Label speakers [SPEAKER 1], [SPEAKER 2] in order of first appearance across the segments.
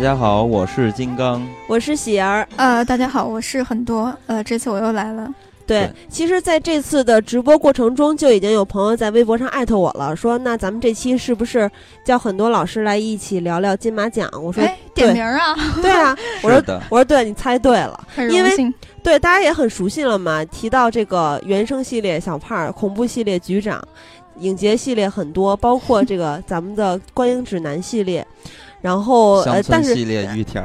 [SPEAKER 1] 大家好，我是金刚，
[SPEAKER 2] 我是喜儿。
[SPEAKER 3] 呃，大家好，我是很多。呃，这次我又来了。
[SPEAKER 2] 对，其实在这次的直播过程中，就已经有朋友在微博上艾特我了，说那咱们这期是不是叫很多老师来一起聊聊金马奖？我说
[SPEAKER 3] 点名啊，
[SPEAKER 2] 对啊，我说我说对，你猜对了，因为对大家也很熟悉了嘛。提到这个原声系列小胖，恐怖系列局长，影节系列很多，包括这个咱们的观影指南系列。然后呃，但是
[SPEAKER 1] 系列玉田，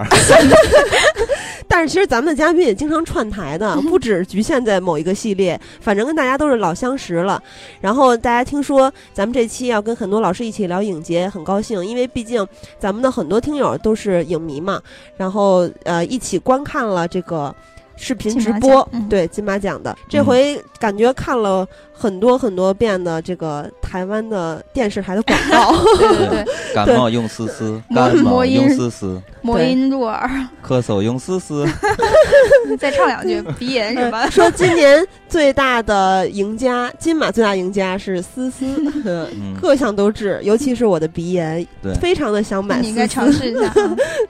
[SPEAKER 2] 但是其实咱们的嘉宾也经常串台的，不止局限在某一个系列，反正跟大家都是老相识了。然后大家听说咱们这期要跟很多老师一起聊影节，很高兴，因为毕竟咱们的很多听友都是影迷嘛。然后呃，一起观看了这个视频直播，对金马奖的这回感觉看了。很多很多遍的这个台湾的电视台的广告，
[SPEAKER 3] 对对 对，
[SPEAKER 1] 感冒用丝丝，感冒用丝丝，
[SPEAKER 3] 魔音入耳，
[SPEAKER 1] 咳嗽用丝丝，
[SPEAKER 3] 再唱两句鼻炎是吧？
[SPEAKER 2] 说今年最大的赢家，金马最大赢家是丝丝，各项都治，尤其是我的鼻炎，非常的想买，
[SPEAKER 3] 你应该尝试一下。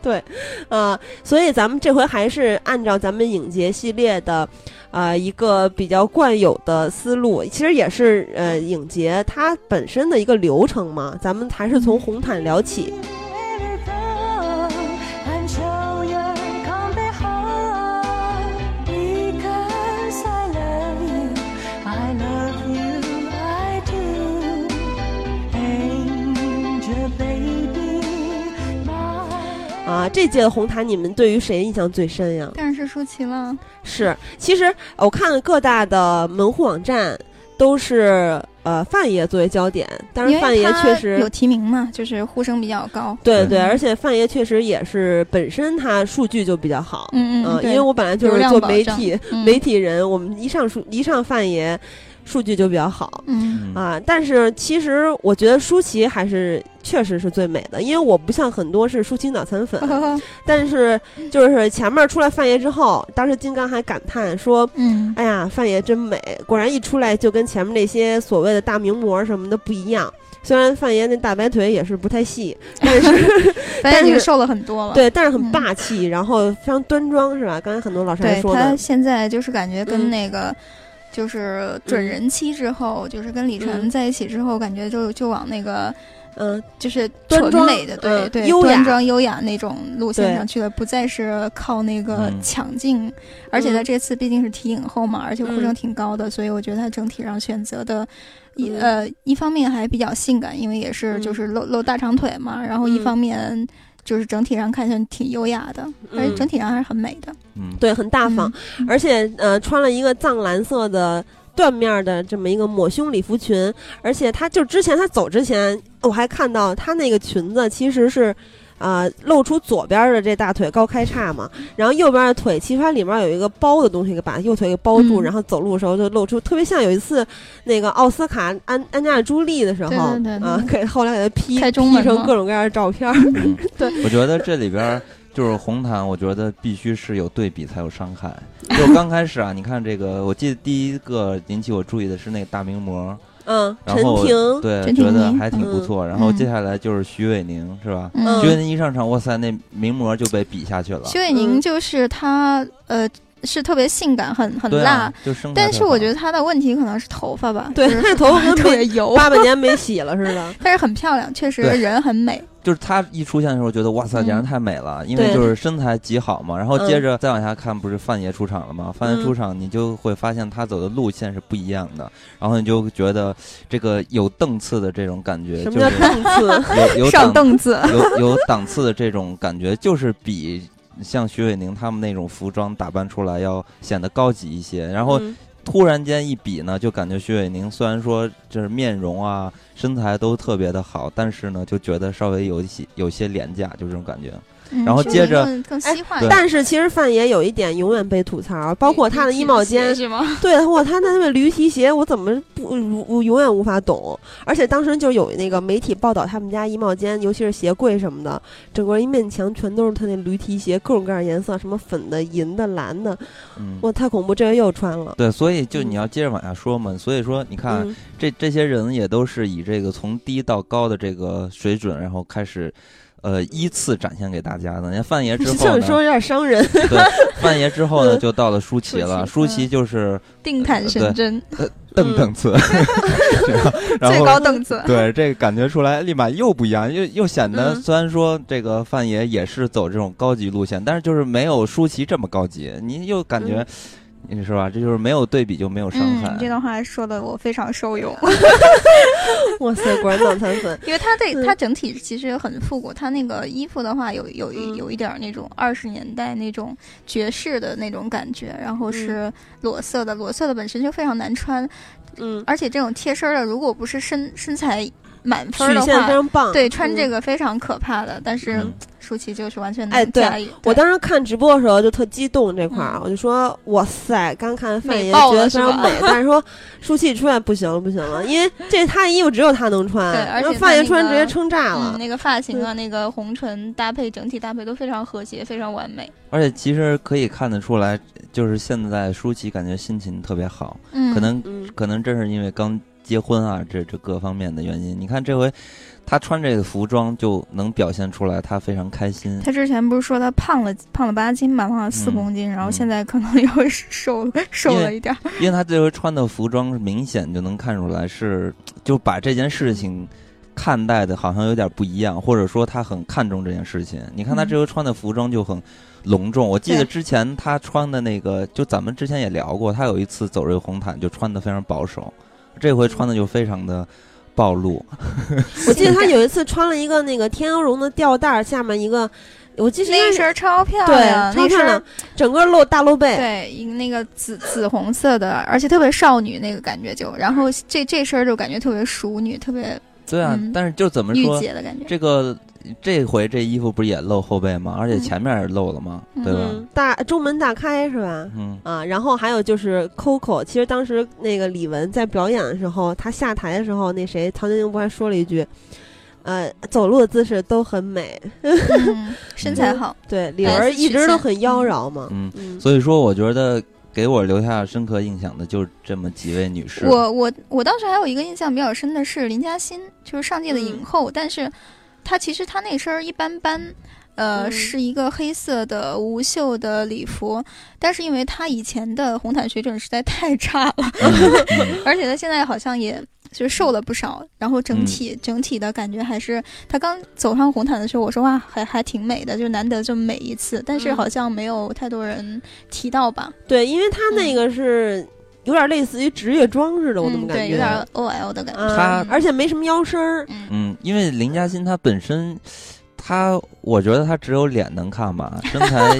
[SPEAKER 2] 对，呃，所以咱们这回还是按照咱们影节系列的。啊，一个比较惯有的思路，其实也是呃影节它本身的一个流程嘛。咱们还是从红毯聊起。啊，这届的红毯你们对于谁印象最深呀？
[SPEAKER 3] 当然是舒淇了。
[SPEAKER 2] 是，其实我看各大的门户网站都是呃范爷作为焦点，但是范爷确实
[SPEAKER 3] 有提名嘛，就是呼声比较高。
[SPEAKER 2] 对对，而且范爷确实也是本身他数据就比较好。
[SPEAKER 3] 嗯嗯，
[SPEAKER 2] 因为我本来就是做媒体媒体人，我们一上数一上范爷。数据就比较好，
[SPEAKER 3] 嗯。
[SPEAKER 2] 啊，但是其实我觉得舒淇还是确实是最美的，因为我不像很多是舒淇脑残粉，但是就是前面出来范爷之后，当时金刚还感叹说，
[SPEAKER 3] 嗯，
[SPEAKER 2] 哎呀，范爷真美，果然一出来就跟前面那些所谓的大名模什么的不一样。虽然范爷那大白腿也是不太细，但是 但是
[SPEAKER 3] 瘦了很多了，
[SPEAKER 2] 对，但是很霸气，然后非常端庄，是吧？刚才很多老师还说
[SPEAKER 3] 他现在就是感觉跟那个。就是准人妻之后，就是跟李晨在一起之后，感觉就就往那个，呃，就是纯美的，对对，端庄优雅那种路线上去了，不再是靠那个抢镜。而且他这次毕竟是提影后嘛，而且呼声挺高的，所以我觉得他整体上选择的，一呃一方面还比较性感，因为也是就是露露大长腿嘛，然后一方面。就是整体上看起来挺优雅的，而且整体上还是很美的。
[SPEAKER 1] 嗯，
[SPEAKER 2] 对，很大方，而且呃，穿了一个藏蓝色的缎面的这么一个抹胸礼服裙，而且她就之前她走之前，我还看到她那个裙子其实是。啊，露出左边的这大腿高开叉嘛，然后右边的腿其实它里面有一个包的东西，给把右腿给包住，然后走路的时候就露出，特别像有一次那个奥斯卡安安加朱莉的时候啊，给后来给他 P P 成各种各样的照片。对，
[SPEAKER 1] 我觉得这里边就是红毯，我觉得必须是有对比才有伤害。就刚开始啊，你看这个，我记得第一个引起我注意的是那个大名模。
[SPEAKER 2] 嗯，
[SPEAKER 1] 陈婷对，觉得还挺不错。然后接下来就是徐伟宁，是吧？徐伟宁一上场，哇塞，那名模就被比下去了。
[SPEAKER 3] 徐伟宁就是他，呃，是特别性感，很很辣。
[SPEAKER 1] 就
[SPEAKER 3] 但是我觉得他的问题可能是头发吧，
[SPEAKER 2] 对，
[SPEAKER 3] 他
[SPEAKER 2] 头发
[SPEAKER 3] 特别油，
[SPEAKER 2] 八百年没洗了似的。
[SPEAKER 3] 但是很漂亮，确实人很美。
[SPEAKER 1] 就是她一出现的时候，觉得哇塞，简直太美了，因为就是身材极好嘛。然后接着再往下看，不是范爷出场了吗？范爷出场，你就会发现他走的路线是不一样的。然后你就觉得这个有档次的这种感觉，什么
[SPEAKER 2] 叫档次？
[SPEAKER 1] 有有
[SPEAKER 3] 上档次，
[SPEAKER 1] 有有档次的这种感觉，就是比像徐伟宁他们那种服装打扮出来要显得高级一些。然后。突然间一比呢，就感觉徐伟宁虽然说就是面容啊、身材都特别的好，但是呢，就觉得稍微有一些有些廉价，就这种感觉。然后接着，
[SPEAKER 2] 但是其实范爷有一点永远被吐槽，包括他的衣帽间
[SPEAKER 3] 是吗？
[SPEAKER 2] 对，哇，他那个驴蹄鞋，我怎么不我永远无法懂。而且当时就有那个媒体报道他们家衣帽间，尤其是鞋柜什么的，整个一面墙全都是他那驴蹄鞋，各种各样颜色，什么粉的、银的、蓝的，哇，太恐怖！这回又穿了。
[SPEAKER 1] 对，所以就你要接着往下说嘛。所以说，你看这这些人也都是以这个从低到高的这个水准，然后开始。呃依次展现给大家的。人家范爷之后
[SPEAKER 2] 这么说有点伤人。
[SPEAKER 1] 对，范爷之后呢，就到了舒淇了。舒淇就是
[SPEAKER 3] 定坦神针，
[SPEAKER 1] 蹬蹬次，
[SPEAKER 3] 最高等次。
[SPEAKER 1] 对，这个感觉出来，立马又不一样，又又显得虽然说这个范爷也是走这种高级路线，但是就是没有舒淇这么高级。您又感觉。你是吧？这就是没有对比就没有伤害。
[SPEAKER 3] 这段话说的我非常受用。
[SPEAKER 2] 哇塞，果然脑残粉。
[SPEAKER 3] 因为它这它整体其实很复古，它那个衣服的话有有有一点那种二十年代那种爵士的那种感觉，然后是裸色的，裸色的本身就非常难穿。
[SPEAKER 2] 嗯，
[SPEAKER 3] 而且这种贴身的，如果不是身身材。满分的
[SPEAKER 2] 话，
[SPEAKER 3] 对穿这个非常可怕的，但是舒淇就是完全
[SPEAKER 2] 能驾驭。我当时看直播的时候就特激动，这块儿我就说哇塞，刚看范爷觉得非常美，但是说舒淇出来不行了不行了，因为这他的衣服只有他能穿，
[SPEAKER 3] 对，而且
[SPEAKER 2] 范爷穿直接撑炸了。
[SPEAKER 3] 那个发型啊，那个红唇搭配，整体搭配都非常和谐，非常完美。
[SPEAKER 1] 而且其实可以看得出来，就是现在舒淇感觉心情特别好，可能可能正是因为刚。结婚啊，这这各方面的原因，你看这回他穿这个服装就能表现出来，他非常开心。
[SPEAKER 3] 他之前不是说他胖了胖了八斤嘛，胖了四公斤，然后现在可能又瘦了瘦了一点。
[SPEAKER 1] 因为他这回穿的服装明显就能看出来是就把这件事情看待的好像有点不一样，或者说他很看重这件事情。你看他这回穿的服装就很隆重，我记得之前他穿的那个，就咱们之前也聊过，他有一次走这个红毯就穿的非常保守。这回穿的就非常的暴露。
[SPEAKER 2] 我记得他有一次穿了一个那个天鹅绒的吊带，下面一个，我记得
[SPEAKER 3] 那身超漂亮，
[SPEAKER 2] 超漂亮，整个露大露背，
[SPEAKER 3] 对，一个那个紫紫红色的，而且特别少女那个感觉就，然后这这身就感觉特别淑女，特别
[SPEAKER 1] 对啊，但是就怎么说这个。这回这衣服不是也露后背吗？而且前面也露了吗？对吧？
[SPEAKER 2] 大中门大开是吧？嗯啊，然后还有就是 Coco，其实当时那个李玟在表演的时候，她下台的时候，那谁唐晶晶不还说了一句，呃，走路的姿势都很美，
[SPEAKER 3] 身材好。
[SPEAKER 2] 对，李玟一直都很妖娆嘛。
[SPEAKER 1] 嗯，所以说我觉得给我留下深刻印象的就这么几位女士。
[SPEAKER 3] 我我我当时还有一个印象比较深的是林嘉欣，就是上届的影后，但是。她其实她那身儿一般般，呃，是一个黑色的无袖的礼服，但是因为她以前的红毯水准实在太差了，而且她现在好像也就瘦了不少，然后整体整体的感觉还是她刚走上红毯的时候，我说哇，还还挺美的，就难得这么美一次，但是好像没有太多人提到吧？
[SPEAKER 2] 对，因为她那个是。有点类似于职业装似的，我怎么感觉？
[SPEAKER 3] 有点 OL 的感觉。
[SPEAKER 1] 他
[SPEAKER 2] 而且没什么腰身儿。
[SPEAKER 1] 嗯，因为林嘉欣她本身，她我觉得她只有脸能看吧，身材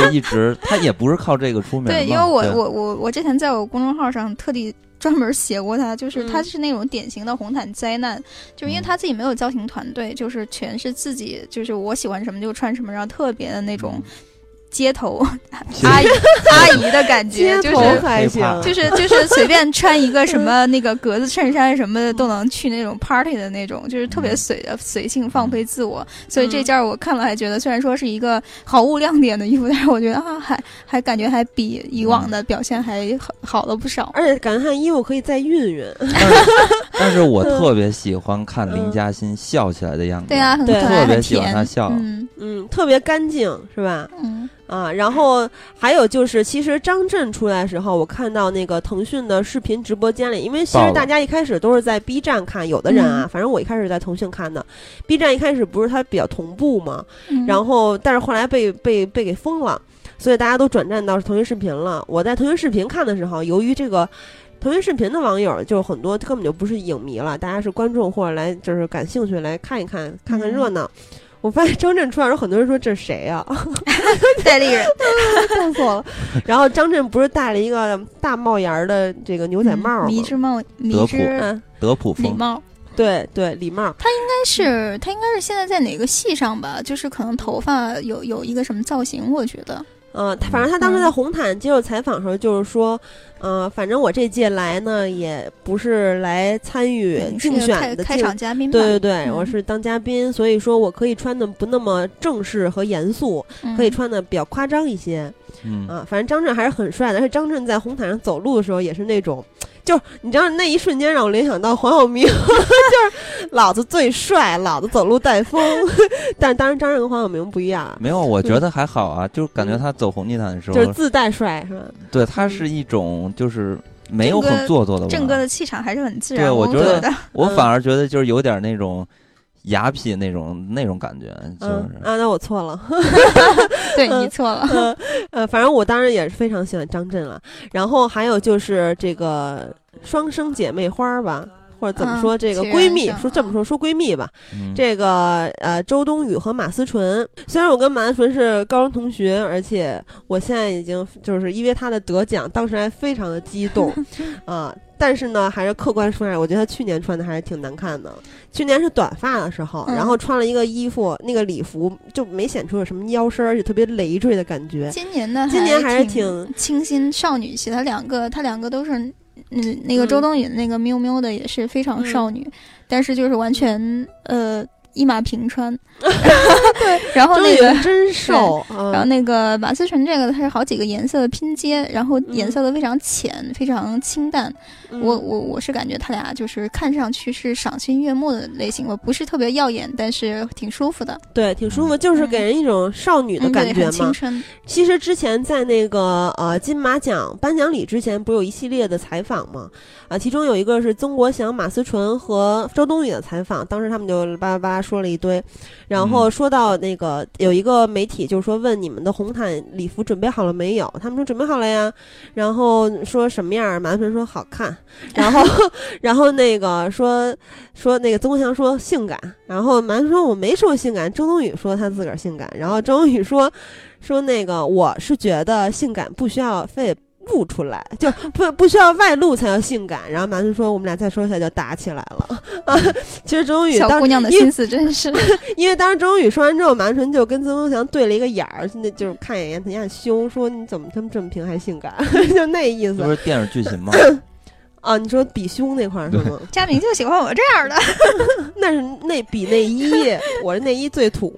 [SPEAKER 1] 就一直，她也不是靠这个出名。
[SPEAKER 3] 对，因为我我我我之前在我公众号上特地专门写过他，就是他是那种典型的红毯灾难，就是因为他自己没有造型团队，就是全是自己，就是我喜欢什么就穿什么，然后特别的那种。街头阿姨阿姨的感觉，就是就是就是随便穿一个什么那个格子衬衫什么的都能去那种 party 的那种，就是特别随的随性放飞自我。所以这件我看了还觉得，虽然说是一个毫无亮点的衣服，但是我觉得啊，还还感觉还比以往的表现还好好了不少。
[SPEAKER 2] 而且感觉看衣服可以再熨熨。
[SPEAKER 1] 但是我特别喜欢看林嘉欣笑起来的样子，
[SPEAKER 3] 对啊，很，
[SPEAKER 1] 特别喜欢她笑，
[SPEAKER 2] 嗯嗯，特别干净，是吧？嗯。啊，然后还有就是，其实张震出来的时候，我看到那个腾讯的视频直播间里，因为其实大家一开始都是在 B 站看，有的人啊，反正我一开始在腾讯看的，B 站一开始不是它比较同步嘛，然后但是后来被被被给封了，所以大家都转战到腾讯视频了。我在腾讯视频看的时候，由于这个腾讯视频的网友就很多根本就不是影迷了，大家是观众或者来就是感兴趣来看一看，看看热闹。我发现张震出来时候，很多人说这是谁呀？
[SPEAKER 3] 戴立人，
[SPEAKER 2] 笑死我了。然后张震不是戴了一个大帽檐的这个牛仔帽吗？
[SPEAKER 3] 迷之帽，迷之
[SPEAKER 1] 德普风
[SPEAKER 3] 礼帽。
[SPEAKER 2] 对对，礼帽。
[SPEAKER 3] 他应该是他应该是现在在哪个戏上吧？就是可能头发有有一个什么造型，我觉得。
[SPEAKER 2] 嗯，他反正他当时在红毯接受采访的时候，就是说，嗯，反正我这届来呢，也不是来参与竞选的
[SPEAKER 3] 开场嘉宾，
[SPEAKER 2] 对对对，我是当嘉宾，所以说我可以穿的不那么正式和严肃，可以穿的比较夸张一些。
[SPEAKER 1] 嗯
[SPEAKER 2] 啊，反正张震还是很帅的。而且张震在红毯上走路的时候也是那种，就你知道那一瞬间让我联想到黄晓明，就是老子最帅，老子走路带风。但当然张震跟黄晓明不一样，
[SPEAKER 1] 没有，我觉得还好啊，就感觉他走红地毯的时候
[SPEAKER 2] 就是自带帅，是吧？
[SPEAKER 1] 对，他是一种就是没有很做作的，
[SPEAKER 3] 郑哥的气场还是很自
[SPEAKER 1] 然。对，我觉得我反而觉
[SPEAKER 2] 得
[SPEAKER 1] 就是有点那种。雅痞那种那种感觉，就是。
[SPEAKER 2] 啊，那我错了，
[SPEAKER 3] 对你错了，
[SPEAKER 2] 呃，反正我当然也是非常喜欢张震了。然后还有就是这个双生姐妹花吧，或者怎么说这个闺蜜，说这么说说闺蜜吧。这个呃，周冬雨和马思纯，虽然我跟马思纯是高中同学，而且我现在已经就是因为她的得奖，当时还非常的激动啊。但是呢，还是客观说下，我觉得她去年穿的还是挺难看的。去年是短发的时候，然后穿了一个衣服，那个礼服就没显出有什么腰身，而且特别累赘的感觉。
[SPEAKER 3] 今年呢，
[SPEAKER 2] 今年还
[SPEAKER 3] 是
[SPEAKER 2] 挺
[SPEAKER 3] 清新少女系。她两个，她两个都是，嗯，那个周冬雨那个喵喵的也是非常少女，但是就是完全呃。一马平川，对，然后那个
[SPEAKER 2] 真瘦，
[SPEAKER 3] 然后那个马思纯这个它是好几个颜色的拼接，然后颜色都非常浅，非常清淡。我我我是感觉他俩就是看上去是赏心悦目的类型，我不是特别耀眼，但是挺舒服的。
[SPEAKER 2] 对，挺舒服，就是给人一种少女的感觉嘛。
[SPEAKER 3] 青春。
[SPEAKER 2] 其实之前在那个呃金马奖颁奖礼之前，不是有一系列的采访吗？啊，其中有一个是曾国祥、马思纯和周冬雨的采访，当时他们就叭叭叭。说了一堆，然后说到那个有一个媒体就是说问你们的红毯礼服准备好了没有？他们说准备好了呀。然后说什么样？马思纯说好看。然后 然后那个说说那个曾国祥说性感。然后马思纯说我没说性感。周冬雨说她自个儿性感。然后周冬雨说说那个我是觉得性感不需要非。露出来就不不需要外露才叫性感，然后马思说我们俩再说一下就打起来了啊！其实周冬雨
[SPEAKER 3] 小姑娘的心思真是，
[SPEAKER 2] 因为当时周冬雨说完之后，马思纯就跟曾国祥对了一个眼儿，那就是看一眼他家凶，说你怎么这么这么平还性感，就那意思。
[SPEAKER 1] 不是电视剧情吗？
[SPEAKER 2] 啊，你说比胸那块是吗？
[SPEAKER 3] 佳明就喜欢我这样的，
[SPEAKER 2] 那是那比内衣，我这内衣最土，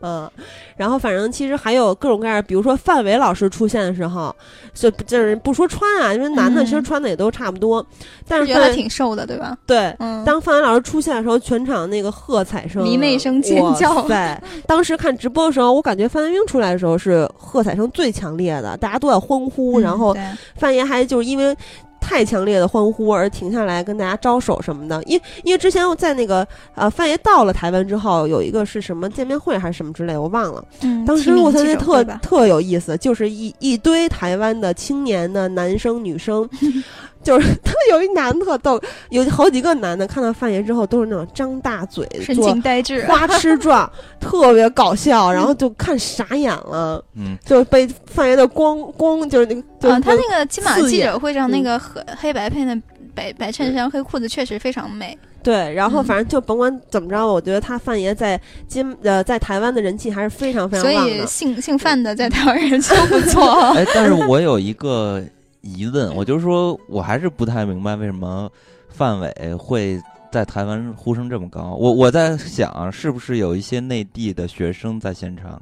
[SPEAKER 2] 嗯。然后反正其实还有各种各样，比如说范伟老师出现的时候，就就是不说穿啊，因为男的其实穿的也都差不多，但是
[SPEAKER 3] 觉得挺瘦的，对吧？
[SPEAKER 2] 对，当范伟老师出现的时候，全场那个喝彩声、
[SPEAKER 3] 迷妹声尖叫。
[SPEAKER 2] 对，当时看直播的时候，我感觉范冰冰出来的时候是喝彩声最强烈的，大家都在欢呼，然后范爷还就是因为。太强烈的欢呼而停下来跟大家招手什么的，因因为之前在那个呃范爷到了台湾之后，有一个是什么见面会还是什么之类，我忘了。嗯，当时我觉得特特有意思，就是一一堆台湾的青年的男生女生。就是 他有一男的特逗，有好几个男的看到范爷之后都是那种张大嘴、
[SPEAKER 3] 神情呆滞、
[SPEAKER 2] 花痴状，特别搞笑，然后就看傻眼了。嗯，就被范爷的光光就是那个
[SPEAKER 3] 啊，他那个金马记者会上那个黑黑白配的白白衬衫、黑裤子确实非常美。
[SPEAKER 2] 对，然后反正就甭管怎么着，我觉得他范爷在金呃在台湾的人气还是非常非常
[SPEAKER 3] 旺的。所以姓姓范的在台湾人 气不错。
[SPEAKER 1] 哎，但是我有一个。疑问，我就是说，我还是不太明白为什么范伟会在台湾呼声这么高。我我在想，是不是有一些内地的学生在现场？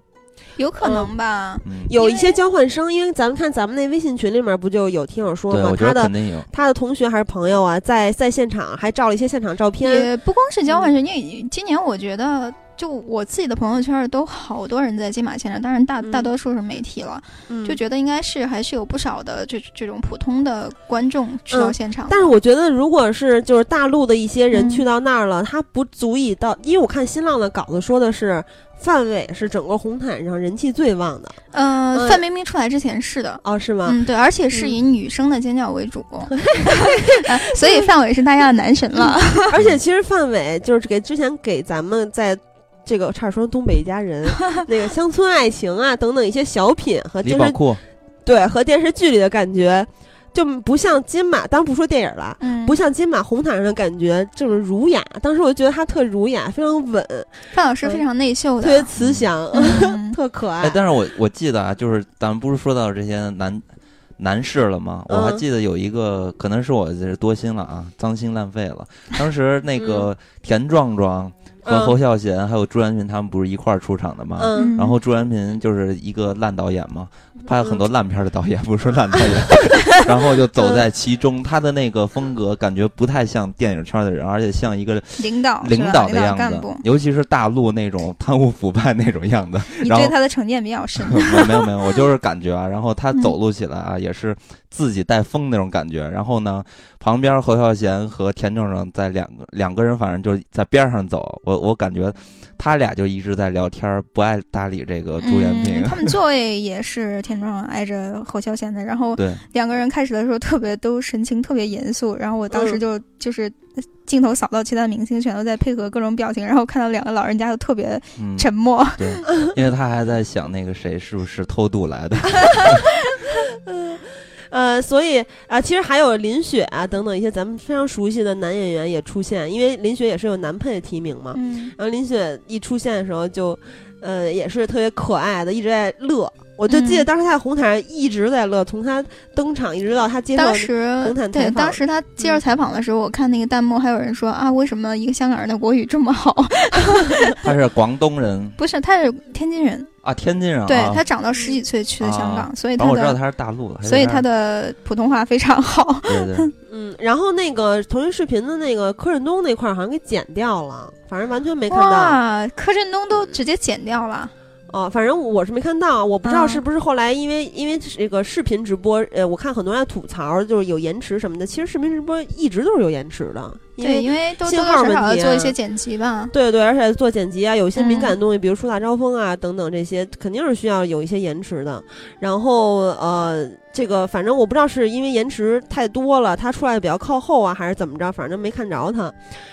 [SPEAKER 3] 有可能吧，
[SPEAKER 2] 有一些交换生，因为咱们看咱们那微信群里面不就有听友说吗？他的他的同学还是朋友啊，在在现场还照了一些现场照片。
[SPEAKER 3] 也不光是交换生，因为今年我觉得。就我自己的朋友圈都好多人在金马现场，当然大大多数是媒体了，就觉得应该是还是有不少的这这种普通的观众去到现场。
[SPEAKER 2] 但是我觉得，如果是就是大陆的一些人去到那儿了，他不足以到，因为我看新浪的稿子说的是范伟是整个红毯上人气最旺的。
[SPEAKER 3] 嗯，范冰冰出来之前是的，
[SPEAKER 2] 哦，是吗？
[SPEAKER 3] 嗯，对，而且是以女生的尖叫为主，所以范伟是大家的男神了。
[SPEAKER 2] 而且其实范伟就是给之前给咱们在。这个差点说东北一家人，那个乡村爱情啊等等一些小品和电视，对和电视剧里的感觉，就不像金马，当然不说电影了，嗯不像金马红毯上的感觉这么儒雅。当时我就觉得他特儒雅，非常稳。
[SPEAKER 3] 范老师非常内秀的，
[SPEAKER 2] 特别慈祥，特可爱。
[SPEAKER 1] 哎，但是我我记得啊，就是咱们不是说到这些男男士了吗？我还记得有一个，可能是我这多心了啊，脏心烂肺了。当时那个田壮壮。和侯孝贤还有朱元平他们不是一块儿出场的吗？
[SPEAKER 2] 嗯，
[SPEAKER 1] 然后朱元平就是一个烂导演嘛，拍了很多烂片的导演，不是说烂导演 然后就走在其中，他的那个风格感觉不太像电影圈的人，而且像一个
[SPEAKER 3] 领导
[SPEAKER 1] 领
[SPEAKER 3] 导
[SPEAKER 1] 的样子，尤其是大陆那种贪污腐败那种样子。
[SPEAKER 3] 你对他的成见比较深？
[SPEAKER 1] 没有没有，我就是感觉啊，然后他走路起来啊，也是自己带风那种感觉。然后呢，旁边侯孝贤和田正正在两个两个人，反正就在边上走，我我感觉。他俩就一直在聊天，不爱搭理这个朱延平。
[SPEAKER 3] 他们座位也是田壮挨着侯孝贤的，然后两个人开始的时候特别都神情特别严肃，然后我当时就就是镜头扫到其他明星全都在配合各种表情，然后看到两个老人家都特别沉默。
[SPEAKER 1] 对，因为他还在想那个谁是不是偷渡来的。
[SPEAKER 2] 呃，所以啊，其实还有林雪啊等等一些咱们非常熟悉的男演员也出现，因为林雪也是有男配提名嘛。
[SPEAKER 3] 嗯。
[SPEAKER 2] 然后林雪一出现的时候，就，呃，也是特别可爱的，一直在乐。我就记得当时他在红毯上一直在乐，从他登场一直到他接受红毯
[SPEAKER 3] 对，当时他接受采访的时候，我看那个弹幕还有人说啊，为什么一个香港人的国语这么好？
[SPEAKER 1] 他是广东人，
[SPEAKER 3] 不是，他是天津人。
[SPEAKER 1] 啊，天津人，
[SPEAKER 3] 对他长到十几岁去的香港，所以他
[SPEAKER 1] 我知道他是大陆的，
[SPEAKER 3] 所以他的普通话非常好。
[SPEAKER 1] 对对，
[SPEAKER 2] 嗯，然后那个腾讯视频的那个柯震东那块儿好像给剪掉了，反正完全没看到。
[SPEAKER 3] 柯震东都直接剪掉了。
[SPEAKER 2] 哦，反正我是没看到，我不知道是不是后来因为因为这个视频直播，呃，我看很多人吐槽，就是有延迟什么的。其实视频直播一直都是有延迟的，
[SPEAKER 3] 对，因为
[SPEAKER 2] 信号问
[SPEAKER 3] 题，做一些剪辑吧。
[SPEAKER 2] 对对，而且做剪辑啊，有一些敏感的东西，比如树大招风啊等等这些，肯定是需要有一些延迟的。然后呃。这个反正我不知道是因为延迟太多了，它出来的比较靠后啊，还是怎么着，反正没看着它。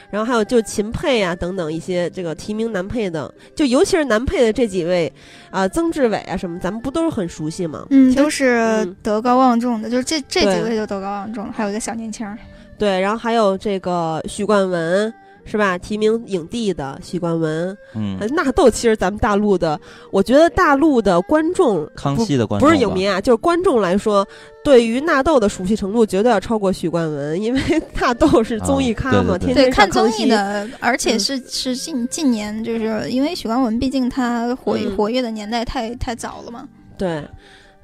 [SPEAKER 2] 然后还有就秦沛啊等等一些这个提名男配的，就尤其是男配的这几位啊，曾志伟啊什么，咱们不都是很熟悉吗？
[SPEAKER 3] 嗯，都是德高望重的，就是这这几位就德高望重，还有一个小年轻儿。
[SPEAKER 2] 对，然后还有这个许冠文。是吧？提名影帝的许冠文，
[SPEAKER 1] 嗯，
[SPEAKER 2] 纳豆其实咱们大陆的，我觉得大陆的观众，
[SPEAKER 1] 康熙的观众
[SPEAKER 2] 不是影迷啊，就是观众来说，对于纳豆的熟悉程度绝对要超过许冠文，因为 纳豆是综艺咖嘛，天天
[SPEAKER 3] 看综艺的，而且是是近近年，就是因为许冠文毕竟他活活跃的年代太太早了嘛，
[SPEAKER 2] 对，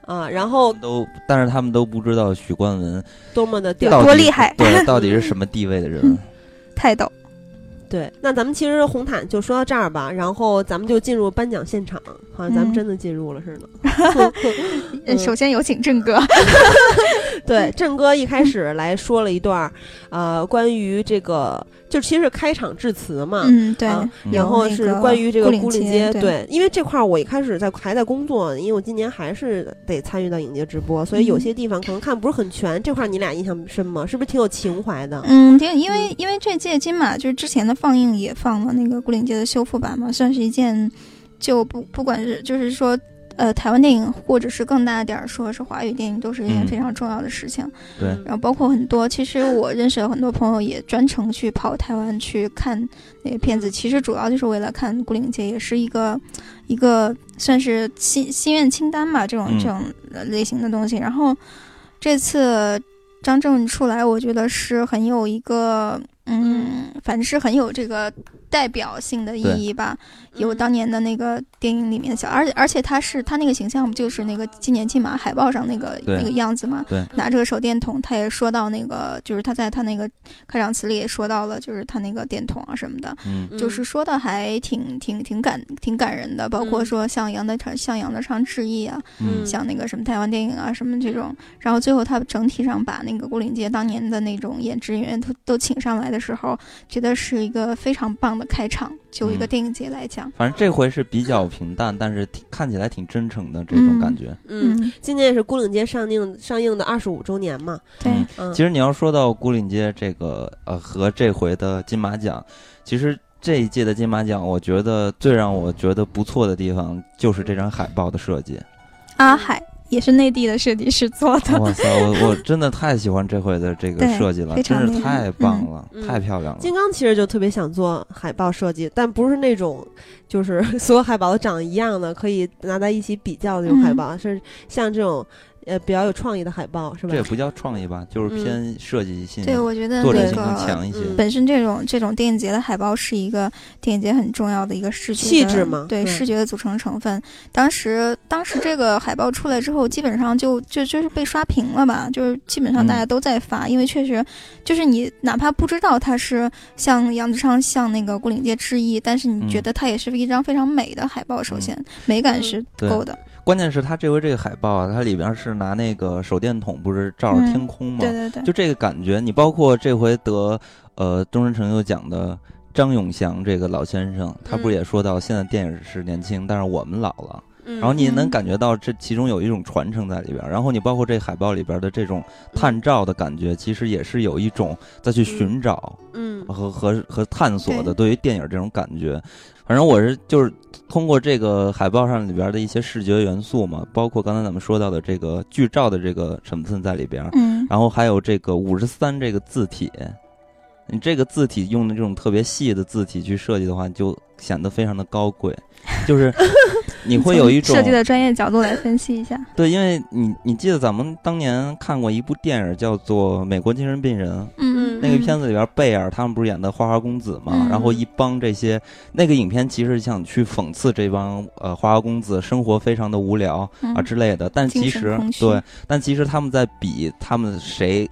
[SPEAKER 2] 啊，然后
[SPEAKER 1] 都，但是他们都不知道许冠文
[SPEAKER 2] 多么的
[SPEAKER 3] 多厉害，
[SPEAKER 1] 对，到底是什么地位的人，
[SPEAKER 3] 太逗。
[SPEAKER 2] 对，那咱们其实红毯就说到这儿吧，然后咱们就进入颁奖现场，好像咱们真的进入了似
[SPEAKER 3] 的。首先有请郑哥。
[SPEAKER 2] 对，郑哥一开始来说了一段，呃，关于这个。就其实开场致辞嘛，
[SPEAKER 3] 嗯对，
[SPEAKER 2] 然后是关于这个孤岭街，
[SPEAKER 3] 对，
[SPEAKER 2] 因为这块儿我一开始在还在工作，因为我今年还是得参与到影节直播，所以有些地方可能看不是很全。这块儿你俩印象深吗？是不是挺有情怀的？
[SPEAKER 3] 嗯，挺，因为因为这届金马就是之前的放映也放了那个孤岭街的修复版嘛，算是一件就不不管是就是说。呃，台湾电影或者是更大点儿说是华语电影，都是一件非常重要的事情。
[SPEAKER 1] 对，
[SPEAKER 3] 然后包括很多，其实我认识的很多朋友也专程去跑台湾去看那个片子，其实主要就是为了看《孤岭街》，也是一个一个算是心心愿清单吧，这种这种类型的东西。然后这次张震出来，我觉得是很有一个，嗯，反正是很有这个。代表性的意义吧，有当年的那个电影里面的小，而且而且他是他那个形象不就是那个今年金马海报上那个那个样子嘛？
[SPEAKER 1] 对，
[SPEAKER 3] 拿着个手电筒，他也说到那个，就是他在他那个开场词里也说到了，就是他那个电筒啊什么的，
[SPEAKER 1] 嗯，
[SPEAKER 3] 就是说的还挺挺挺感挺感人的，包括说向杨德昌向杨德昌致意啊，
[SPEAKER 1] 嗯，
[SPEAKER 3] 像那个什么台湾电影啊什么这种，然后最后他整体上把那个郭岭杰当年的那种演职人员都都请上来的时候，觉得是一个非常棒的。开场就一个电影节来讲，
[SPEAKER 1] 反正这回是比较平淡，但是挺看起来挺真诚的这种感觉。
[SPEAKER 2] 嗯，今年也是《孤岭街》上映上映的二十五周年嘛。
[SPEAKER 3] 对，
[SPEAKER 1] 其实你要说到《孤岭街》这个呃和这回的金马奖，其实这一届的金马奖，我觉得最让我觉得不错的地方就是这张海报的设计。
[SPEAKER 3] 阿海。也是内地的设计师做的。
[SPEAKER 1] 哇塞，我我 真的太喜欢这回的这个设计了，真是太棒了，太漂亮了。
[SPEAKER 2] 金刚其实就特别想做海报设计，但不是那种就是 所有海报都长一样的，可以拿在一起比较的那种海报，是像这种呃比较有创意的海报，是吧？
[SPEAKER 1] 这也不叫创意吧，就是偏设计性。
[SPEAKER 3] 对，我觉得
[SPEAKER 1] 作者性更强一些。
[SPEAKER 3] 本身这种这种电影节的海报是一个电影节很重要的一个视觉
[SPEAKER 2] 气质嘛，
[SPEAKER 3] 对视觉的组成成分。当时当时这个海报出来之后，基本上就就就是被刷屏了吧，就是基本上大家都在发，因为确实就是你哪怕不知道它是向杨子昌向那个古岭街致意，但是你觉得它也是一张非常美的海报。首先美感是够的。
[SPEAKER 1] 关键是他这回这个海报啊，它里边是拿那个手电筒，不是照着天空吗？
[SPEAKER 3] 对对对，
[SPEAKER 1] 就这个感觉。你包括这回得呃终身成就奖的张永祥这个老先生，他不是也说到现在电影是年轻，但是我们老了。然后你能感觉到这其中有一种传承在里边。然后你包括这海报里边的这种探照的感觉，其实也是有一种再去寻找，
[SPEAKER 2] 嗯，
[SPEAKER 1] 和和和探索的对于电影这种感觉。反正我是就是通过这个海报上里边的一些视觉元素嘛，包括刚才咱们说到的这个剧照的这个成分在里边，
[SPEAKER 3] 嗯，
[SPEAKER 1] 然后还有这个五十三这个字体，你这个字体用的这种特别细的字体去设计的话，就显得非常的高贵。就是 你会有一种
[SPEAKER 3] 设计的专业角度来分析一下。
[SPEAKER 1] 对，因为你你记得咱们当年看过一部电影叫做《美国精神病人》，
[SPEAKER 3] 嗯嗯，
[SPEAKER 1] 那个片子里边贝尔他们不是演的花花公子嘛？然后一帮这些那个影片其实想去讽刺这帮呃花花公子生活非常的无聊啊之类的，但其实对，但其实他们在比他们谁。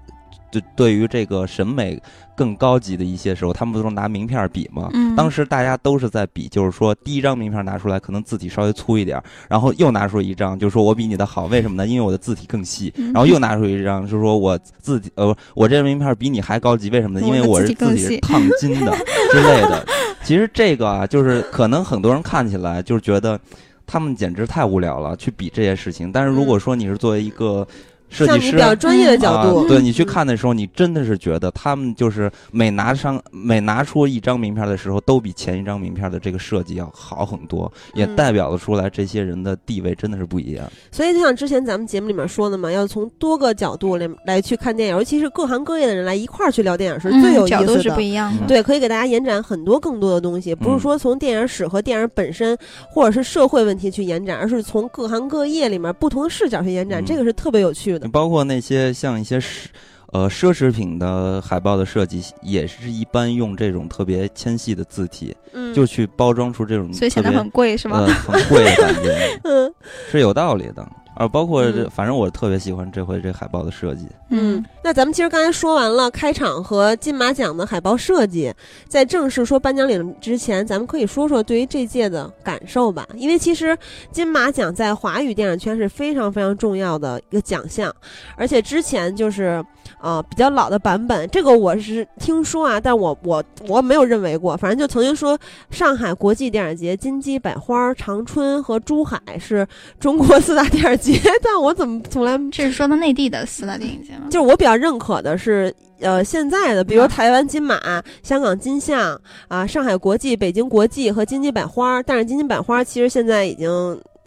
[SPEAKER 1] 就对于这个审美更高级的一些时候，他们不都拿名片比吗？
[SPEAKER 3] 嗯，
[SPEAKER 1] 当时大家都是在比，就是说第一张名片拿出来，可能字体稍微粗一点，然后又拿出一张，就是说我比你的好，为什么呢？因为我的字体更细。然后又拿出一张，就是说我字体呃，我这张名片比你还高级，为什么呢？因为我是字体是烫金的 之类的。其实这个啊，就是可能很多人看起来就是觉得他们简直太无聊了，去比这些事情。但是如果说你是作为一个设计师
[SPEAKER 2] 比较专业的角度，
[SPEAKER 1] 对你去看的时候，你真的是觉得他们就是每拿上每拿出一张名片的时候，都比前一张名片的这个设计要好很多，也代表了出来这些人的地位真的是不一样。
[SPEAKER 2] 所以就像之前咱们节目里面说的嘛，要从多个角度来来去看电影，尤其是各行各业的人来一块儿去聊电影是最有意思的。
[SPEAKER 3] 角度是不一样的，
[SPEAKER 2] 对，可以给大家延展很多更多的东西，不是说从电影史和电影本身或者是社会问题去延展，而是从各行各业里面不同的视角去延展，这个是特别有趣的。
[SPEAKER 1] 包括那些。像一些奢，呃，奢侈品的海报的设计，也是一般用这种特别纤细的字体，
[SPEAKER 2] 嗯，
[SPEAKER 1] 就去包装出这种，
[SPEAKER 3] 所以显得很贵，是吗？
[SPEAKER 1] 呃，很贵的感觉，嗯，是有道理的。啊，包括这，反正我特别喜欢这回这海报的设计。
[SPEAKER 2] 嗯，那咱们其实刚才说完了开场和金马奖的海报设计，在正式说颁奖礼之前，咱们可以说说对于这届的感受吧。因为其实金马奖在华语电影圈是非常非常重要的一个奖项，而且之前就是呃比较老的版本，这个我是听说啊，但我我我没有认为过。反正就曾经说上海国际电影节、金鸡百花、长春和珠海是中国四大电影。节，但我怎么从来
[SPEAKER 3] 这是说的内地的四大电影节吗？
[SPEAKER 2] 就是我比较认可的是，呃，现在的，比如台湾金马、香港金像啊、上海国际、北京国际和金鸡百花。但是金鸡百花其实现在已经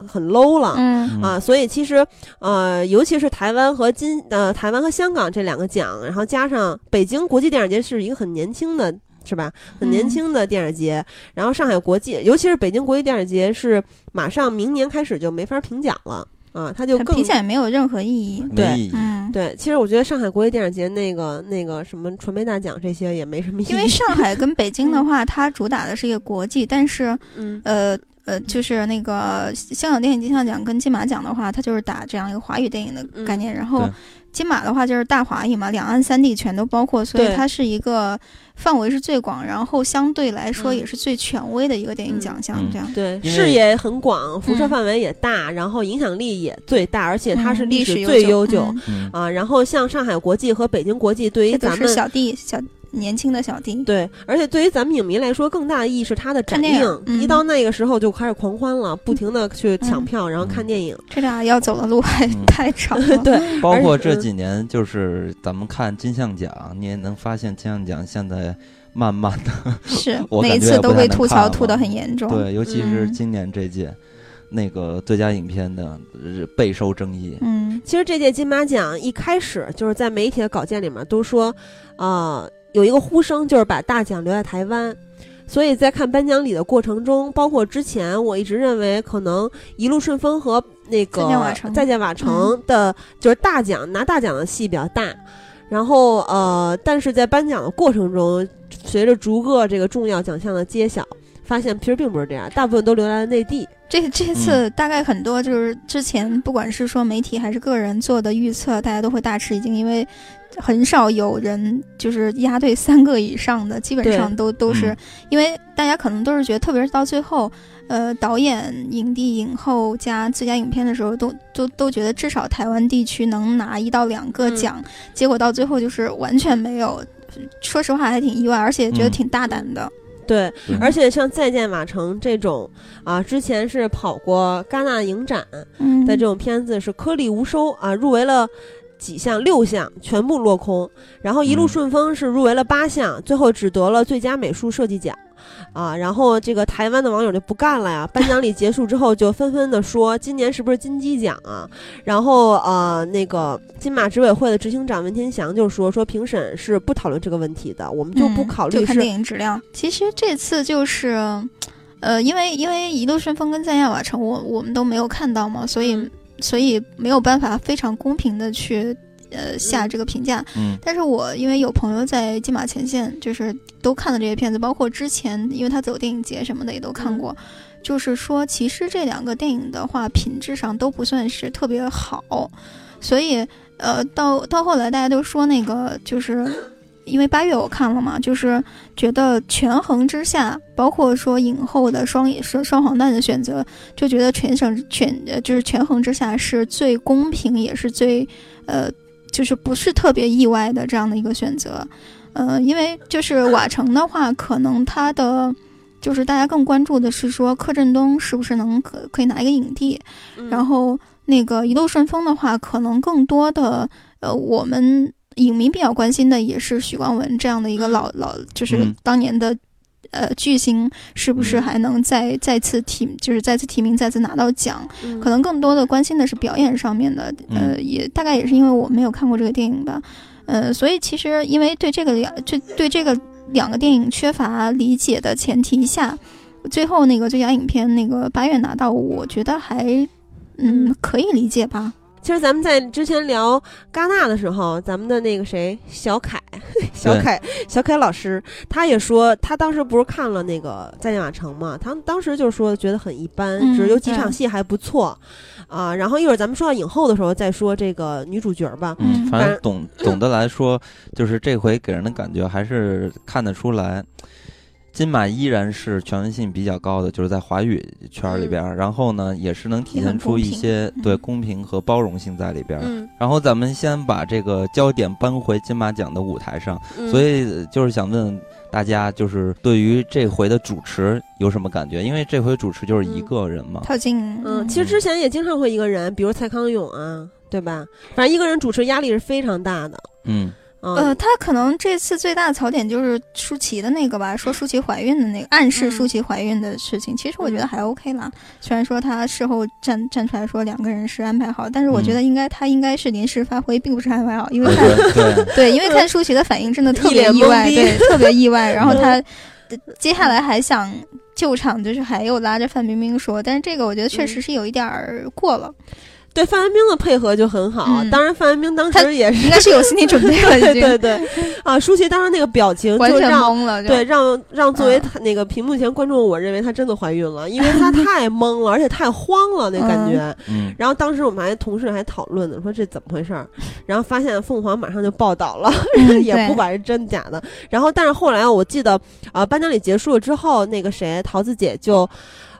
[SPEAKER 2] 很 low 了，
[SPEAKER 3] 嗯
[SPEAKER 2] 啊，所以其实呃，尤其是台湾和金呃台湾和香港这两个奖，然后加上北京国际电影节是一个很年轻的。是吧？很年轻的电影节，然后上海国际，尤其是北京国际电影节，是马上明年开始就没法评奖了。啊，他就更
[SPEAKER 3] 明显没有任何意义。
[SPEAKER 2] 对，
[SPEAKER 3] 嗯，
[SPEAKER 2] 对，其实我觉得上海国际电影节那个那个什么传媒大奖这些也没什么意义。
[SPEAKER 3] 因为上海跟北京的 话，它主打的是一个国际，但是，
[SPEAKER 2] 嗯，
[SPEAKER 3] 呃呃，就是那个香港电影金像奖跟金马奖的话，它就是打这样一个华语电影的概念，然后。金马的话就是大华语嘛，两岸三地全都包括，所以它是一个范围是最广，然后相对来说也是最权威的一个电影奖项。这样
[SPEAKER 2] 对，视野很广，辐射范围也大，然后影响力也最大，而且它是历史最悠久啊。然后像上海国际和北京国际，对于咱们
[SPEAKER 3] 小弟小。年轻的小弟，
[SPEAKER 2] 对，而且对于咱们影迷来说，更大的意义是他的展映。一到那个时候就开始狂欢了，不停的去抢票，然后看电影。
[SPEAKER 3] 这俩要走的路还 太长了。
[SPEAKER 2] 对，
[SPEAKER 1] 包括这几年，就是咱们看金像奖，你也能发现金像奖现在慢慢的
[SPEAKER 3] 是
[SPEAKER 1] 我
[SPEAKER 3] 每次都被吐槽吐得很严重。
[SPEAKER 1] 对，尤其是今年这届，那个最佳影片的备受争议。
[SPEAKER 3] 嗯，
[SPEAKER 2] 其实这届金马奖一开始就是在媒体的稿件里面都说，啊。有一个呼声，就是把大奖留在台湾，所以在看颁奖礼的过程中，包括之前，我一直认为可能一路顺风和那个再见瓦城的，就是大奖拿大奖的戏比较大。然后呃，但是在颁奖的过程中，随着逐个这个重要奖项的揭晓，发现其实并不是这样，大部分都留在了内地。
[SPEAKER 3] 这这次大概很多就是之前不管是说媒体还是个人做的预测，大家都会大吃一惊，因为。很少有人就是压对三个以上的，基本上都都是，因为大家可能都是觉得，特别是到最后，呃，导演、影帝、影后加最佳影片的时候，都都都觉得至少台湾地区能拿一到两个奖，结果到最后就是完全没有。说实话还挺意外，而且觉得挺大胆的。
[SPEAKER 2] 对，而且像《再见马城》这种啊，之前是跑过戛纳影展的这种片子是颗粒无收啊，入围了。几项六项全部落空，然后一路顺风是入围了八项，最后只得了最佳美术设计奖，啊，然后这个台湾的网友就不干了呀！颁奖礼结束之后就纷纷的说今年是不是金鸡奖啊？然后呃，那个金马执委会的执行长文天祥就说说评审是不讨论这个问题的，我们就不考虑
[SPEAKER 3] 是电影质量。其实这次就是，呃，因为因为一路顺风跟再见瓦城我我们都没有看到嘛，所以。所以没有办法非常公平的去，呃下这个评价。
[SPEAKER 1] 嗯，
[SPEAKER 3] 但是我因为有朋友在金马前线，就是都看了这些片子，包括之前因为他走电影节什么的也都看过，就是说其实这两个电影的话品质上都不算是特别好，所以呃到到后来大家都说那个就是。因为八月我看了嘛，就是觉得权衡之下，包括说影后的双双双黄蛋的选择，就觉得全省全就是权衡之下是最公平，也是最呃，就是不是特别意外的这样的一个选择。呃，因为就是瓦城的话，可能他的就是大家更关注的是说柯震东是不是能可可以拿一个影帝，然后那个一路顺风的话，可能更多的呃我们。影迷比较关心的也是许光文这样的一个老老，就是当年的，呃，巨星是不是还能再再次提，就是再次提名，再次拿到奖？可能更多的关心的是表演上面的，呃，也大概也是因为我没有看过这个电影吧，呃，所以其实因为对这个两，这对这个两个电影缺乏理解的前提下，最后那个最佳影片那个八月拿到，我觉得还嗯。可以理解吧。
[SPEAKER 2] 其实咱们在之前聊戛纳的时候，咱们的那个谁小凯，小凯，小凯老师，他也说，他当时不是看了那个《再见瓦城》嘛，他当时就说觉得很一般，只有几场戏还不错，啊，然后一会儿咱们说到影后的时候再说这个女主角吧。
[SPEAKER 1] 嗯，反正总总的来说，就是这回给人的感觉还是看得出来。金马依然是权威性比较高的，就是在华语圈里边，然后呢，也是能体现出一些对公平和包容性在里边。然后咱们先把这个焦点搬回金马奖的舞台上，所以就是想问大家，就是对于这回的主持有什么感觉？因为这回主持就是一个人嘛。
[SPEAKER 3] 套近，
[SPEAKER 2] 嗯，其实之前也经常会一个人，比如蔡康永啊，对吧？反正一个人主持压力是非常大的。
[SPEAKER 1] 嗯。
[SPEAKER 3] 呃，他可能这次最大的槽点就是舒淇的那个吧，说舒淇怀孕的那个，暗示舒淇怀孕的事情。其实我觉得还 OK 啦，虽然说他事后站站出来说两个人是安排好，但是我觉得应该他应该是临时发挥，并不是安排好，因为看 对，因为看舒淇的反应真的特别意外，对，特别意外。然后他接下来还想救场，就是还有拉着范冰冰说，但是这个我觉得确实是有一点儿过了。
[SPEAKER 2] 对范冰冰的配合就很好，当然范冰冰当时也是
[SPEAKER 3] 应该是有心理准备了，
[SPEAKER 2] 对对对，啊，舒淇当时那个表情就让对让让作为那个屏幕前观众，我认为她真的怀孕了，因为她 太懵了，而且太慌了那感觉。然后当时我们还同事还讨论呢，说这怎么回事儿，然后发现凤凰马上就报道了，也不管是真假的。然后但是后来我记得啊，颁奖礼结束了之后，那个谁桃子姐就。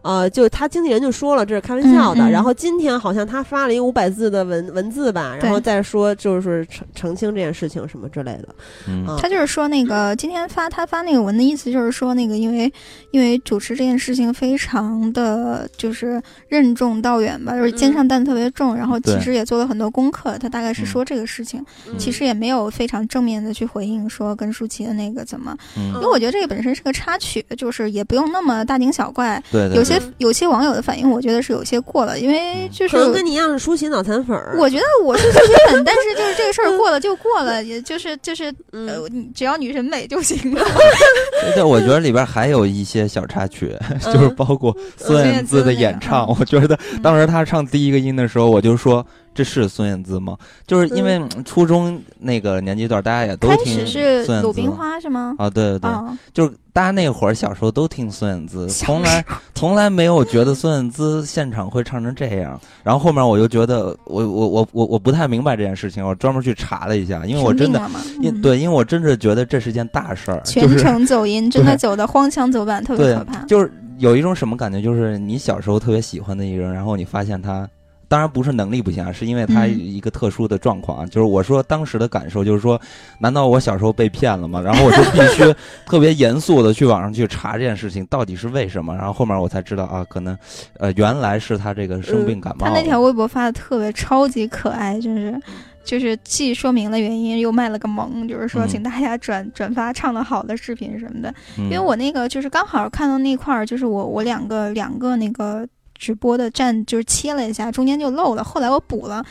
[SPEAKER 2] 呃，就他经纪人就说了，这是开玩笑的。然后今天好像他发了一个五百字的文文字吧，然后再说就是澄澄清这件事情什么之类的。
[SPEAKER 1] 嗯，
[SPEAKER 3] 他就是说那个今天发他发那个文的意思就是说那个因为因为主持这件事情非常的就是任重道远吧，就是肩上担特别重，然后其实也做了很多功课。他大概是说这个事情，其实也没有非常正面的去回应说跟舒淇的那个怎么，因为我觉得这个本身是个插曲，就是也不用那么大惊小怪。
[SPEAKER 1] 对，
[SPEAKER 3] 有些。些有些网友的反应，我觉得是有些过了，因为就是
[SPEAKER 2] 可能跟你一样是舒淇脑残粉儿。
[SPEAKER 3] 我觉得我是舒淇粉，但是就是这个事儿过了就过了，也就是就是呃，只要女神美就行了。
[SPEAKER 1] 对，我觉得里边还有一些小插曲，就是包括孙燕姿的演唱。我觉得当时她唱第一个音的时候，我就说。这是孙燕姿吗？就是因为初中那个年纪段，大家也都听孙燕姿。
[SPEAKER 3] 鲁冰花是吗？
[SPEAKER 1] 啊，对对对，就是大家那会儿小时候都听孙燕姿，从来从来没有觉得孙燕姿现场会唱成这样。然后后面我就觉得，我我我我我不太明白这件事情，我专门去查了一下，因为我真的，因对，因为我真是觉得这是件大事儿，
[SPEAKER 3] 全程走音，真的走的荒腔走板，特别可怕。
[SPEAKER 1] 就是有一种什么感觉，就是你小时候特别喜欢的一个人，然后你发现他。当然不是能力不行啊，是因为他一个特殊的状况啊。就是我说当时的感受，就是说，难道我小时候被骗了吗？然后我就必须特别严肃的去网上去查这件事情到底是为什么。然后后面我才知道啊，可能，呃，原来是他这个生病感冒。
[SPEAKER 3] 他那条微博发的特别超级可爱，就是，就是既说明了原因，又卖了个萌，就是说请大家转 转发唱的好的视频什么的。因为我那个就是刚好看到那块儿，就是我我两个两个那个。直播的站就是切了一下，中间就漏了。后来我补了，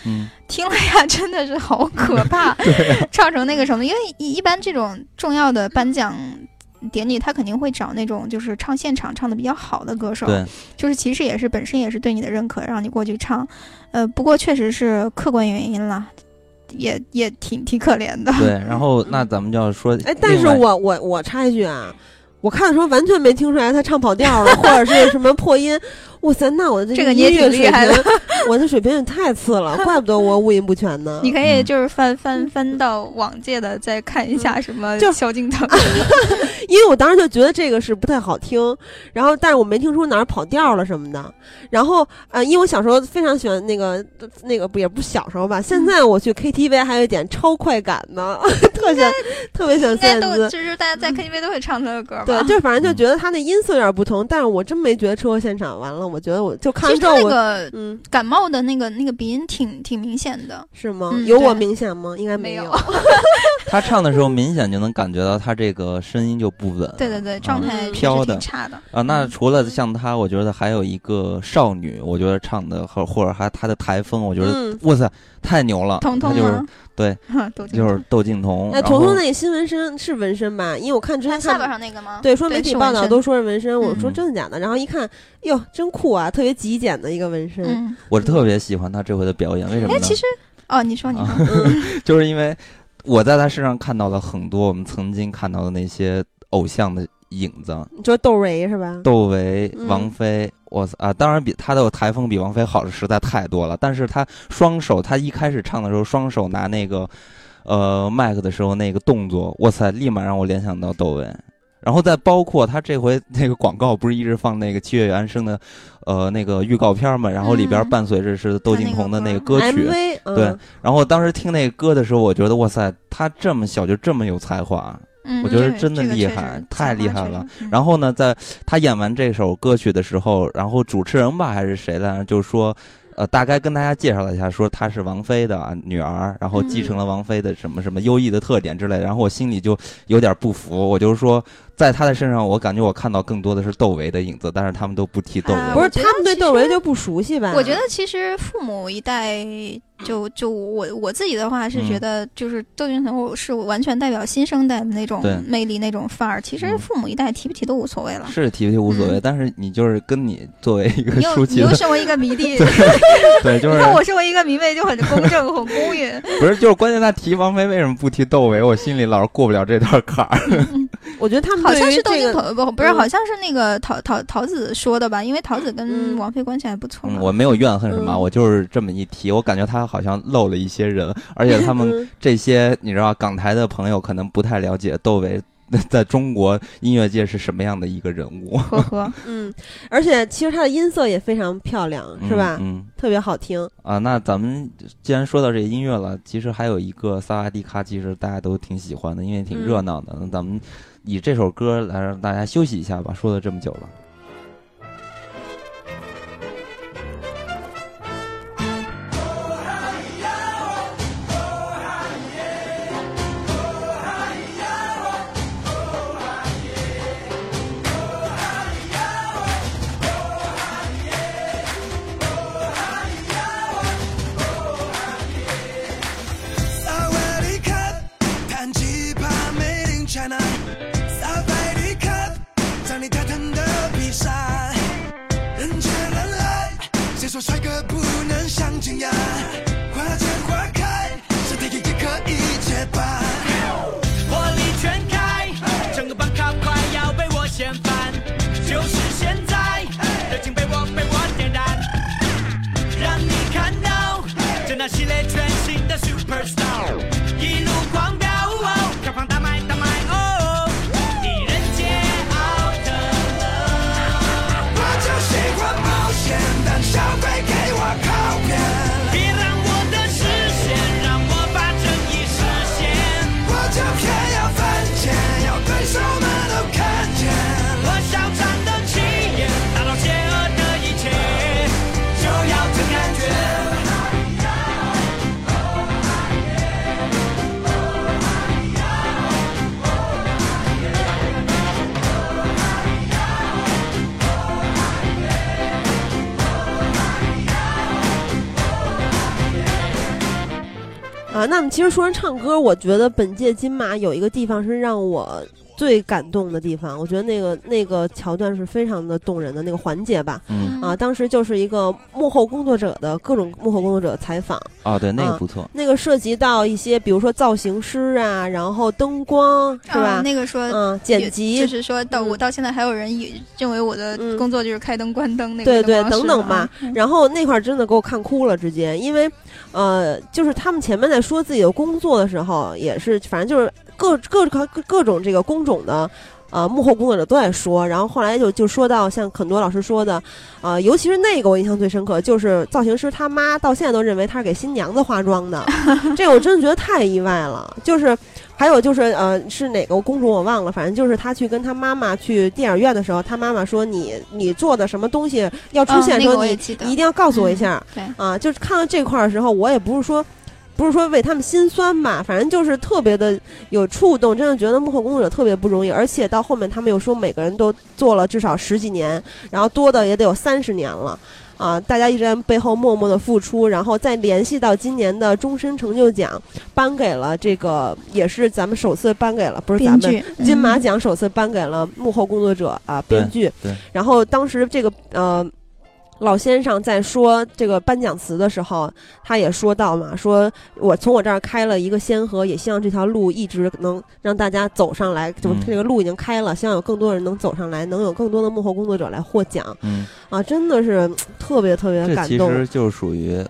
[SPEAKER 3] 听了呀，真的是好可怕，唱成那个什么。因为一般这种重要的颁奖典礼，他肯定会找那种就是唱现场唱的比较好的歌手，就是其实也是本身也是对你的认可，让你过去唱。呃，不过确实是客观原因啦，也也挺挺可怜的。
[SPEAKER 1] 对，然后那咱们就要说，
[SPEAKER 2] 哎，但是我我我插一句啊，我看的时候完全没听出来他唱跑调了，或者是什么破音。哇塞，那我的
[SPEAKER 3] 这个音乐
[SPEAKER 2] 水平，我的水平也太次了，怪不得我五音不全呢。
[SPEAKER 3] 你可以就是翻翻翻到往届的，再看一下什么萧敬腾，
[SPEAKER 2] 因为我当时就觉得这个是不太好听，然后但是我没听出哪儿跑调了什么的。然后呃，因为我小时候非常喜欢那个那个不也不小时候吧，现在我去 KTV 还有一点超快感呢，特别特别想现在
[SPEAKER 3] 就是大家在 KTV 都会唱他的歌吧？
[SPEAKER 2] 对，就反正就觉得他那音色有点不同，但是我真没觉得车祸现场完了。我觉得我就看
[SPEAKER 3] 到那个嗯感冒的那个那个鼻音挺挺明显的，
[SPEAKER 2] 是吗？有我明显吗？应该
[SPEAKER 3] 没
[SPEAKER 2] 有。
[SPEAKER 1] 他唱的时候明显就能感觉到他这个声音就不稳。
[SPEAKER 3] 对对对，状态
[SPEAKER 1] 飘的
[SPEAKER 3] 差的
[SPEAKER 1] 啊。那除了像他，我觉得还有一个少女，我觉得唱的和或者还他的台风，我觉得哇塞太牛了。
[SPEAKER 3] 彤彤
[SPEAKER 1] 就是对，就是窦靖童。
[SPEAKER 2] 哎，彤彤那个新纹身是纹身吧？因为我看之前
[SPEAKER 3] 下巴上那个吗？
[SPEAKER 2] 对，说媒体报道都说是纹身，我说真的假的？然后一看，哟，真酷啊！特别极简的一个纹身。
[SPEAKER 1] 我特别喜欢他这回的表演，为什么？哎，
[SPEAKER 3] 其实哦，你说你说
[SPEAKER 1] 就是因为我在他身上看到了很多我们曾经看到的那些偶像的影子。
[SPEAKER 2] 你说窦唯是吧？
[SPEAKER 1] 窦唯、王菲。我操啊！当然比他的台风比王菲好的实在太多了。但是他双手，他一开始唱的时候，双手拿那个，呃，麦克的时候那个动作，哇塞，立马让我联想到窦唯。然后再包括他这回那个广告，不是一直放那个七月原声的，呃，那个预告片嘛？然后里边伴随着是窦靖童的那个歌曲，对。然后当时听那个歌的时候，我觉得哇塞，他这么小就这么有才华。我觉得真的厉害，太厉害了。然后呢，在他演完这首歌曲的时候，然后主持人吧还是谁来着，就说，呃，大概跟大家介绍了一下，说她是王菲的女儿，然后继承了王菲的什么什么优异的特点之类。然后我心里就有点不服，我就说。在他的身上，我感觉我看到更多的是窦唯的影子，但是他们都不提窦唯。
[SPEAKER 2] 不是他们对窦唯就不熟悉吧？
[SPEAKER 3] 我觉得其实父母一代，就就我我自己的话是觉得，就是窦靖童是完全代表新生代的那种魅力、那种范儿。其实父母一代提不提都无所谓了。
[SPEAKER 1] 是提不提无所谓，但是你就是跟你作为一个书记，
[SPEAKER 3] 你又身为一个迷弟，
[SPEAKER 1] 对，就是
[SPEAKER 3] 我身为一个迷妹就很公正、很公允。
[SPEAKER 1] 不是，就是关键他提王菲为什么不提窦唯？我心里老是过不了这段坎儿。
[SPEAKER 2] 我觉得他们
[SPEAKER 3] 好像是窦靖童不不是，好像是那个陶陶陶子说的吧？因为陶子跟王菲关系还不错。
[SPEAKER 1] 我没有怨恨什么，我就是这么一提，我感觉他好像漏了一些人，而且他们这些你知道，港台的朋友可能不太了解窦唯在中国音乐界是什么样的一个人物。
[SPEAKER 3] 呵呵，
[SPEAKER 2] 嗯，而且其实他的音色也非常漂亮，是吧？
[SPEAKER 1] 嗯，
[SPEAKER 2] 特别好听
[SPEAKER 1] 啊。那咱们既然说到这音乐了，其实还有一个萨瓦迪卡，其实大家都挺喜欢的，因为挺热闹的。那咱们。以这首歌来让大家休息一下吧，说了这么久了。
[SPEAKER 4] so shake it
[SPEAKER 2] 啊，那么其实说人唱歌，我觉得本届金马有一个地方是让我最感动的地方，我觉得那个那个桥段是非常的动人的那个环节吧。
[SPEAKER 1] 嗯。
[SPEAKER 2] 啊，当时就是一个幕后工作者的各种幕后工作者采访，
[SPEAKER 1] 啊，对，那
[SPEAKER 2] 啊
[SPEAKER 1] 个不错。
[SPEAKER 2] 那个涉及到一些，比如说造型师啊，然后灯光是吧？
[SPEAKER 3] 啊那个说
[SPEAKER 2] 嗯，剪辑。
[SPEAKER 3] 就是说到
[SPEAKER 2] 嗯。
[SPEAKER 3] 我到现在还有人以认为我的
[SPEAKER 2] 嗯
[SPEAKER 3] 工作就是开灯关灯那个
[SPEAKER 2] 对对等等吧。
[SPEAKER 3] 嗯
[SPEAKER 2] 然后那块儿真的给我看哭了，直接，因为，呃，就是他们前面在说自己的工作的时候，也是反正就是各各各各各种这个工种的。呃，幕后工作者都在说，然后后来就就说到像很多老师说的，呃，尤其是那个我印象最深刻，就是造型师他妈到现在都认为他是给新娘子化妆的，这个我真的觉得太意外了。就是还有就是呃，是哪个公主我忘了，反正就是他去跟他妈妈去电影院的时候，他妈妈说你你做的什么东西要出现的时候，
[SPEAKER 3] 嗯那个
[SPEAKER 2] 你你一定要告诉我一下、
[SPEAKER 3] 对
[SPEAKER 2] 啊。就是看到这块儿的时候，我也不是说。不是说为他们心酸吧，反正就是特别的有触动，真的觉得幕后工作者特别不容易，而且到后面他们又说每个人都做了至少十几年，然后多的也得有三十年了，啊，大家一直在背后默默的付出，然后再联系到今年的终身成就奖，颁给了这个也是咱们首次颁给了，不是咱们金马
[SPEAKER 3] 嗯
[SPEAKER 2] 奖首次颁给了幕后工作者啊，编剧。
[SPEAKER 1] 对
[SPEAKER 2] 然后当时这个呃。老先生在说这个颁奖词的时候，他也说到嘛，说我从我这儿开了一个先河，也希望这条路一直能让大家走上来，就
[SPEAKER 1] 嗯
[SPEAKER 2] 这个路已经开了，希望有更多人能走上来，能有更多的幕后工作者来获奖
[SPEAKER 1] 嗯，
[SPEAKER 2] 啊，真的是嗯特别特别
[SPEAKER 1] 这其
[SPEAKER 2] 感动。
[SPEAKER 1] 实就是属于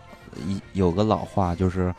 [SPEAKER 1] 一有个老话，就是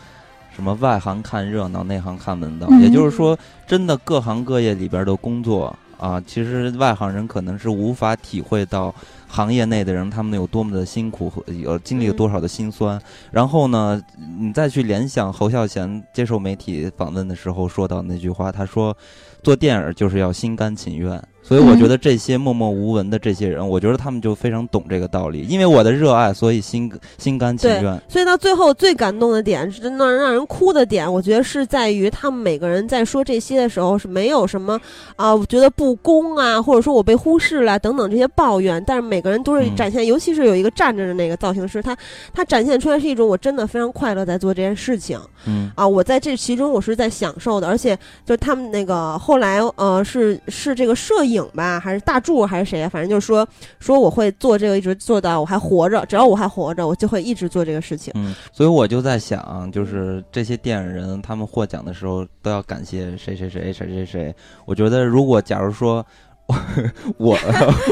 [SPEAKER 1] 什么外行看热闹，内行看门道。
[SPEAKER 3] 嗯
[SPEAKER 1] 也就是说，真的各行各业里边的工作啊，其实外行人可能是无法体会到行业内的人他们有多么的辛苦和有经历了多少的辛酸。然后呢，你再去联想侯孝贤接受媒体访问的时候说到那句话，他说：“做电影就是要心甘情愿。”所以我觉得这些默默无闻的这些人，我觉得他们就非常懂这个道理。因为我的热爱，所以心心甘情愿。
[SPEAKER 2] 所以到最后最感动的点，是真的让人哭的点，我觉得是在于他们每个人在说这些的时候是没有什么啊，我觉得不公啊，或者说我被忽视了等等这些抱怨，但是每个人都是
[SPEAKER 1] 嗯
[SPEAKER 2] 展现，尤其是有一个站着的那个造型师，他他展现出来是一种我真的非常快乐在做这件事情
[SPEAKER 1] 嗯
[SPEAKER 2] 啊，我在这其中我是在享受的，而且就他们那个后来呃是是这个摄影影吧，还是大柱还是谁啊，反正就是说说我会做这个一直做到我还活着，只要我还活着，我就会一直做这个事情。
[SPEAKER 1] 嗯，所以我就在想，就是这些电影人他们获奖的时候都要感谢谁谁谁谁谁谁。我觉得如果假如说 我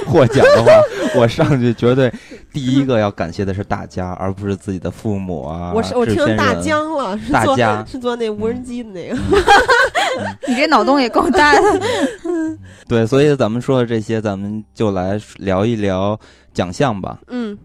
[SPEAKER 1] 获奖的话，我上去绝对第一个要感谢的是大家，而不是自己的父母啊。
[SPEAKER 2] 我是我听大
[SPEAKER 1] 人
[SPEAKER 2] 疆了，是做
[SPEAKER 1] 大家
[SPEAKER 2] 是做那无人机的那个。
[SPEAKER 3] 你这脑洞也够大的。
[SPEAKER 1] 对，所以咱们说的这些，咱们就来聊一聊奖项吧。
[SPEAKER 2] 嗯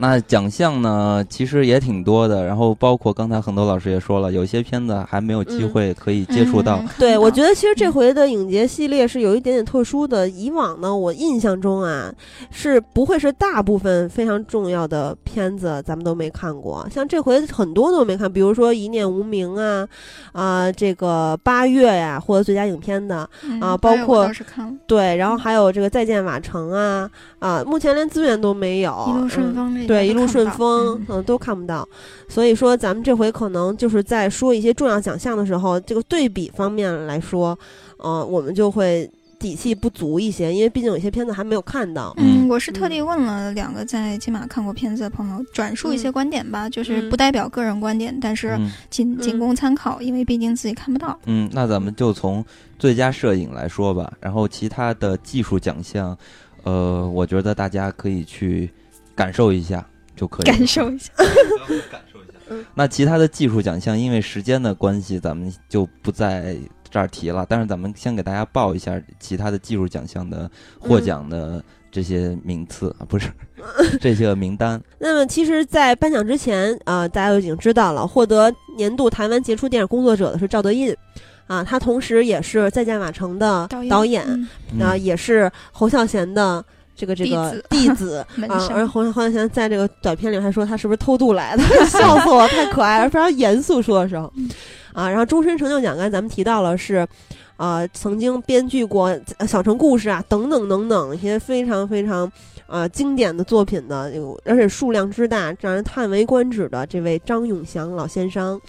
[SPEAKER 1] 那奖项呢，其实也挺多的，然后包括刚才很多老师也说了，有些片子还没有机会可以接触到。
[SPEAKER 3] 嗯
[SPEAKER 2] 对，我觉
[SPEAKER 3] 得
[SPEAKER 2] 得其实这回的影节系列是有一点点特殊的。以往呢，我印象中啊，是不会是大部分非常重要的片子咱们都没看过，像这回很多都没看，比如说《一念无名》啊，啊、这个八月呀、获得最佳影片的，啊包括对，然后还有这个《再见瓦城》啊，啊，目前连资源都没有，
[SPEAKER 3] 一路顺
[SPEAKER 2] 嗯
[SPEAKER 3] 风这个
[SPEAKER 2] 对，一路顺风，
[SPEAKER 3] 嗯
[SPEAKER 2] 嗯，都看不到。所以说，咱们这回可能就是在说一些重要奖项的时候，这个对比方面来说，呃，我们就会底气不足一些，因为毕竟有些片子还没有看到。
[SPEAKER 3] 嗯，我是特地问了两个在金马看过片子的朋友，转述一些观点吧，就是不代表个人观点，但是仅仅供参考，因为毕竟自己看不到。
[SPEAKER 1] 嗯，那咱们就从最佳摄影来说吧，然后其他的技术奖项，呃，我觉得大家可以去感受一下就可以。
[SPEAKER 3] 感受一下。
[SPEAKER 1] 感受一下。那其他的技术奖项，因为时间的关系，咱们就不在。这儿提了，但是咱们先给大家报一下其他的技术奖项的获奖的这些名次啊，不是 这些名单。
[SPEAKER 2] 那么，其实，在颁奖之前啊，大家都已经知道了，获得年度台湾杰出电影工作者的是赵德胤啊，他同时也是《再见瓦城》的导演啊，也是侯孝贤的这个这个弟子 啊。而侯侯孝贤在这个短片里还说他是不是偷渡来的，笑死我，太可爱了，非常严肃说的时候。啊，然后终身成就奖，刚才咱们提到了是，啊，曾经编剧过《小城故事》啊，等等等等一些非常非常啊经典的作品的，有而且数量之大，让人叹为观止的这位张永祥老先生，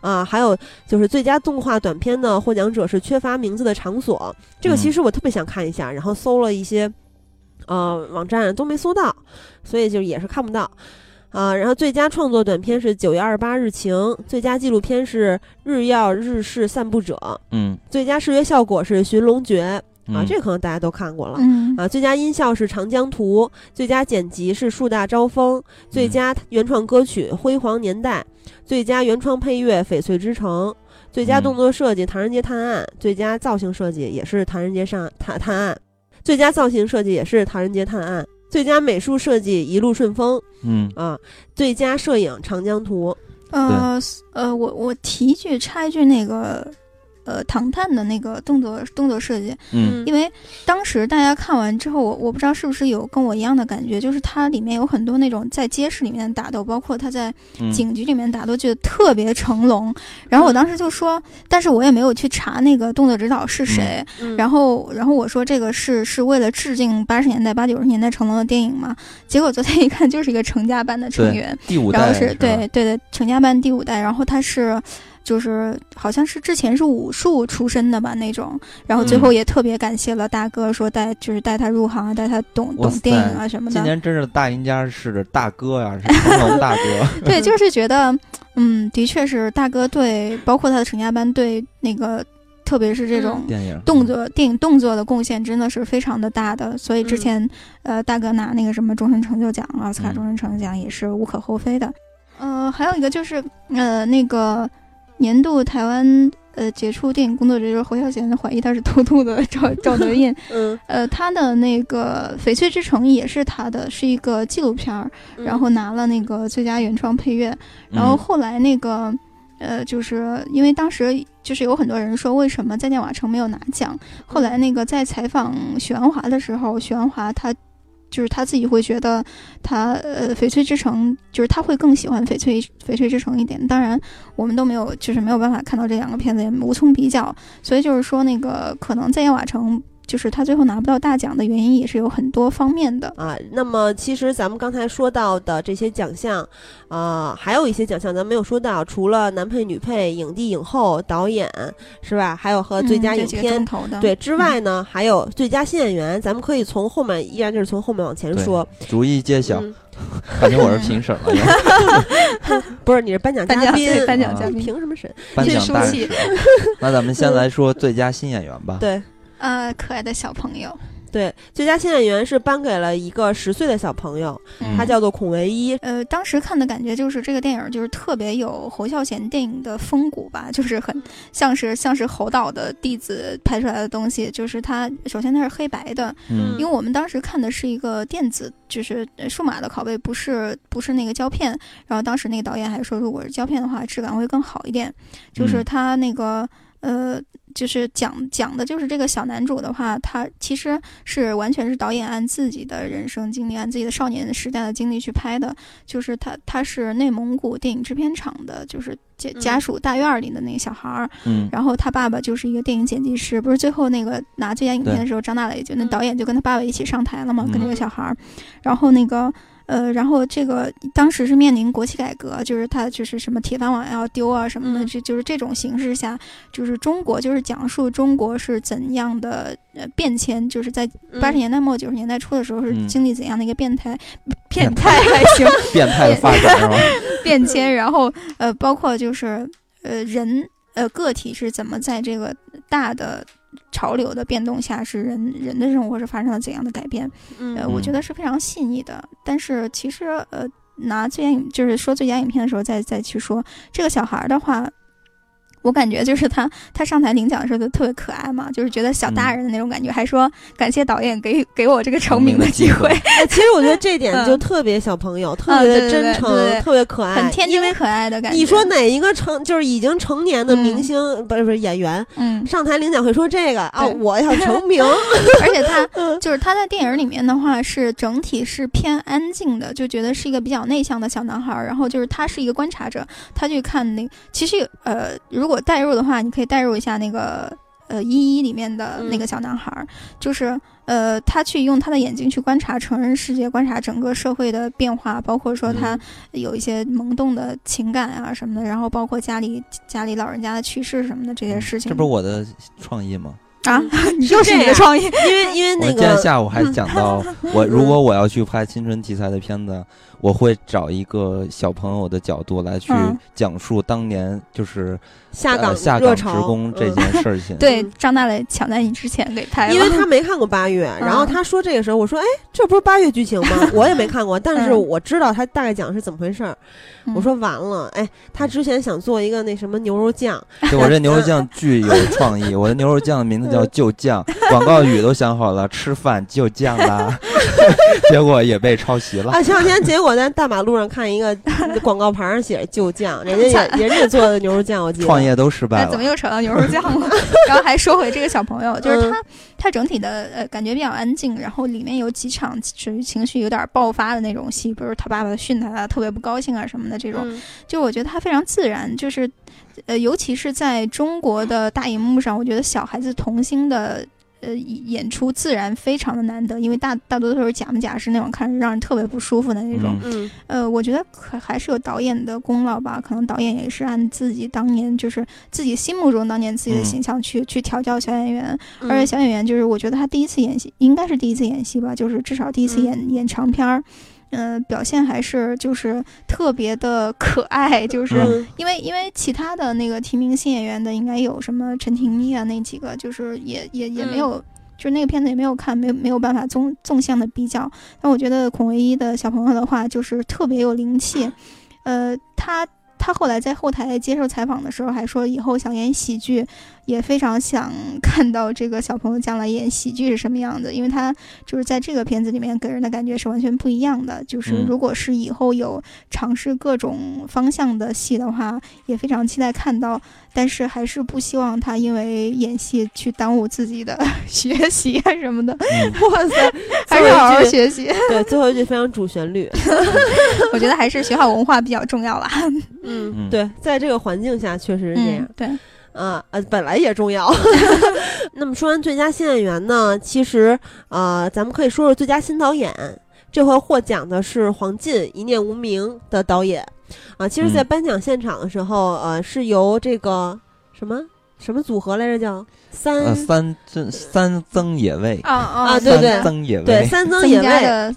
[SPEAKER 2] 啊，还有就是最佳动画短片的获奖者是《缺乏名字的场所》，这个其实我特别想看一下，然后搜了一些，呃，网站都没搜到，所以就也是看不到。啊，然后最佳创作短片是九月二十八日晴，最佳纪录片是日曜日式散步者，
[SPEAKER 1] 嗯，
[SPEAKER 2] 最佳视觉效果是寻龙诀，啊，这可能大家都看过了，
[SPEAKER 3] 嗯，
[SPEAKER 2] 啊，最佳音效是长江图，最佳剪辑是树大招风，最佳原创歌曲辉煌年代，最佳原创配乐翡翠之城，最佳动作设计唐人街探案，最佳造型设计也是唐人街上探探案，最佳造型设计也是唐人街探案。最佳美术设计一路顺风，
[SPEAKER 1] 嗯
[SPEAKER 2] 啊，最佳摄影长江图，
[SPEAKER 3] 呃呃，我我提一句插一句那个。呃，唐探的那个动作动作设计，
[SPEAKER 1] 嗯，
[SPEAKER 3] 因为当时大家看完之后，我我不知道是不是有跟我一样的感觉，就是它里面有很多那种在街市里面打斗，包括他在警局里面打斗，觉得特别成龙。然后我当时就说，但是我也没有去查那个动作指导是谁。然后，然后我说这个是是为了致敬八十年代、八九十年代成龙的电影嘛？结果昨天一看，就是一个成家班的成员，
[SPEAKER 1] 第五代，
[SPEAKER 3] 然后是对对对成家班第五代，然后他是。就是好像是之前是武术出身的吧那种，然后最后也特别感谢了大哥，说带就是带他入行，带他懂懂电影啊什么的。
[SPEAKER 1] 今年真是大赢家是大哥呀，是成龙大哥。
[SPEAKER 3] 对，就是觉得，嗯，的确是大哥对，包括他的成家班对那个，特别是这种
[SPEAKER 1] 电影
[SPEAKER 3] 动作电影动作的贡献真的是非常的大的，所以之前呃大哥拿那个什么终身成就奖，奥斯卡终身成就奖也是无可厚非的。呃，还有一个就是呃那个。年度台湾呃杰出电影工作者就是侯孝贤，怀疑他是偷渡的赵赵德胤，
[SPEAKER 2] 嗯，
[SPEAKER 3] 呃，他的那个《翡翠之城》也是他的，是一个纪录片儿，然后拿了那个最佳原创配乐，然后后来那个呃，就是因为当时就是有很多人说为什么《再见瓦城》没有拿奖，后来那个在采访许鞍华的时候，许鞍华他。就是他自己会觉得，他呃，翡翠之城就是他会更喜欢翡翠翡翠之城一点。当然，我们都没有，就是没有办法看到这两个片子，也无从比较。所以就是说，那个可能在夜瓦城。就是他最后拿不到大奖的原因也是有很多方面的
[SPEAKER 2] 啊。那么其实咱们刚才说到的这些奖项，啊，还有一些奖项咱没有说到，除了男配、女配、影帝、影后、导演，是吧？还有和最佳影片对之外呢，还有最佳新演员。咱们可以从后面，依然就是从后面往前说。
[SPEAKER 1] 逐一揭晓，感觉我是评审了。
[SPEAKER 2] 不是，你是颁奖嘉宾，
[SPEAKER 3] 颁奖嘉宾
[SPEAKER 2] 凭什么审？
[SPEAKER 1] 颁奖大使。那咱们先来说最佳新演员吧。
[SPEAKER 2] 对。
[SPEAKER 3] 呃，可爱的小朋友，
[SPEAKER 2] 对，最佳新演员是颁给了一个十岁的小朋友，他叫做孔维一。
[SPEAKER 3] 呃，当时看的感觉就是这个电影就是特别有侯孝贤电影的风骨吧，就是很像是像是侯导的弟子拍出来的东西。就是他首先他是黑白的，
[SPEAKER 1] 嗯，
[SPEAKER 3] 因为我们当时看的是一个电子，就是数码的拷贝，不是不是那个胶片。然后当时那个导演还说，如果是胶片的话，质感会更好一点。就是他那个呃。就是讲讲的，就是这个小男主的话，他其实是完全是导演按自己的人生经历，按自己的少年时代的经历去拍的。就是他他是内蒙古电影制片厂的，就是家家属大院里的那个小孩儿。
[SPEAKER 1] 嗯。
[SPEAKER 3] 然后他爸爸就是一个电影剪辑师，不是最后那个拿最佳影片的时候，张大磊就那导演就跟他爸爸一起上台了嘛，跟那个小孩儿。然后那个呃，然后这个当时是面临国企改革，就是他就是什么铁饭碗要丢啊什么的，这就是这种形势下，就是中国就是讲述中国是怎样的呃变迁，就是在八十年代末九十年代初的时候是经历怎样的一个变态变态还行
[SPEAKER 1] 变态的发展？
[SPEAKER 3] 变迁，然后呃，包括就是呃人呃个体是怎么在这个大的。潮流的变动下，是人人的生活是发生了怎样的改变？呃，我觉得是非常细腻的。但是其实，呃，拿最佳影就是说最佳影片的时候，再再去说这个小孩的话。我感觉就是他，他上台领奖的时候就特别可爱嘛，就是觉得小大人的那种感觉，还说感谢导演给给我这个成名的机会。
[SPEAKER 2] 哎，其实我觉得这点就特别小朋友，特别的真诚，特别可爱，
[SPEAKER 3] 很天真可爱的感觉。
[SPEAKER 2] 你说哪一个成就是已经成年的明星，不是不是演员，
[SPEAKER 3] 嗯，
[SPEAKER 2] 上台领奖会说这个啊，我要成名。
[SPEAKER 3] 而且他就是他在电影里面的话是整体是偏安静的，就觉得是一个比较内向的小男孩。然后就是他是一个观察者，他去看那其实呃如果。代入的话，你可以代入一下那个呃《一一》里面的那个小男孩，就是呃他去用他的眼睛去观察成人世界，观察整个社会的变化，包括说他有一些萌动的情感啊什么的，然后包括家里家里老人家的去世什么的这些事情。
[SPEAKER 1] 这不是我的创意吗？
[SPEAKER 3] 啊，你又是你的创意，因
[SPEAKER 2] 为因为那个
[SPEAKER 1] 今天下午还讲到，我如果我要去拍青春题材的片子。我会找一个小朋友的角度来去讲述当年就是
[SPEAKER 2] 下岗
[SPEAKER 1] 下岗职工这件事情。
[SPEAKER 3] 对，张大雷抢在你之前给拍
[SPEAKER 2] 了，因为他没看过八月，然后他说这个时候，我说哎，这不是八月剧情吗？我也没看过，但是我知道他大概讲是怎么回事儿。我说完了，哎，他之前想做一个那什么牛肉酱，
[SPEAKER 1] 对我这牛肉酱巨有创意，我的牛肉酱的名字叫就酱，广告语都想好了，吃饭就酱啦，结果也被抄袭了。
[SPEAKER 2] 啊，前两天结果。我在大马路上看一个 广告牌上写着“就酱”，人家也 人家做的牛肉酱，我记得
[SPEAKER 1] 创业都失败了。
[SPEAKER 3] 怎么又扯到牛肉酱了？然后还说回这个小朋友，就是他，他整体的呃感觉比较安静，然后里面有几场属于情绪有点爆发的那种戏，比如他爸爸训他，他特别不高兴啊什么的这种，就我觉得他非常自然，就是呃，尤其是在中国的大荧幕上，我觉得小孩子童星的。呃，演出自然非常的难得，因为大大多都是假模假式那种，看着让人特别不舒服的那种。
[SPEAKER 2] 嗯，
[SPEAKER 3] 呃，我觉得可还是有导演的功劳吧，可能导演也是按自己当年就是自己心目中当年自己的形象去去调教小演员，而且小演员就是我觉得他第一次演戏，应该是第一次演戏吧，就是至少第一次演演长片儿。嗯，表现还是就是特别的可爱，就是因为因为其他的那个提名新演员的应该有什么陈婷妮啊那几个，就是也也也没有，就是那个片子也没有看，没没有办法纵纵向的比较。但我觉得孔唯一的小朋友的话，就是特别有灵气，呃，他。他后来在后台接受采访的时候还说，以后想演喜剧，也非常想看到这个小朋友将来演喜剧是什么样子，因为他就是在这个片子里面给人的感觉是完全不一样的。就是如果是以后有尝试各种方向的戏的话，也非常期待看到。但是还是不希望他因为演戏去耽误自己的 学习啊什么的。
[SPEAKER 2] 哇塞，
[SPEAKER 3] 还是好好学习。
[SPEAKER 2] 对，最后一句非常主旋律。
[SPEAKER 3] 我觉得还是学好文化比较重要吧。
[SPEAKER 2] 嗯，对，在这个环境下确实是这样。
[SPEAKER 3] 对，
[SPEAKER 2] 啊呃，本来也重要。那么说完最佳新演员呢，其实呃，咱们可以说说最佳新导演。这回获奖的是黄晋，《一念无名》的导演。啊，其实，在颁奖现场的时候，呃，是由这个什么什么组合来着？叫三
[SPEAKER 1] 三曾三曾野味
[SPEAKER 3] 啊
[SPEAKER 2] 啊，对对，
[SPEAKER 1] 曾野味，
[SPEAKER 2] 对三曾野味。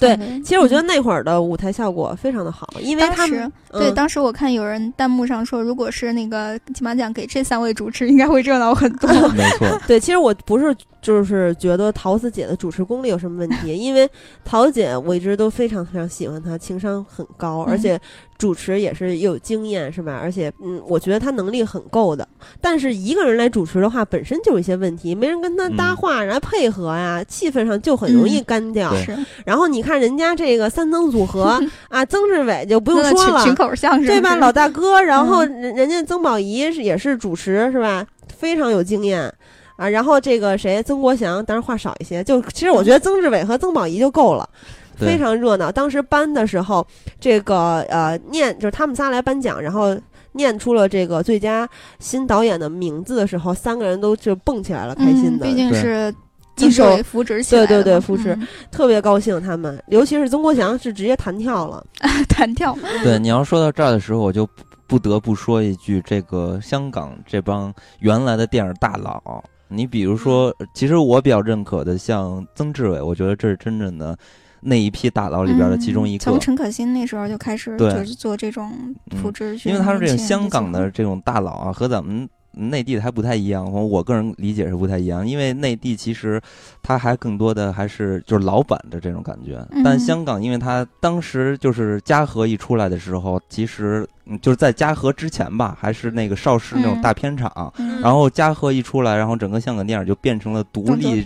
[SPEAKER 2] 对，其实我觉得那会儿的舞台效果非常的好，因为他们
[SPEAKER 3] 对当时我看有人弹幕上说，如果是那个金马奖给这三位主持，应该会热闹很多。
[SPEAKER 1] 没 错，
[SPEAKER 2] 对，其实我不是就是觉得桃子姐的主持功力有什么问题，因为桃子姐我一直都非常非常喜欢她，情商很高，而且。主持也是有经验是吧？而且，嗯，我觉得他能力很够的。但是一个人来主持的话，本身就有一些问题，没人跟他搭话，然后配合呀，气氛上就很容易干掉。
[SPEAKER 3] 是。
[SPEAKER 2] 然后你看人家这个三曾组合 啊，曾志伟就不用说了，
[SPEAKER 3] 群口相声
[SPEAKER 2] 对吧？老大哥，然后人人家曾宝仪是也是主持是吧？非常有经验啊。然后这个谁，曾国祥，当然话少一些。就其实我觉得曾志伟和曾宝仪就够了。非常热闹。当时颁的时候，这个呃念就是他们仨来颁奖，然后念出了这个最佳新导演的名字的时候，三个人都就蹦起来了，开心的。
[SPEAKER 3] 毕竟是
[SPEAKER 2] 一手
[SPEAKER 3] 扶持起来，
[SPEAKER 2] 对对对，扶持，特别高兴。他们，尤其是曾国祥，是直接弹跳了，
[SPEAKER 3] 弹跳。
[SPEAKER 1] 对，你要说到这儿的时候，我就不得不说一句，这个香港这帮原来的电影大佬，你比如说，其实我比较认可的，像曾志伟，我觉得这是真正的那一批大佬里边的其中一个。
[SPEAKER 3] 从陈可辛那时候就开始，就是做这种扶持，
[SPEAKER 1] 因为他是这种香港的这种大佬啊，和咱们。内地的还不太一样，我个人理解是不太一样，因为内地其实它还更多的还是就是老板的这种感觉，但香港因为它当时就是嘉禾一出来的时候，其实。嗯，就是在嘉禾之前吧，还是那个邵氏那种大片场。然后嘉禾一出来，然后整个香港电影就变成了独立、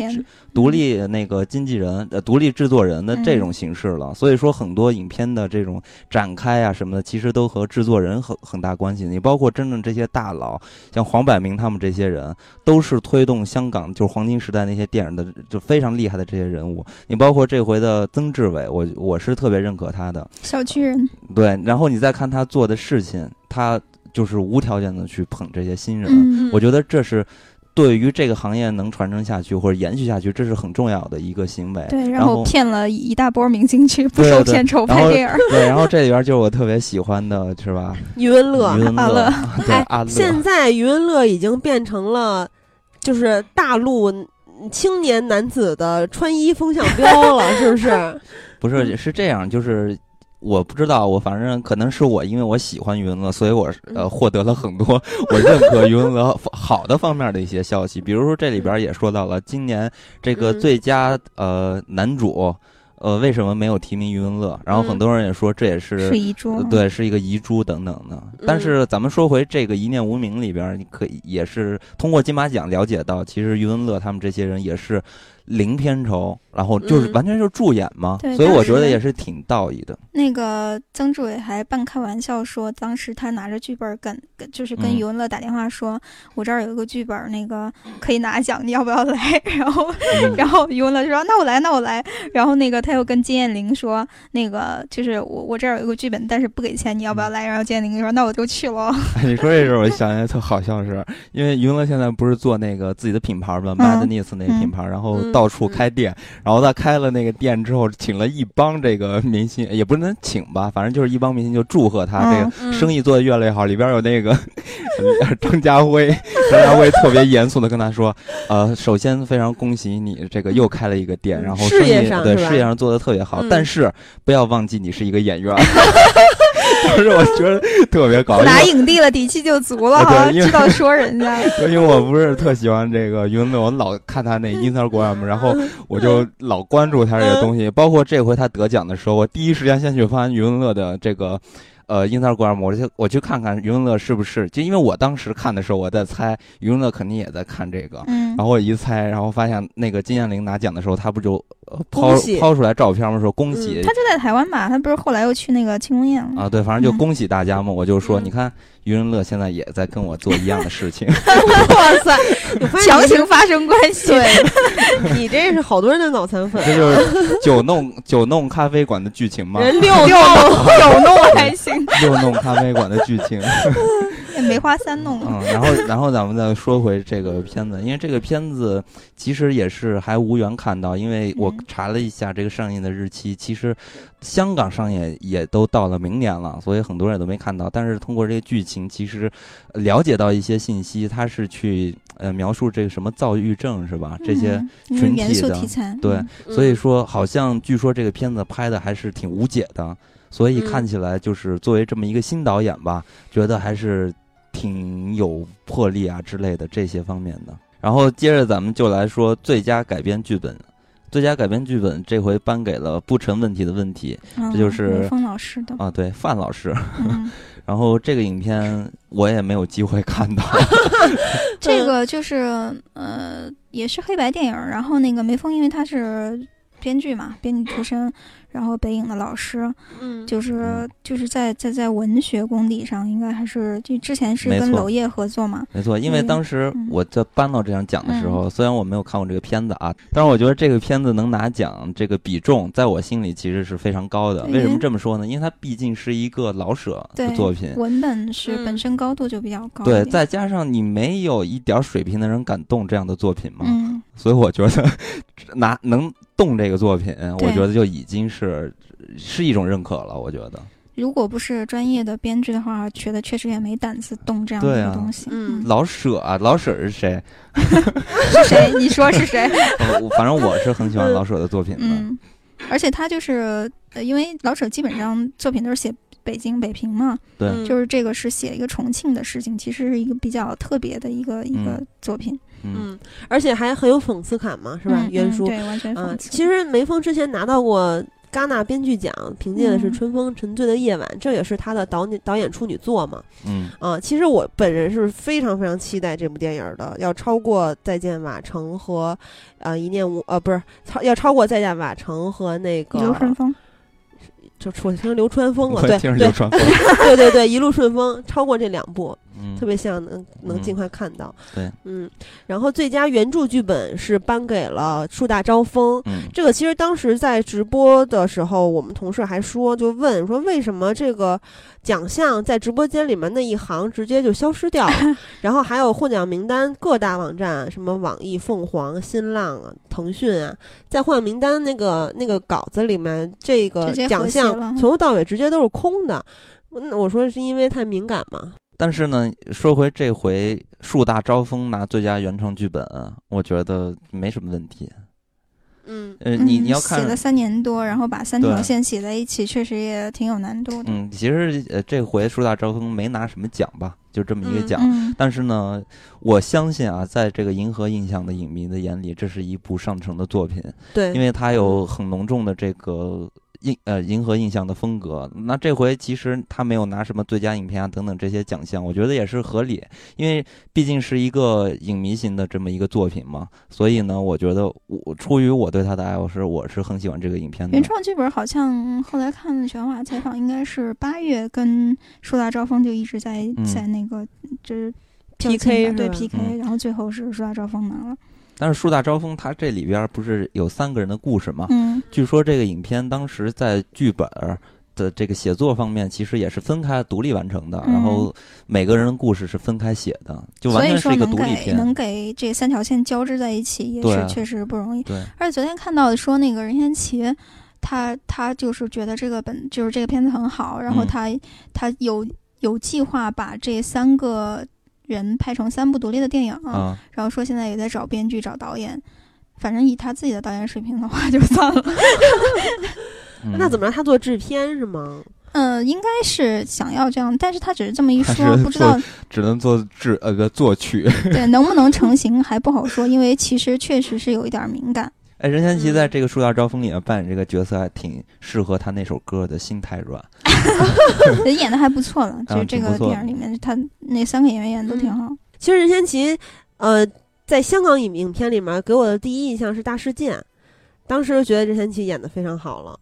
[SPEAKER 1] 独立那个经纪人、呃，独立制作人的这种形式了。所以说，很多影片的这种展开啊什么的，其实都和制作人很很大关系。你包括真正这些大佬，像黄百鸣他们这些人，都是推动香港就是黄金时代那些电影的就非常厉害的这些人物。你包括这回的曾志伟，我我是特别认可他的
[SPEAKER 3] 小巨人。
[SPEAKER 1] 对，然后你再看他做的。事情，他就是无条件的去捧这些新人，我觉得这是对于这个行业能传承下去或者延续下去，这是很重要的一个行为。
[SPEAKER 3] 对，
[SPEAKER 1] 然
[SPEAKER 3] 后骗了一大波明星去不收片酬拍电影。
[SPEAKER 1] 对，然后这里边就是我特别 喜欢的，是吧？
[SPEAKER 2] 余文乐，
[SPEAKER 1] 余文乐，对，
[SPEAKER 2] 阿乐。现在余文乐已经变成了就是大陆青年男子的穿衣风向标了，是不是？
[SPEAKER 1] 不是，是这样，就是。我不知道，我反正可能是我，因为我喜欢余文乐，所以我呃获得了很多 我认可余文乐好的方面的一些消息。比如说这里边也说到了今年这个最佳呃男主，呃为什么没有提名余文乐？然后很多人也说这也是
[SPEAKER 3] 是遗珠，
[SPEAKER 1] 对，是一个遗珠等等的。但是咱们说回这个一念无名里边，你可以也是通过金马奖了解到，其实余文乐他们这些人也是。零片酬，然后就是完全就是助演嘛，所以我觉得也是挺道义的。
[SPEAKER 3] 那个曾志伟还半开玩笑说，当时他拿着剧本跟就是跟余文乐打电话说：“我这儿有一个剧本，那个可以拿奖，你要不要来？” 然后，然后余文乐就说：“那我来，那我来。”然后那个他又跟金燕玲说：“那个就是我我这儿有一个剧本，但是不给钱，你要不要来？”然后金燕玲说：“那我就去了。”
[SPEAKER 1] 你说这事儿，我想起来特好笑，是因为余文乐现在不是做那个自己的品牌嘛，Madness 那个品牌，然后到。到处开店，然后他开了那个店之后，请了一帮这个明星，也不能请吧，反正就是一帮明星就祝贺他这个生意做得越来越好。里边有那个 张家辉，张家辉特别严肃的跟他说：“呃，首先非常恭喜你这个又开了一个店，然后
[SPEAKER 2] 事业上
[SPEAKER 1] 对事业上做的特别好，但是不要忘记你是一个演员。”当时我觉得特别搞笑，
[SPEAKER 3] 拿影帝了，底气就足了，知道说人家。
[SPEAKER 1] 因为我不是特喜欢这个余文乐，我老看他那 Instagram，然后我就老关注他这个东西。包括这回他得奖的时候，我第一时间先去翻余文乐的这个呃 Instagram，我去我去看看余文乐是不是。就因为我当时看的时候，我在猜余文乐肯定也在看这个，嗯然后我一猜，然后发现那个金燕玲拿奖的时候，他不就。抛抛出来照片吗，说恭喜。
[SPEAKER 3] 他就在台湾吧，他不是后来又去那个庆功宴了
[SPEAKER 1] 啊？对，反正就恭喜大家嘛。我就说，你看余文乐现在也在跟我做一样的事情。
[SPEAKER 2] 哇塞，
[SPEAKER 3] 强行发生关系。
[SPEAKER 2] 对，你这是好多人的脑残粉。
[SPEAKER 1] 这就是九弄九弄咖啡馆的剧情吗？
[SPEAKER 2] 六
[SPEAKER 3] 弄九 弄还行。
[SPEAKER 1] 六弄咖啡馆的剧情。
[SPEAKER 3] 梅花三弄。
[SPEAKER 1] 嗯，然后然后咱们再说回这个片子，因为这个片子其实也是还无缘看到，因为我查了一下这个上映的日期，其实香港上映也都到了明年了，所以很多人都没看到。但是通过这个剧情，其实了解到一些信息，它是去呃描述这个什么躁郁症是吧？这些群体的对，所以说好像据说这个片子拍的还是挺无解的，所以看起来就是作为这么一个新导演吧，觉得还是。挺有魄力啊之类的这些方面的，然后接着咱们就来说最佳改编剧本，最佳改编剧本这回颁给了不成问题的问题，这就是
[SPEAKER 3] 方老师的
[SPEAKER 1] 啊，对范老师。然后这个影片我也没有机会看到，
[SPEAKER 3] 这个就是呃也是黑白电影，然后那个梅峰因为他是。编剧嘛，编剧出身。然后北影的老师，
[SPEAKER 2] 嗯，
[SPEAKER 3] 就是就是在在在文学功底上，应该还是就之前是跟娄烨合作嘛，
[SPEAKER 1] 没错。因为当时我在搬到这样奖的时候，虽然我没有看过这个片子啊，但是我觉得这个片子能拿奖，这个比重在我心里其实是非常高的。为什么这么说呢？因为它毕竟是一个老舍的作品，
[SPEAKER 3] 文本是本身高度就比较高，
[SPEAKER 1] 对，再加上你没有一点水平的人敢动这样的作品嘛，
[SPEAKER 3] 嗯，
[SPEAKER 1] 所以我觉得拿能。动这个作品，我觉得就已经是是一种认可了。我觉得，
[SPEAKER 3] 如果不是专业的编剧的话，觉得确实也没胆子动这样的东西。
[SPEAKER 2] 嗯，
[SPEAKER 1] 老舍啊，老舍是谁？
[SPEAKER 3] 是谁？你说是谁？
[SPEAKER 1] 反正我是很喜欢老舍的作品的。
[SPEAKER 3] 嗯，而且他就是因为老舍基本上作品都是写北京、北平嘛。
[SPEAKER 1] 对，
[SPEAKER 3] 就是这个是写一个重庆的事情，其实是一个比较特别的一个一个作品。
[SPEAKER 2] 嗯，而且还很有讽刺感嘛，是吧？原书
[SPEAKER 3] 对，完全讽
[SPEAKER 2] 刺。其实梅峰之前拿到过戛纳编剧奖，凭借的是《春风沉醉的夜晚》，这也是他的导演导演处女作嘛。
[SPEAKER 1] 嗯
[SPEAKER 2] 啊，其实我本人是非常非常期待这部电影的，要超过《再见瓦城》和呃《一念无》呃不是超要超过《再见瓦城》和那个
[SPEAKER 3] 流川枫，
[SPEAKER 2] 就我听流川枫了，对对
[SPEAKER 1] 对
[SPEAKER 2] 对对，一路顺风，超过这两部。
[SPEAKER 1] 嗯，
[SPEAKER 2] 特别像能能尽快看到，
[SPEAKER 1] 对，
[SPEAKER 2] 嗯，然后最佳原著剧本是颁给了树大招风，
[SPEAKER 1] 嗯，
[SPEAKER 2] 这个其实当时在直播的时候，我们同事还说，就问说为什么这个奖项在直播间里面那一行直接就消失掉了，然后还有获奖名单各大网站，什么网易、凤凰、新浪啊、腾讯啊，在获奖名单那个那个稿子里面，这个奖项从头到尾直接都是空的，那我说是因为太敏感嘛。
[SPEAKER 1] 但是呢，说回这回树大招风拿最佳原创剧本，我觉得没什么问题。
[SPEAKER 2] 嗯，
[SPEAKER 1] 呃，你你要看
[SPEAKER 3] 写了三年多，然后把三条线写在一起，确实也挺有难度的。
[SPEAKER 1] 嗯，其实呃，这回树大招风没拿什么奖吧，就这么一个奖。但是呢，我相信啊，在这个银河印象的影迷的眼里，这是一部上乘的作品。
[SPEAKER 2] 对，
[SPEAKER 1] 因为它有很浓重的这个。印呃，银河印象的风格，那这回其实他没有拿什么最佳影片啊等等这些奖项，我觉得也是合理，因为毕竟是一个影迷型的这么一个作品嘛，所以呢，我觉得我出于我对他的爱，我是我是很喜欢这个影片的。
[SPEAKER 3] 原创剧本好像后来看玄华采访，应该是八月跟树大招风就一直在在那个就是
[SPEAKER 2] PK
[SPEAKER 3] 对 PK，然后最后是树大招风拿了。
[SPEAKER 1] 但是树大招风，它这里边不是有三个人的故事吗？
[SPEAKER 3] 嗯，
[SPEAKER 1] 据说这个影片当时在剧本的这个写作方面，其实也是分开独立完成的。然后每个人的故事是分开写的，就完全是一个独立片。
[SPEAKER 3] 能给这三条线交织在一起，也是确实不容易。
[SPEAKER 1] 对，
[SPEAKER 3] 而且昨天看到说那个任贤齐，他他就是觉得这个本就是这个片子很好，然后他他有有计划把这三个。人拍成三部独立的电影，然后说现在也在找编剧、找导演，反正以他自己的导演水平的话，就算了。
[SPEAKER 2] 那怎么让他做制片是吗？
[SPEAKER 3] 嗯，应该是想要这样，但是他只是这么一说，不知道
[SPEAKER 1] 只能做制呃个作曲。
[SPEAKER 3] 对，能不能成型还不好说，因为其实确实是有一点敏感。
[SPEAKER 1] 哎，任贤齐在这个《树大招风》里面扮演这个角色，还挺适合他那首歌的《心太软》。
[SPEAKER 3] 演的还不错了，就是这个电影里面，他那三个演员演的都挺好。
[SPEAKER 2] 其实任贤齐，呃，在香港影影片里面给我的第一印象是《大事件》，当时觉得任贤齐演的非常好了。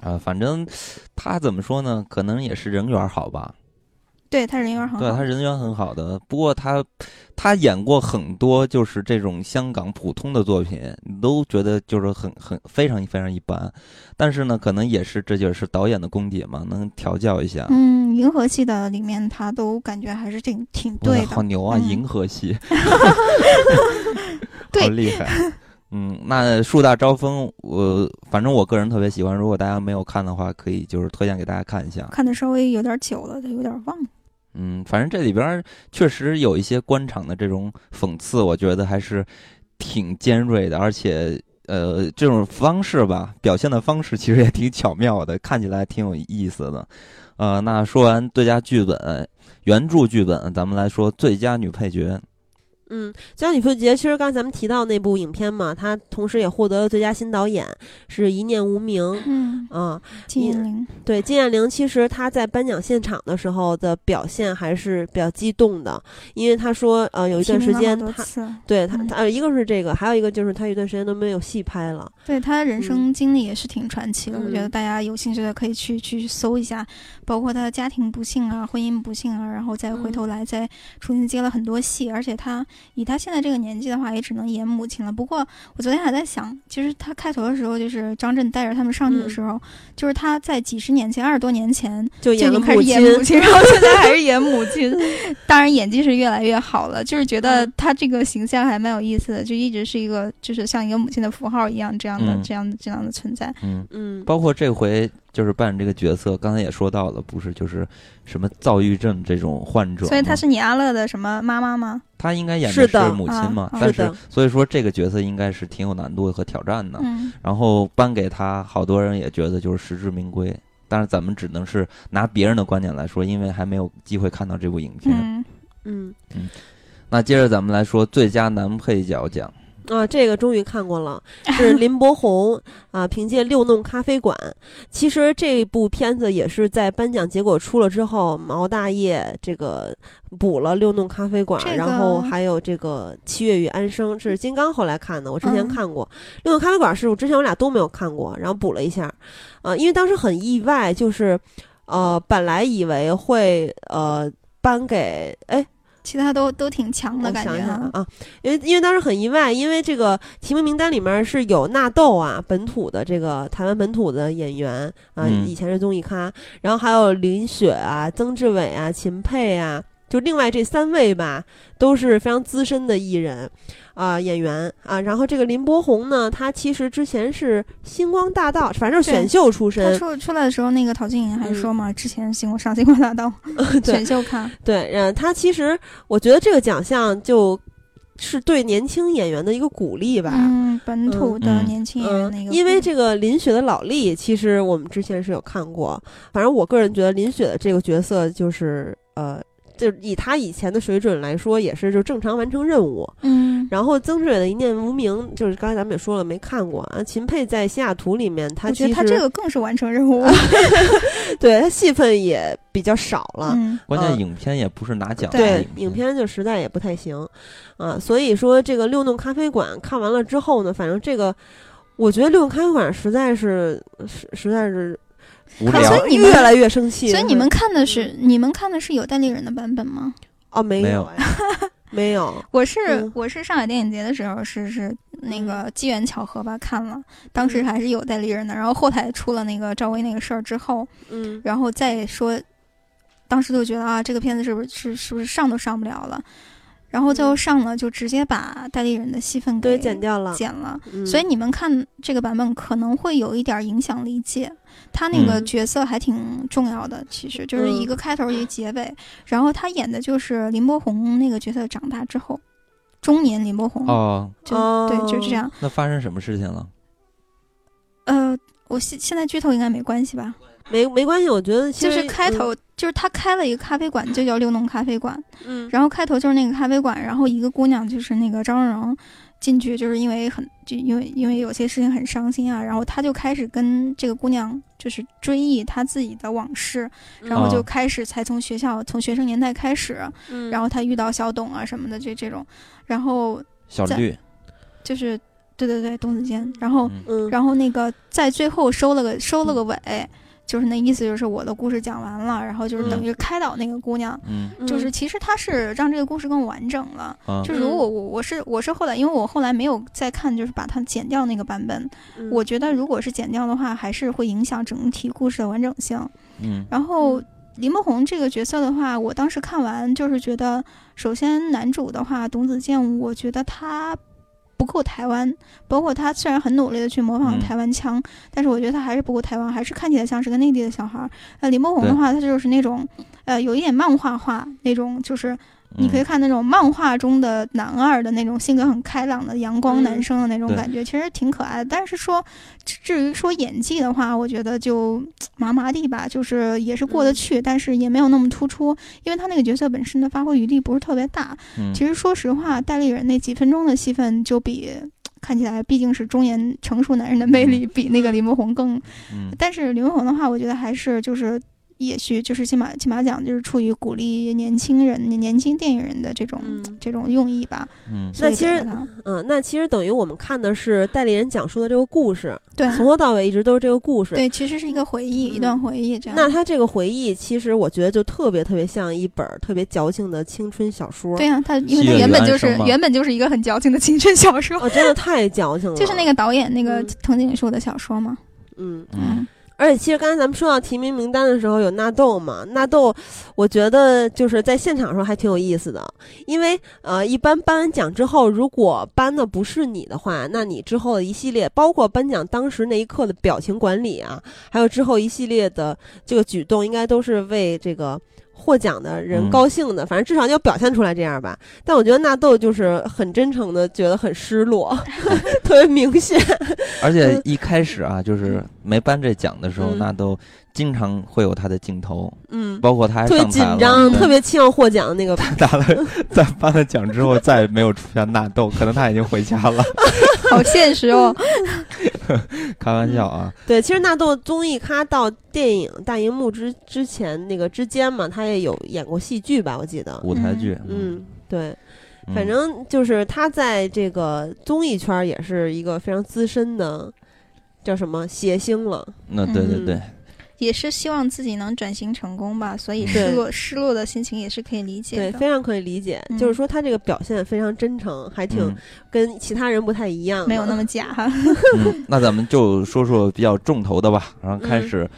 [SPEAKER 1] 啊，反正他怎么说呢？可能也是人缘好吧。
[SPEAKER 3] 对他人缘很好，
[SPEAKER 1] 对他人缘很好的。不过他，他演过很多就是这种香港普通的作品，你都觉得就是很很非常非常一般。但是呢，可能也是这就是导演的功底嘛，能调教一下。
[SPEAKER 3] 嗯，银河系的里面他都感觉还是挺挺对的，
[SPEAKER 1] 好牛啊！银河系，
[SPEAKER 3] 好
[SPEAKER 1] 厉害。嗯，那树大招风，我反正我个人特别喜欢。如果大家没有看的话，可以就是推荐给大家看一下。
[SPEAKER 3] 看的稍微有点久了，有点忘了。
[SPEAKER 1] 嗯，反正这里边确实有一些官场的这种讽刺，我觉得还是挺尖锐的，而且呃，这种方式吧，表现的方式其实也挺巧妙的，看起来挺有意思的。呃，那说完最佳剧本、原著剧本，咱们来说最佳女配角。
[SPEAKER 2] 嗯，最佳女配角，其实刚才咱们提到那部影片嘛，她同时也获得了最佳新导演，是《一念无名》。
[SPEAKER 3] 嗯
[SPEAKER 2] 啊，
[SPEAKER 3] 金燕玲。
[SPEAKER 2] 对，金燕玲，其实她在颁奖现场的时候的表现还是比较激动的，因为她说，呃，有一段时间她，对她，呃一个是这个，还有一个就是她有一段时间都没有戏拍了。
[SPEAKER 3] 对她人生经历也是挺传奇的，我觉得大家有兴趣的可以去去搜一下，包括她的家庭不幸啊，婚姻不幸啊，然后再回头来再重新接了很多戏，而且她。以他现在这个年纪的话，也只能演母亲了。不过我昨天还在想，其实他开头的时候，就是张震带着他们上去的时候，就是他在几十年前、二十多年前
[SPEAKER 2] 就已经
[SPEAKER 3] 开始演母亲，然后现在还是演母亲。当然演技是越来越好了，就是觉得他这个形象还蛮有意思的，就一直是一个就是像一个母亲的符号一样这样的、这样的、这样的存在。
[SPEAKER 1] 嗯
[SPEAKER 2] 嗯，
[SPEAKER 1] 包括这回。就是扮演这个角色，刚才也说到了，不是就是什么躁郁症这种患者，
[SPEAKER 3] 所以他是你阿乐的什么妈妈吗？
[SPEAKER 1] 他应该演的
[SPEAKER 2] 是
[SPEAKER 1] 母亲嘛？但
[SPEAKER 2] 是
[SPEAKER 1] 所以说这个角色应该是挺有难度和挑战的。
[SPEAKER 3] 嗯，
[SPEAKER 1] 然后颁给他，好多人也觉得就是实至名归。但是咱们只能是拿别人的观点来说，因为还没有机会看到这部影片。
[SPEAKER 3] 嗯
[SPEAKER 2] 嗯
[SPEAKER 1] 嗯。那接着咱们来说最佳男配角奖。
[SPEAKER 2] 啊，这个终于看过了，是林柏宏啊，凭借《六弄咖啡馆》。其实这部片子也是在颁奖结果出了之后，毛大爷这个补了《六弄咖啡馆》，然后还有这个《七月与安生》，这是金刚后来看的，我之前看过《六弄咖啡馆》，是我之前我俩都没有看过，然后补了一下，啊，因为当时很意外，就是呃，本来以为会呃颁给哎。
[SPEAKER 3] 其他都都挺强的感觉
[SPEAKER 2] 啊，因为因为当时很意外，因为这个提名名单里面是有纳豆啊，本土的这个台湾本土的演员啊，以前是综艺咖，然后还有林雪啊、曾志伟啊、秦沛啊。就另外这三位吧，都是非常资深的艺人，啊，演员啊。然后这个林柏宏呢，他其实之前是星光大道，反正选秀出身。
[SPEAKER 3] 他出出来的时候，那个陶晶莹还说嘛，之前星光上星光大道 选秀看。
[SPEAKER 2] 对，嗯，他其实我觉得这个奖项就是对年轻演员的一个鼓励吧。
[SPEAKER 3] 嗯，本土的年轻演员那个。
[SPEAKER 2] 因为这个林雪的老历，其实我们之前是有看过。反正我个人觉得林雪的这个角色就是呃。就以他以前的水准来说，也是就正常完成任务。
[SPEAKER 3] 嗯，
[SPEAKER 2] 然后曾志伟的一念无名，就是刚才咱们也说了，没看过啊。秦沛在西雅图里面，他
[SPEAKER 3] 其实他这个更是完成任务
[SPEAKER 2] 对他戏份也比较少了。
[SPEAKER 1] 关键影片也不是拿奖，
[SPEAKER 2] 对影片就实在也不太行啊。所以说这个六弄咖啡馆看完了之后呢，反正这个我觉得六弄咖啡馆实在是实实在是。
[SPEAKER 3] 所以你们
[SPEAKER 2] 越来越生气。
[SPEAKER 3] 所以你们看的是你们看的是有代理人的版本吗？
[SPEAKER 2] 哦，
[SPEAKER 1] 没
[SPEAKER 2] 有，没有。
[SPEAKER 3] 我是我是上海电影节的时候是是那个机缘巧合吧看了，当时还是有代理人的。然后后台出了那个赵薇那个事儿之后，
[SPEAKER 2] 嗯，
[SPEAKER 3] 然后再说，当时就觉得啊，这个片子是不是是是不是上都上不了了？然后最后上了，就直接把代理人的戏份给
[SPEAKER 2] 剪掉了，
[SPEAKER 3] 剪了。所以你们看这个版本可能会有一点影响理解。他那个角色还挺重要的，其实就是一个开头一个结尾。然后他演的就是林柏宏那个角色长大之后，中年林柏宏
[SPEAKER 1] 哦，
[SPEAKER 3] 就对，就这样。
[SPEAKER 1] 那发生什么事情了？
[SPEAKER 3] 呃，我现现在剧透应该没关系吧？
[SPEAKER 2] 没没关系，我觉得
[SPEAKER 3] 就是开头就是他开了一个咖啡馆，就叫六弄咖啡馆。
[SPEAKER 2] 嗯，
[SPEAKER 3] 然后开头就是那个咖啡馆，然后一个姑娘就是那个张荣荣进去，就是因为很就因为因为有些事情很伤心啊，然后他就开始跟这个姑娘就是追忆他自己的往事，然后就开始才从学校从学生年代开始，然后他遇到小董啊什么的这这种，然后
[SPEAKER 1] 小绿。
[SPEAKER 3] 就是对对对董子健，然后然后那个在最后收了个收了个尾。就是那意思，就是我的故事讲完了，然后就是等于开导那个姑娘，
[SPEAKER 1] 嗯，
[SPEAKER 3] 就是其实他是让这个故事更完整了。就是如果我我是我是后来，因为我后来没有再看，就是把它剪掉那个版本，我觉得如果是剪掉的话，还是会影响整体故事的完整性。
[SPEAKER 1] 嗯，
[SPEAKER 3] 然后林梦红这个角色的话，我当时看完就是觉得，首先男主的话，董子健，我觉得他。不够台湾，包括他虽然很努力的去模仿台湾腔，但是我觉得他还是不够台湾，还是看起来像是个内地的小孩儿。呃，李莫红的话，他就是那种，呃，有一点漫画化那种，就是你可以看那种漫画中的男二的那种性格很开朗的阳光男生的那种感觉，其实挺可爱的。但是说至于说演技的话，我觉得就麻麻地吧，就是也是过得去，但是也没有那么突出，因为他那个角色本身的发挥余地不是特别大。其实说实话，戴立人那几分钟的戏份就比看起来毕竟是中年成熟男人的魅力，比那个李梦红更。但是李梦红的话，我觉得还是就是。也许就是金马金马奖就是出于鼓励年轻人、年轻电影人的这种这种用意吧。
[SPEAKER 1] 嗯，
[SPEAKER 2] 那其实，嗯，那其实等于我们看的是代理人讲述的这个故事，
[SPEAKER 3] 对，
[SPEAKER 2] 从头到尾一直都是这个故事。
[SPEAKER 3] 对，其实是一个回忆，一段回忆这样。
[SPEAKER 2] 那他这个回忆，其实我觉得就特别特别像一本特别矫情的青春小说。
[SPEAKER 3] 对啊，他因为他原本就是原本就是一个很矫情的青春小说。
[SPEAKER 2] 哦，真的太矫情了。
[SPEAKER 3] 就是那个导演那个藤井树的小说吗？
[SPEAKER 2] 嗯嗯。而且，其实刚才咱们说到提名名单的时候，有纳豆嘛？纳豆，我觉得就是在现场的时候还挺有意思的，因为呃，一般颁完奖之后，如果颁的不是你的话，那你之后的一系列，包括颁奖当时那一刻的表情管理啊，还有之后一系列的这个举动，应该都是为这个。获奖的人高兴的，反正至少你要表现出来这样吧。但我觉得纳豆就是很真诚的，觉得很失落，特别明显。
[SPEAKER 1] 而且一开始啊，就是没颁这奖的时候，纳豆。经常会有他的镜头，
[SPEAKER 2] 嗯，
[SPEAKER 1] 包括他
[SPEAKER 2] 特别紧张，特别期望获奖的那个。
[SPEAKER 1] 他拿了 在颁了奖之后，再也没有出现纳豆，可能他已经回家了。
[SPEAKER 3] 好现实哦，
[SPEAKER 1] 开玩笑啊。
[SPEAKER 2] 对，其实纳豆综艺咖到电影大荧幕之之前那个之间嘛，他也有演过戏剧吧？我记得
[SPEAKER 1] 舞台剧。
[SPEAKER 2] 嗯，对，反正就是他在这个综艺圈也是一个非常资深的，叫什么谐星了。
[SPEAKER 1] 那对对对。
[SPEAKER 3] 也是希望自己能转型成功吧，所以失落失落的心情也是可以理解
[SPEAKER 2] 的，对，非常可以理解。就是说他这个表现非常真诚，还挺跟其他人不太一样，
[SPEAKER 3] 没有那么假。
[SPEAKER 1] 那咱们就说说比较重头的吧，然后开始。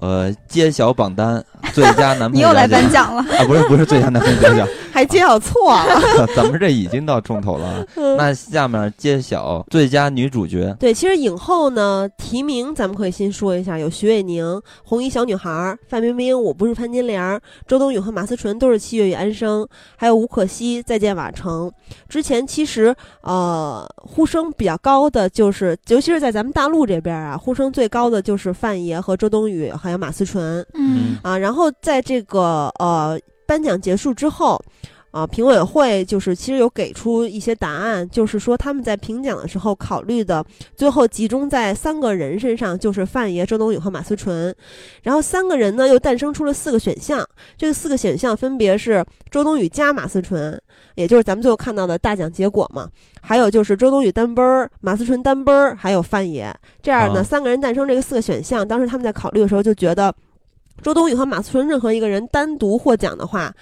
[SPEAKER 1] 呃，揭晓榜单，最佳男配。你
[SPEAKER 3] 又来颁奖了
[SPEAKER 1] 啊？不是不是最佳男配奖，
[SPEAKER 2] 还揭晓错了。
[SPEAKER 1] 咱们这已经到重头了。那下面揭晓最佳女主角。
[SPEAKER 2] 对，其实影后呢提名，咱们可以先说一下，有徐伟宁、红衣小女孩、范冰冰、我不是潘金莲、周冬雨和马思纯都是七月与安生，还有吴可希再见瓦城。之前其实呃呼声比较高的就是，尤其是在咱们大陆这边啊，呼声最高的就是范爷和周冬雨。还有马思纯，
[SPEAKER 3] 嗯。
[SPEAKER 2] 啊，然后在这个呃颁奖结束之后，啊，评委会就是其实有给出一些答案，就是说他们在评奖的时候考虑的最后集中在三个人身上，就是范爷、周冬雨和马思纯，然后三个人呢又诞生出了四个选项，这四个选项分别是周冬雨加马思纯，也就是咱们最后看到的大奖结果嘛，还有就是周冬雨单奔儿、马思纯单奔儿，还有范爷。这样呢，三个人诞生这个四个选项，当时他们在考虑的时候就觉得，周冬雨和马思纯任何一个人单独获奖的话，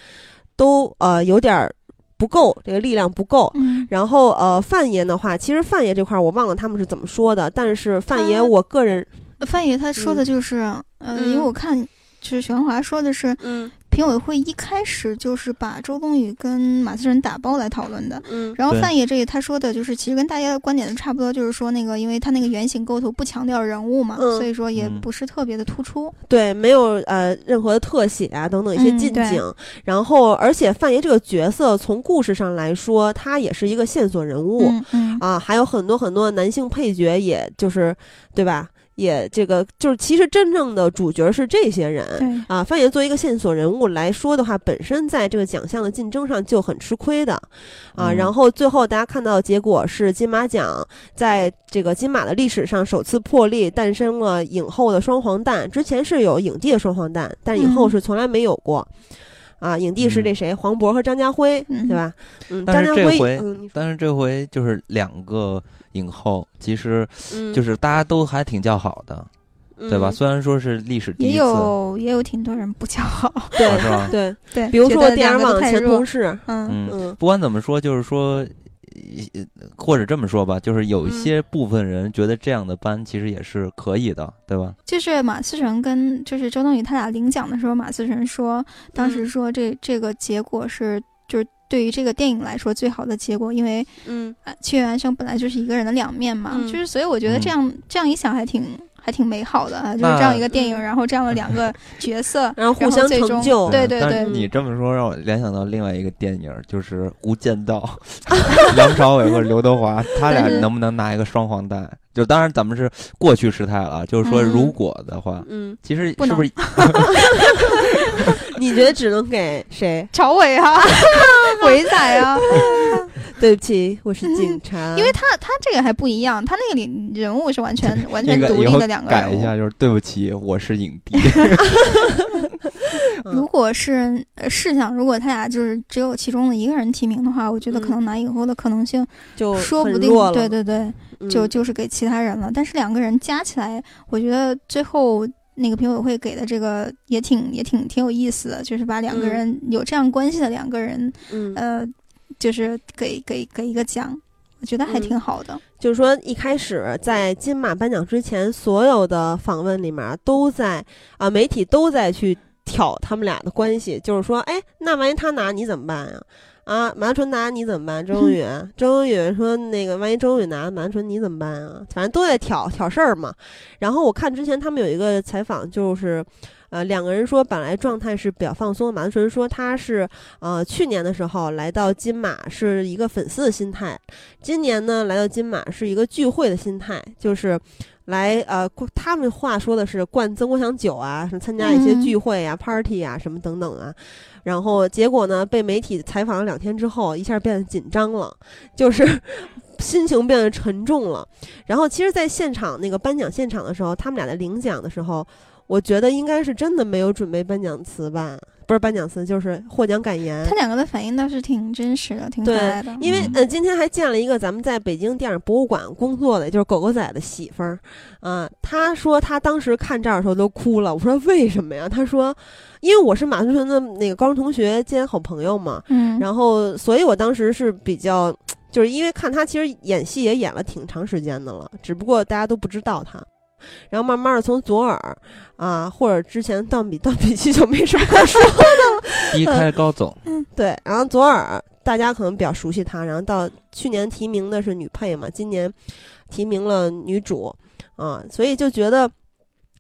[SPEAKER 2] 都呃有点不够，这个力量不够。然后呃，范爷的话，其实范爷这块我忘了他们是怎么说的，但是范爷我个人，
[SPEAKER 3] 范爷他说的就是，呃，因为我看就是许鞍华说的是，
[SPEAKER 2] 嗯。
[SPEAKER 3] 评委会一开始就是把周冬雨跟马思纯打包来讨论的，
[SPEAKER 2] 嗯，
[SPEAKER 3] 然后范爷这里他说的就是其实跟大家的观点都差不多，就是说那个因为他那个原型构图不强调人物嘛，所以说也不是特别的突出，
[SPEAKER 2] 对，没有呃任何的特写啊等等一些近景，然后而且范爷这个角色从故事上来说，他也是一个线索人物，啊，还有很多很多男性配角，也就是对吧？也这个就是，其实真正的主角是这些人啊。范爷作为一个线索人物来说的话，本身在这个奖项的竞争上就很吃亏的啊。然后最后大家看到的结果是，金马奖在这个金马的历史上首次破例诞生了影后的双黄蛋。之前是有影帝的双黄蛋，但影后是从来没有过啊。影帝是这谁？黄渤和张家辉，对吧？嗯，张家辉。
[SPEAKER 1] 但是这回就是两个。影后其实就是大家都还挺叫好的，对吧？虽然说是历史第一
[SPEAKER 3] 次，也有也有挺多人不叫好，
[SPEAKER 2] 对
[SPEAKER 1] 吧？
[SPEAKER 2] 对
[SPEAKER 3] 对，
[SPEAKER 2] 比如说电影网前同事，
[SPEAKER 3] 嗯
[SPEAKER 1] 嗯。不管怎么说，就是说，或者这么说吧，就是有一些部分人觉得这样的班其实也是可以的，对吧？
[SPEAKER 3] 就是马思纯跟就是周冬雨他俩领奖的时候，马思纯说，当时说这这个结果是就是。对于这个电影来说，最好的结果，因为，
[SPEAKER 2] 嗯，
[SPEAKER 3] 七月安生本来就是一个人的两面嘛，就是所以我觉得这样这样一想还挺还挺美好的啊，就是这样一个电影，然后这样的两个角色，
[SPEAKER 2] 然后互相成就，
[SPEAKER 3] 对对对。
[SPEAKER 1] 你这么说让我联想到另外一个电影，就是《无间道》，梁朝伟和刘德华，他俩能不能拿一个双黄蛋？就当然咱们是过去时态了，就是说如果的话，嗯，其实是不是？
[SPEAKER 2] 你觉得只能给谁？
[SPEAKER 3] 朝伟啊，伟仔啊。
[SPEAKER 2] 对不起，我是警察。
[SPEAKER 3] 因为他他这个还不一样，他那个里人物是完全 完全独立的两个
[SPEAKER 1] 人。改一下，就是对不起，我是影帝。
[SPEAKER 3] 如果是试想，如果他俩就是只有其中的一个人提名的话，我觉得可能拿影后的可能性
[SPEAKER 2] 就
[SPEAKER 3] 说不定。对对对，就就是给其他人了。但是两个人加起来，我觉得最后那个评委会给的这个也挺也挺挺有意思的，就是把两个人有这样关系的两个人，呃。就是给给给一个奖，我觉得还挺好的。
[SPEAKER 2] 就是说，一开始在金马颁奖之前，所有的访问里面都在啊，媒体都在去挑他们俩的关系。就是说，哎，那万一他拿你怎么办呀？啊，马春拿你怎么办？周冬雨，周冬雨说那个，万一周冬雨拿马春你怎么办啊？反正都在挑挑事儿嘛。然后我看之前他们有一个采访，就是。呃，两个人说本来状态是比较放松。马思纯说他是呃去年的时候来到金马是一个粉丝的心态，今年呢来到金马是一个聚会的心态，就是来呃他们话说的是灌曾国祥酒啊，什么参加一些聚会啊、party 啊什么等等啊。然后结果呢被媒体采访了两天之后，一下变得紧张了，就是 心情变得沉重了。然后其实，在现场那个颁奖现场的时候，他们俩在领奖的时候。我觉得应该是真的没有准备颁奖词吧，不是颁奖词，就是获奖感言。
[SPEAKER 3] 他两个的反应倒是挺真实的，挺可爱的。
[SPEAKER 2] 因为呃，今天还见了一个咱们在北京电影博物馆工作的，就是狗狗仔的媳妇儿，啊，他说他当时看这儿的时候都哭了。我说为什么呀？他说，因为我是马思纯的那个高中同学兼好朋友嘛，嗯，然后所以我当时是比较，就是因为看他其实演戏也演了挺长时间的了，只不过大家都不知道他。然后慢慢的从左耳啊，或者之前断笔断笔记就没什么可说的。
[SPEAKER 1] 低开高走，
[SPEAKER 2] 嗯，对。然后左耳大家可能比较熟悉他，然后到去年提名的是女配嘛，今年提名了女主啊，所以就觉得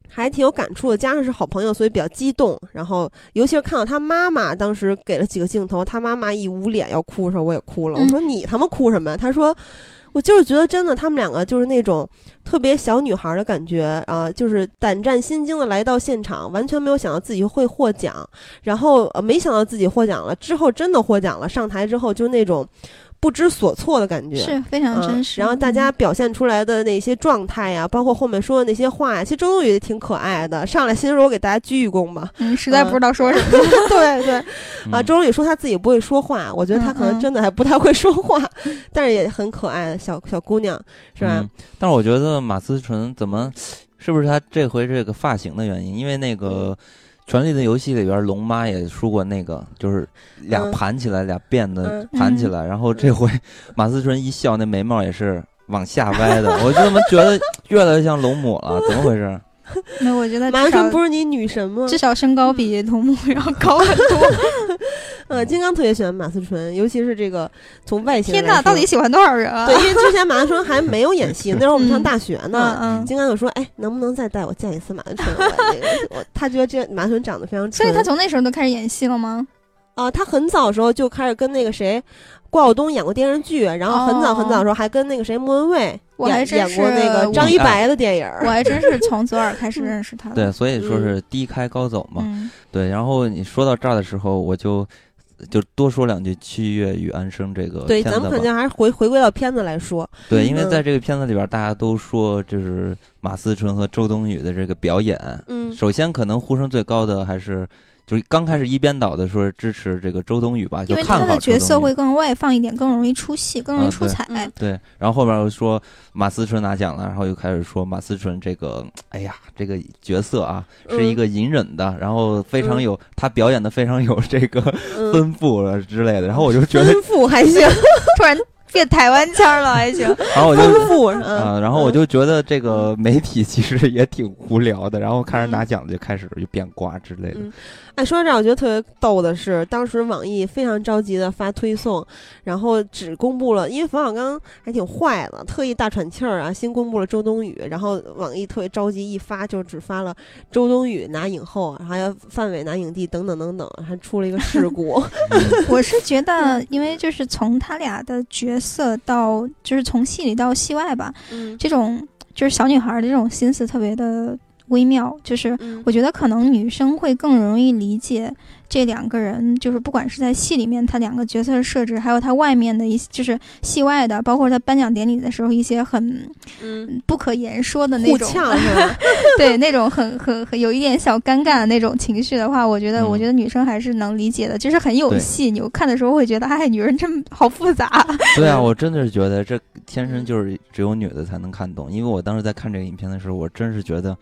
[SPEAKER 2] 还挺有感触的。加上是好朋友，所以比较激动。然后尤其是看到他妈妈当时给了几个镜头，他妈妈一捂脸要哭的时候，我也哭了。我说你他妈哭什么呀？他说。我就是觉得，真的，他们两个就是那种特别小女孩的感觉啊，就是胆战心惊的来到现场，完全没有想到自己会获奖，然后呃，没想到自己获奖了，之后真的获奖了，上台之后就那种。不知所措的感觉
[SPEAKER 3] 是非常真实，
[SPEAKER 2] 然后大家表现出来的那些状态呀，包括后面说的那些话呀，其实周冬雨也挺可爱的。上来先说我给大家鞠一躬吧，
[SPEAKER 3] 嗯，实在不知道说什么。
[SPEAKER 2] 对对，啊，周冬雨说她自己不会说话，我觉得她可能真的还不太会说话，但是也很可爱的小小姑娘，是吧？
[SPEAKER 1] 但是我觉得马思纯怎么，是不是她这回这个发型的原因？因为那个。《权力的游戏》里边，龙妈也说过那个，就是俩盘起来，俩辫子盘起来，然后这回 马思纯一笑，那眉毛也是往下歪的，我就怎么觉得越来越像龙母了？怎么回事？
[SPEAKER 3] 那我觉得
[SPEAKER 2] 马思纯不是你女神吗？
[SPEAKER 3] 至少身高比龙母要高很多。
[SPEAKER 2] 呃，金刚特别喜欢马思纯，尤其是这个从外形。
[SPEAKER 3] 天哪，到底喜欢多少人啊？
[SPEAKER 2] 对，因为之前马思纯还没有演戏，那时候我们上大学呢。金刚就说：“哎，能不能再带我见一次马思纯？” 我他觉得这马思纯长得非常。
[SPEAKER 3] 所以他从那时候都开始演戏了吗？
[SPEAKER 2] 啊，他很早的时候就开始跟那个谁。郭晓东演过电视剧，然后很早很早的时候还跟那个谁莫文蔚演演过那个张一白的电影。
[SPEAKER 3] 我还真是从左耳 开始认识他的。
[SPEAKER 1] 对，所以说是低开高走嘛。对，然后你说到这儿的时候，我就就多说两句《七月与安生》这个。
[SPEAKER 2] 对，咱们肯定还是回回归到片子来说。
[SPEAKER 1] 对，因为在这个片子里边，大家都说就是马思纯和周冬雨的这个表演。嗯。首先，可能呼声最高的还是。就是刚开始一边倒的说支持这个周冬雨吧，就看好
[SPEAKER 3] 他的角色会更外放一点，更容易出戏，更容易出彩。
[SPEAKER 1] 对，然后后边又说马思纯拿奖了，然后又开始说马思纯这个，哎呀，这个角色啊是一个隐忍的，然后非常有他表演的非常有这个丰富了之类的。然后我就觉得
[SPEAKER 2] 丰富还行，
[SPEAKER 3] 突然变台湾腔了还行。
[SPEAKER 1] 然后我就啊，然后我就觉得这个媒体其实也挺无聊的，然后看人拿奖就开始就变瓜之类的。
[SPEAKER 2] 哎，说到这儿，我觉得特别逗的是，当时网易非常着急的发推送，然后只公布了，因为冯小刚还挺坏的，特意大喘气儿啊，先公布了周冬雨，然后网易特别着急一发就只发了周冬雨拿影后，还有范伟拿影帝等等等等，还出了一个事故。
[SPEAKER 3] 我是觉得，因为就是从他俩的角色到，就是从戏里到戏外吧，
[SPEAKER 2] 嗯，
[SPEAKER 3] 这种就是小女孩的这种心思特别的。微妙，就是我觉得可能女生会更容易理解这两个人，就是不管是在戏里面他两个角色的设置，还有他外面的一些，就是戏外的，包括他颁奖典礼的时候一些很
[SPEAKER 2] 嗯
[SPEAKER 3] 不可言说的那种，对那种很很很有一点小尴尬的那种情绪的话，我觉得我觉得女生还是能理解的，就是很有戏。你看的时候会觉得，哎，女人真好复杂。
[SPEAKER 1] 对啊，我真的是觉得这天生就是只有女的才能看懂，因为我当时在看这个影片的时候，我真是觉得。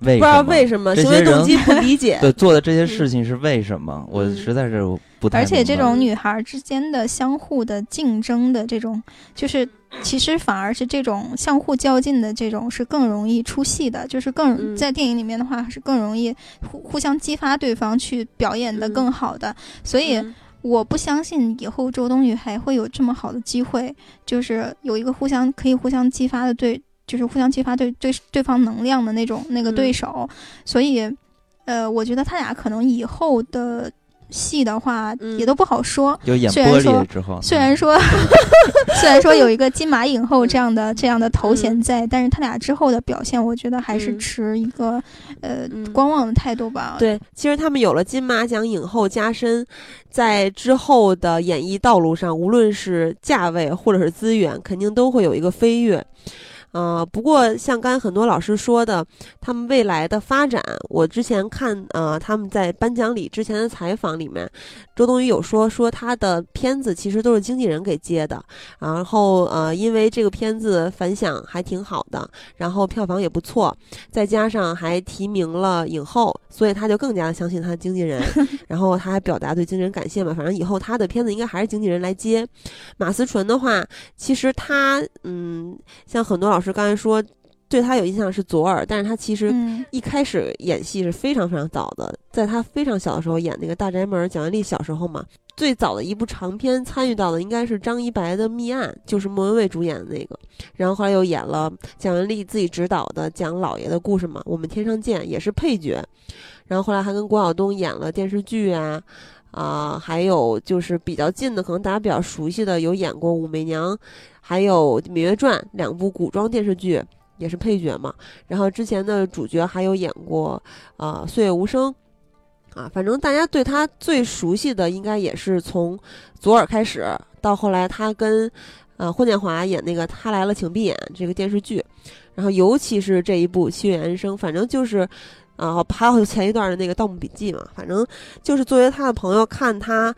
[SPEAKER 1] 不知
[SPEAKER 2] 道为什么行为动机不理解，
[SPEAKER 1] 对做的这些事情是为什么？我实在是不太。
[SPEAKER 3] 而且这种女孩之间的相互的竞争的这种，就是其实反而是这种相互较劲的这种是更容易出戏的，就是更在电影里面的话是更容易互互相激发对方去表演的更好的。所以我不相信以后周冬雨还会有这么好的机会，就是有一个互相可以互相激发的对。就是互相激发对对对方能量的那种那个对手，所以，呃，我觉得他俩可能以后的戏的话也都不好说。
[SPEAKER 1] 有演玻璃之后，
[SPEAKER 3] 虽然说 虽然说有一个金马影后这样的这样的头衔在，但是他俩之后的表现，我觉得还是持一个呃观望的态度吧。
[SPEAKER 2] 对，其实他们有了金马奖影后加身，在之后的演艺道路上，无论是价位或者是资源，肯定都会有一个飞跃。呃，不过像刚才很多老师说的，他们未来的发展，我之前看呃他们在颁奖礼之前的采访里面，周冬雨有说说他的片子其实都是经纪人给接的，然后呃因为这个片子反响还挺好的，然后票房也不错，再加上还提名了影后，所以他就更加的相信他的经纪人，然后他还表达对经纪人感谢嘛，反正以后他的片子应该还是经纪人来接。马思纯的话，其实他嗯像很多老。老师刚才说，对他有印象是左耳，但是他其实一开始演戏是非常非常早的，在他非常小的时候演那个《大宅门》，蒋雯丽小时候嘛，最早的一部长片参与到的应该是张一白的《密案》，就是莫文蔚主演的那个，然后后来又演了蒋雯丽自己执导的讲老爷的故事嘛，《我们天上见》也是配角，然后后来还跟郭晓东演了电视剧啊，啊，还有就是比较近的，可能大家比较熟悉的有演过《武媚娘》。还有《芈月传》两部古装电视剧也是配角嘛，然后之前的主角还有演过呃《岁月无声》，啊，反正大家对他最熟悉的应该也是从左耳开始，到后来他跟呃霍建华演那个《他来了，请闭眼》这个电视剧，然后尤其是这一部《七月安生》，反正就是啊，还有前一段的那个《盗墓笔记》嘛，反正就是作为他的朋友看他。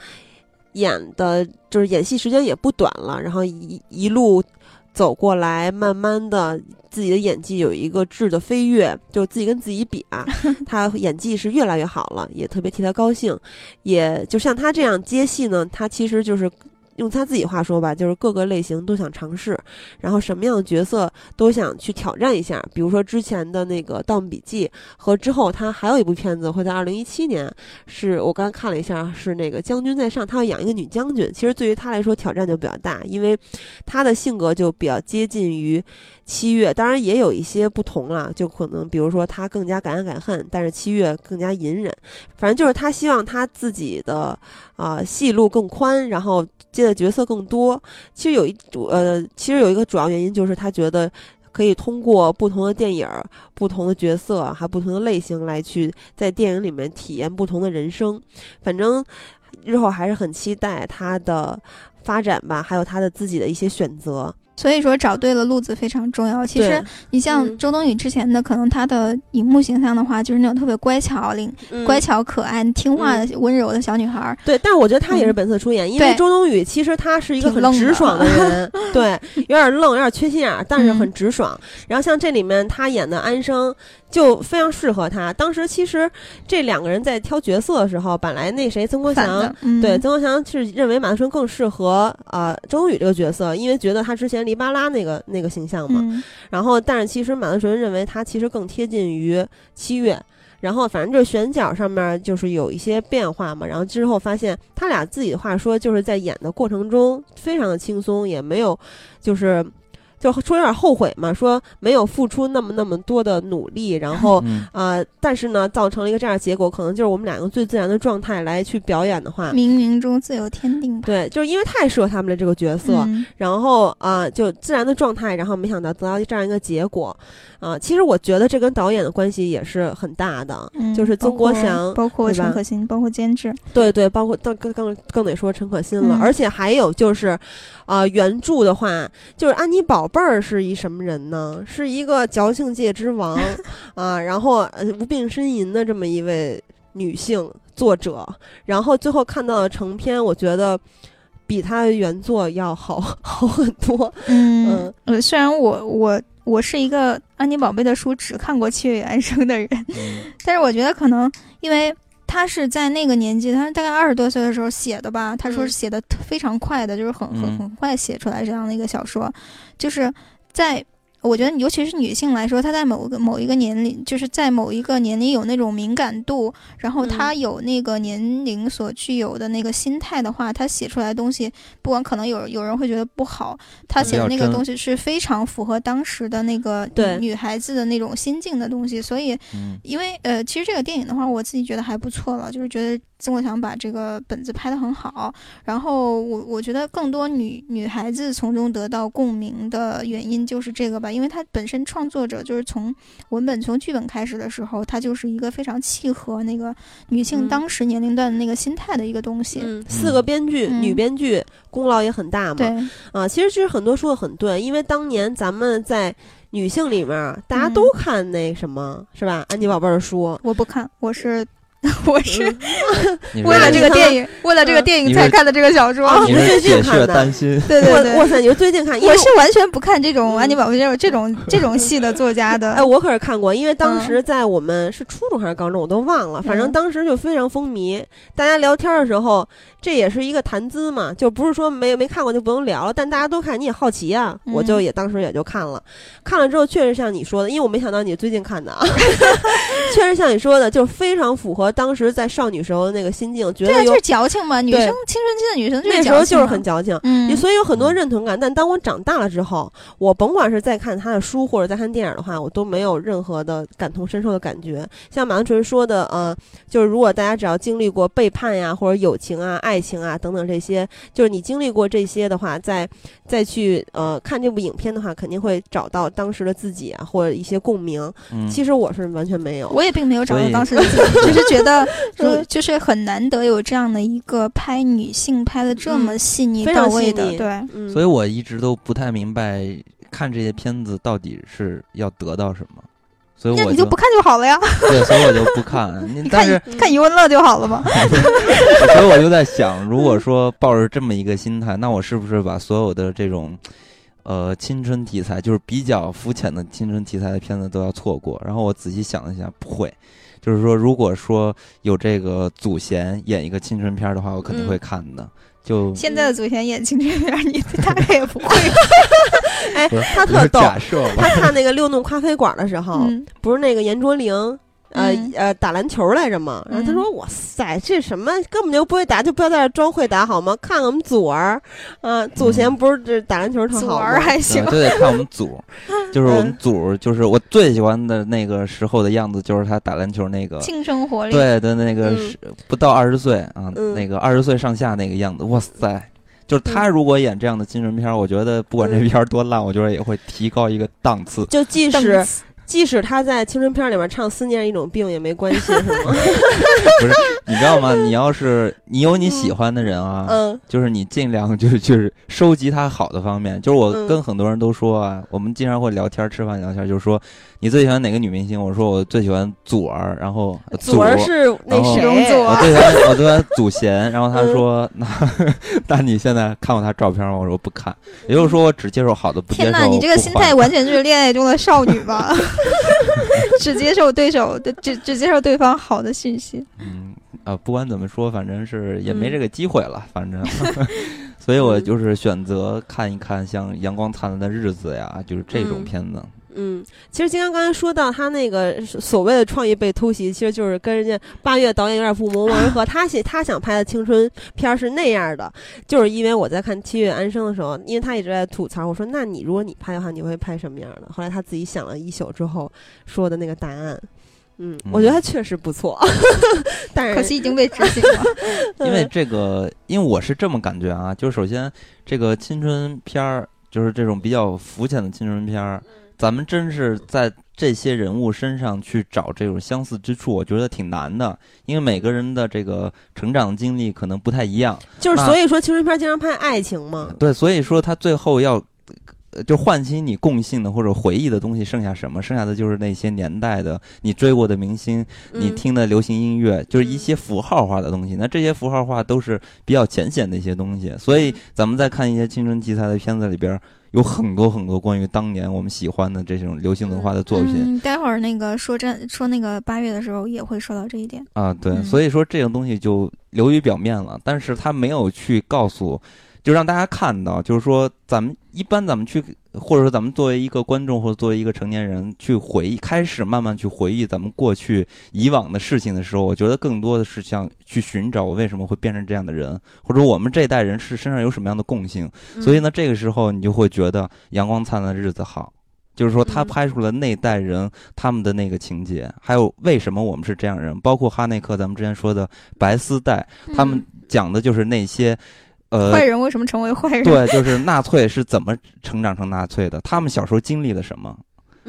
[SPEAKER 2] 演的就是演戏时间也不短了，然后一一路走过来，慢慢的自己的演技有一个质的飞跃，就自己跟自己比啊，他演技是越来越好了，也特别替他高兴，也就像他这样接戏呢，他其实就是。用他自己话说吧，就是各个类型都想尝试，然后什么样的角色都想去挑战一下。比如说之前的那个《盗墓笔记》，和之后他还有一部片子会在二零一七年，是我刚刚看了一下，是那个《将军在上》，他要演一个女将军。其实对于他来说挑战就比较大，因为他的性格就比较接近于七月，当然也有一些不同了，就可能比如说他更加敢爱敢恨，但是七月更加隐忍。反正就是他希望他自己的啊戏路更宽，然后。接的角色更多，其实有一呃，其实有一个主要原因就是他觉得可以通过不同的电影、不同的角色还不同的类型来去在电影里面体验不同的人生。反正日后还是很期待他的发展吧，还有他的自己的一些选择。
[SPEAKER 3] 所以说找对了路子非常重要。其实你像周冬雨之前的，可能她的荧幕形象的话，就是那种特别乖巧、灵、乖巧可爱、听话的、温柔的小女孩。
[SPEAKER 2] 对，但我觉得她也是本色出演，因为周冬雨其实她是一个很直爽的人，对，有点愣，有点缺心眼，但是很直爽。然后像这里面她演的安生。就非常适合他。当时其实这两个人在挑角色的时候，本来那谁曾国祥，对曾国祥是认为马德纯更适合啊周冬雨这个角色，因为觉得他之前黎巴拉那个那个形象嘛。然后，但是其实马德纯认为他其实更贴近于七月。然后，反正就是选角上面就是有一些变化嘛。然后之后发现他俩自己的话说，就是在演的过程中非常的轻松，也没有就是。就说有点后悔嘛，说没有付出那么那么多的努力，然后啊，但是呢，造成了一个这样的结果，可能就是我们两个最自然的状态来去表演的话，
[SPEAKER 3] 冥冥中自有天定。
[SPEAKER 2] 对，就是因为太适合他们的这个角色，然后啊，就自然的状态，然后没想到得到这样一个结果，啊，其实我觉得这跟导演的关系也是很大的，就是曾国祥，
[SPEAKER 3] 包括陈可辛，包括监制，
[SPEAKER 2] 对对，包括更更更更得说陈可辛了，而且还有就是。啊，原著的话就是安妮宝贝儿是一什么人呢？是一个矫情界之王 啊，然后无病呻吟的这么一位女性作者，然后最后看到的成片，我觉得比她的原作要好 好很多。
[SPEAKER 3] 嗯，呃，虽然我我我是一个安妮宝贝的书只看过七月与安生的人，但是我觉得可能因为。他是在那个年纪，他大概二十多岁的时候写的吧。他说是写的非常快的，就是很很很快写出来这样的一个小说，就是在。我觉得，尤其是女性来说，她在某个某一个年龄，就是在某一个年龄有那种敏感度，然后她有那个年龄所具有的那个心态的话，她写出来的东西，不管可能有有人会觉得不好，她写的那个东西是非常符合当时的那个女孩子的那种心境的东西。所以，因为呃，其实这个电影的话，我自己觉得还不错了，就是觉得。曾国祥把这个本子拍得很好，然后我我觉得更多女女孩子从中得到共鸣的原因就是这个吧，因为他本身创作者就是从文本从剧本开始的时候，他就是一个非常契合那个女性当时年龄段的那个心态的一个东西。
[SPEAKER 2] 四个编剧，女编剧功劳也很大嘛。
[SPEAKER 3] 对
[SPEAKER 2] 啊，其实其实很多说的很对，因为当年咱们在女性里面，大家都看那什么是吧？安妮宝贝的书，
[SPEAKER 3] 我不看，我是。我是 为了这个电影，为了这个电影才看的这个小说。
[SPEAKER 1] 你
[SPEAKER 2] 是最近看的？
[SPEAKER 3] 对对对，
[SPEAKER 2] 哇塞！你是最近看？
[SPEAKER 3] 我是完全不看这种安妮宝贝这种这种这种戏的作家的。
[SPEAKER 2] 哎，我可是看过，因为当时在我们是初中还是高中，我都忘了。反正当时就非常风靡，大家聊天的时候，这也是一个谈资嘛，就不是说没没看过就不能聊了。但大家都看，你也好奇啊，我就也当时也就看了。看了之后，确实像你说的，因为我没想到你最近看的啊，确实像你说的，就非常符合。当时在少女时候的那个心境，觉得
[SPEAKER 3] 就是矫情嘛，女生青春期的女生
[SPEAKER 2] 那时候就是很矫情，嗯，所以有很多认同感。但当我长大了之后，我甭管是在看他的书或者在看电影的话，我都没有任何的感同身受的感觉。像马文纯说的，呃，就是如果大家只要经历过背叛呀，或者友情啊、爱情啊等等这些，就是你经历过这些的话，再再去呃看这部影片的话，肯定会找到当时的自己啊，或者一些共鸣。其实我是完全没有，
[SPEAKER 3] 我也并没有找到当时的自己，只是觉得。就就是很难得有这样的一个拍女性拍的这么细腻到位的，对，
[SPEAKER 1] 所以我一直都不太明白看这些片子到底是要得到什么，所以我
[SPEAKER 3] 你就不看就好了呀。
[SPEAKER 1] 对，所以我就不看。你但是
[SPEAKER 3] 看余文乐就好了嘛。
[SPEAKER 1] 所以我就在想，如果说抱着这么一个心态，那我是不是把所有的这种呃青春题材，就是比较肤浅的青春题材的片子都要错过？然后我仔细想了一下，不会。就是说，如果说有这个祖贤演一个青春片的话，我肯定会看的。就
[SPEAKER 3] 现在的祖贤演青春片，你大概也不会。
[SPEAKER 2] 哎，他特逗。他看那个六弄咖啡馆的时候，不是那个严卓灵。呃呃，打篮球来着嘛？然后他说：“哇塞，这什么根本就不会打，就不要在这装会打好吗？看看我们祖儿，啊，祖贤不是这打篮球特好
[SPEAKER 3] 祖儿还行，
[SPEAKER 1] 就得看我们祖，就是我们祖，就是我最喜欢的那个时候的样子，就是他打篮球那个
[SPEAKER 3] 青春活力，
[SPEAKER 1] 对的那个是不到二十岁啊，那个二十岁上下那个样子，哇塞！就是他如果演这样的精神片，我觉得不管这片多烂，我觉得也会提高一个档次。
[SPEAKER 2] 就即使。即使他在青春片里面唱“思念一种病”也没关系，是吗？
[SPEAKER 1] 不是，你知道吗？你要是你有你喜欢的人啊，
[SPEAKER 2] 嗯，
[SPEAKER 1] 就是你尽量就是就是收集他好的方面。就是我跟很多人都说啊，我们经常会聊天吃饭聊天，就是说你最喜欢哪个女明星？我说我最喜欢祖儿，然后祖
[SPEAKER 2] 儿是那谁？
[SPEAKER 1] 我最喜欢 我最喜欢祖贤。然后他说 那那你现在看过他照片吗？我说不看。也就是说我只接受好的，不接受。天呐，
[SPEAKER 3] 你这个心态完全就是恋爱中的少女吧？只接受对手的，只只接受对方好的信息。
[SPEAKER 1] 嗯啊，不管怎么说，反正是也没这个机会了。反正，所以我就是选择看一看像《阳光灿烂的日子》呀，就是这种片子。
[SPEAKER 2] 嗯，其实金刚刚才说到他那个所谓的创意被偷袭，其实就是跟人家八月导演有点不谋而合。他写他想拍的青春片是那样的，就是因为我在看《七月安生》的时候，因为他一直在吐槽，我说那你如果你拍的话，你会拍什么样的？后来他自己想了一宿之后说的那个答案，嗯，我觉得他确实不错，但是
[SPEAKER 3] 可惜已经被执行了。
[SPEAKER 1] 因为这个，因为我是这么感觉啊，就是首先这个青春片儿，就是这种比较肤浅的青春片儿。咱们真是在这些人物身上去找这种相似之处，我觉得挺难的，因为每个人的这个成长经历可能不太一样。
[SPEAKER 2] 就是所以说，青春片经常拍爱情嘛。
[SPEAKER 1] 对，所以说他最后要就唤起你共性的或者回忆的东西，剩下什么？剩下的就是那些年代的你追过的明星，你听的流行音乐，就是一些符号化的东西。那这些符号化都是比较浅显的一些东西。所以咱们在看一些青春题材的片子里边。有很多很多关于当年我们喜欢的这种流行文化的作品。
[SPEAKER 3] 待会儿那个说真说那个八月的时候也会说到这一点
[SPEAKER 1] 啊，对，所以说这种东西就流于表面了，但是他没有去告诉。就让大家看到，就是说，咱们一般咱们去，或者说咱们作为一个观众或者作为一个成年人去回忆，开始慢慢去回忆咱们过去以往的事情的时候，我觉得更多的是想去寻找我为什么会变成这样的人，或者我们这代人是身上有什么样的共性。所以呢，这个时候你就会觉得阳光灿烂的日子好，就是说他拍出了那代人他们的那个情节，还有为什么我们是这样人，包括哈内克咱们之前说的白丝带，他们讲的就是那些。呃，
[SPEAKER 3] 坏人为什么成为坏人？
[SPEAKER 1] 对，就是纳粹是怎么成长成纳粹的？他们小时候经历了什么？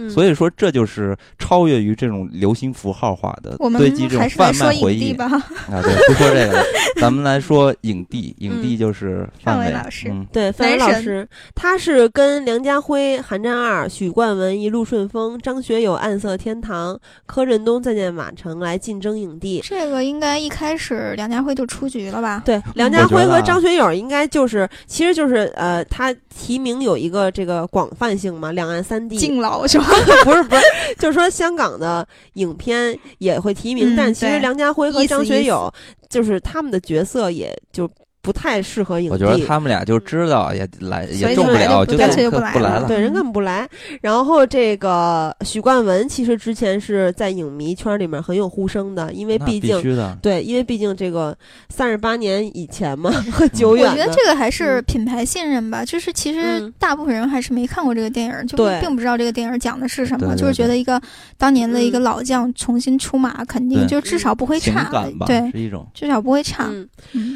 [SPEAKER 1] 所以说，这就是超越于这种流行符号化的堆积这种贩卖回忆
[SPEAKER 3] 吧。
[SPEAKER 1] 啊，对，不说这个了，咱们来说影帝。影帝就是范伟
[SPEAKER 3] 老师，
[SPEAKER 2] 对，范伟老师，他是跟梁家辉、韩战二、许冠文、一路顺风、张学友、暗色天堂、柯震东再见马城来竞争影帝。
[SPEAKER 3] 这个应该一开始梁家辉就出局了吧？
[SPEAKER 2] 对，梁家辉和张学友应该就是，其实就是呃，他提名有一个这个广泛性嘛，两岸三地
[SPEAKER 3] 敬老是吧？
[SPEAKER 2] 不是 不是，就是说香港的影片也会提名，但其实梁家辉和张学友就是他们的角色也就。不太适合影帝，
[SPEAKER 1] 我觉得他们俩就知道也来也中不了，就
[SPEAKER 3] 干脆
[SPEAKER 1] 不
[SPEAKER 3] 来
[SPEAKER 1] 了。
[SPEAKER 2] 对，人根本不来。然后这个许冠文其实之前是在影迷圈里面很有呼声的，因为毕竟对，因为毕竟这个三十八年以前嘛，很久远。
[SPEAKER 3] 我觉得这个还是品牌信任吧，就是其实大部分人还是没看过这个电影，就并不知道这个电影讲的是什么，就是觉得一个当年的一个老将重新出马，肯定就至少不会差。对，
[SPEAKER 1] 是一种
[SPEAKER 3] 至少不会差。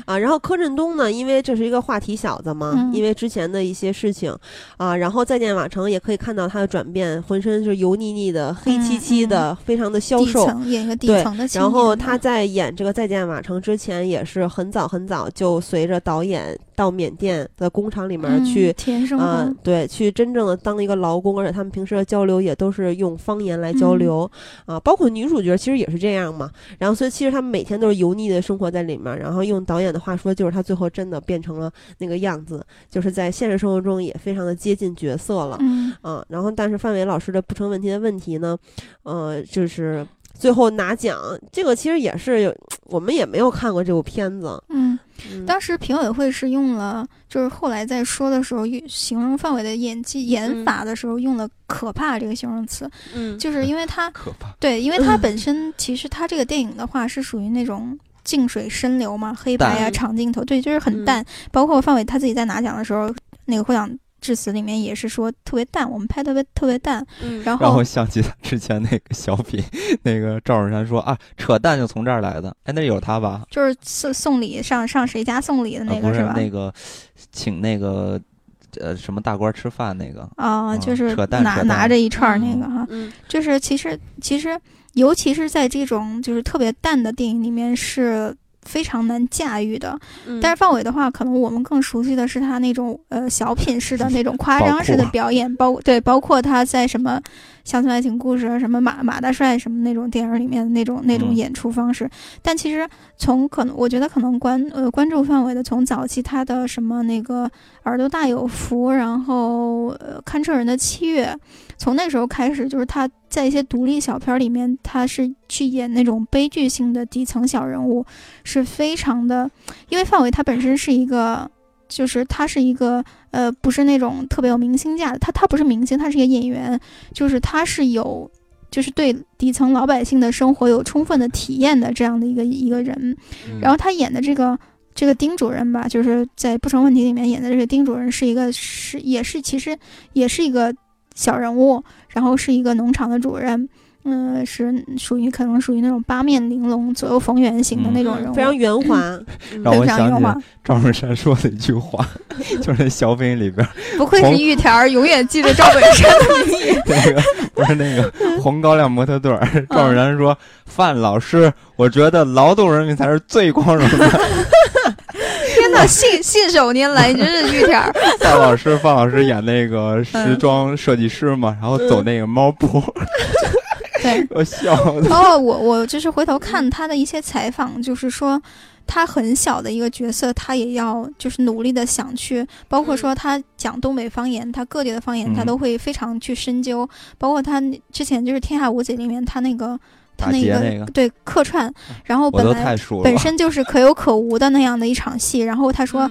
[SPEAKER 2] 啊，然后柯震。东呢？因为这是一个话题小子嘛，因为之前的一些事情啊，然后再见瓦城也可以看到他的转变，浑身是油腻腻的、黑漆漆的，非常的消瘦。
[SPEAKER 3] 演一个底层的。
[SPEAKER 2] 然后他在演这个再见瓦城之前，也是很早很早就随着导演到缅甸的工厂里面去，啊，对，去真正的当一个劳工，而且他们平时的交流也都是用方言来交流啊，包括女主角其实也是这样嘛。然后所以其实他们每天都是油腻的生活在里面，然后用导演的话说，就是他。最后真的变成了那个样子，就是在现实生活中也非常的接近角色了，嗯。啊，然后但是范伟老师的不成问题的问题呢，呃，就是最后拿奖，这个其实也是我们也没有看过这部片子，
[SPEAKER 3] 嗯，当时评委会是用了，就是后来在说的时候，形容范伟的演技演法的时候用了“可怕”这个形容词，嗯，就是因为他
[SPEAKER 1] 可怕，
[SPEAKER 3] 对，因为他 本身其实他这个电影的话是属于那种。静水深流嘛，黑白呀，长镜头，对，就是很淡。包括范伟他自己在拿奖的时候，那个获奖致辞里面也是说特别淡，我们拍特别特别淡。然后
[SPEAKER 1] 让我想起他之前那个小品，那个赵本山说啊，扯淡就从这儿来的。哎，那有他吧？
[SPEAKER 3] 就是送送礼上上谁家送礼的那个
[SPEAKER 1] 是
[SPEAKER 3] 吧？
[SPEAKER 1] 那个请那个呃什么大官吃饭那个
[SPEAKER 3] 啊，就是
[SPEAKER 1] 拿
[SPEAKER 3] 拿着一串那个哈，就是其实其实尤其是在这种就是特别淡的电影里面是。非常难驾驭的，但是范伟的话，可能我们更熟悉的是他那种呃小品式的那种夸张式的表演，包对包括他在什么。乡村爱情故事啊，什么马马大帅什么那种电影里面的那种那种演出方式，但其实从可能我觉得可能关呃关注范围的从早期他的什么那个耳朵大有福，然后呃看车人的七月，从那时候开始，就是他在一些独立小片里面，他是去演那种悲剧性的底层小人物，是非常的，因为范伟他本身是一个。就是他是一个呃，不是那种特别有明星价，他他不是明星，他是一个演员，就是他是有，就是对底层老百姓的生活有充分的体验的这样的一个一个人。然后他演的这个这个丁主任吧，就是在《不成问题》里面演的这个丁主任是一个是也是其实也是一个小人物，然后是一个农场的主任。嗯，是属于可能属于那种八面玲珑、左右逢源型的那种人物，
[SPEAKER 2] 非常圆滑，
[SPEAKER 1] 让我想起 赵本山说的一句话，就是小品里边，
[SPEAKER 3] 不愧是玉田，永远记着赵本山的名义。
[SPEAKER 1] 那个不是那个红高粱模特队，赵本山说：“范老师，我觉得劳动人民才是最光荣的。”
[SPEAKER 3] 天哪，信信手拈来，真是玉田。
[SPEAKER 1] 范老师，范老师演那个时装设计师嘛，然后走那个猫步。
[SPEAKER 3] 对，
[SPEAKER 1] 我笑。
[SPEAKER 3] 哦，我我就是回头看他的一些采访，就是说他很小的一个角色，他也要就是努力的想去，包括说他讲东北方言，他各地的方言他都会非常去深究。包括他之前就是《天下无贼》里面他那个他那个对客串，然后本来本身就是可有可无的那样的一场戏，然后他说。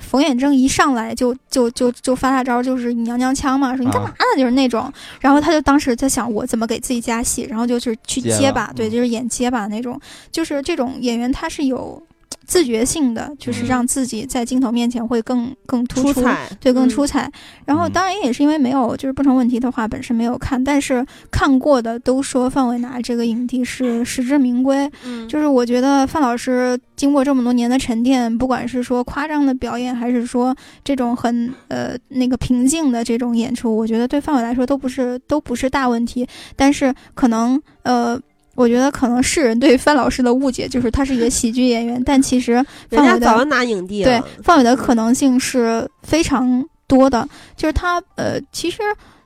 [SPEAKER 3] 冯远征一上来就就就就发大招，就是娘娘腔嘛，说你干嘛呢？就是那种，然后他就当时在想我怎么给自己加戏，然后就是去结巴，对，就是演结巴那种，就是这种演员他是有。自觉性的就是让自己在镜头面前会更更突出，对，更出彩。然后当然也是因为没有就是不成问题的话本身没有看，但是看过的都说范伟拿这个影帝是 实至名归。嗯，就是我觉得范老师经过这么多年的沉淀，不管是说夸张的表演，还是说这种很呃那个平静的这种演出，我觉得对范伟来说都不是都不是大问题。但是可能呃。我觉得可能世人对范老师的误解就是他是一个喜剧演员，但其实范伟
[SPEAKER 2] 早就拿影帝
[SPEAKER 3] 了。对范伟的可能性是非常多的，就是他呃，其实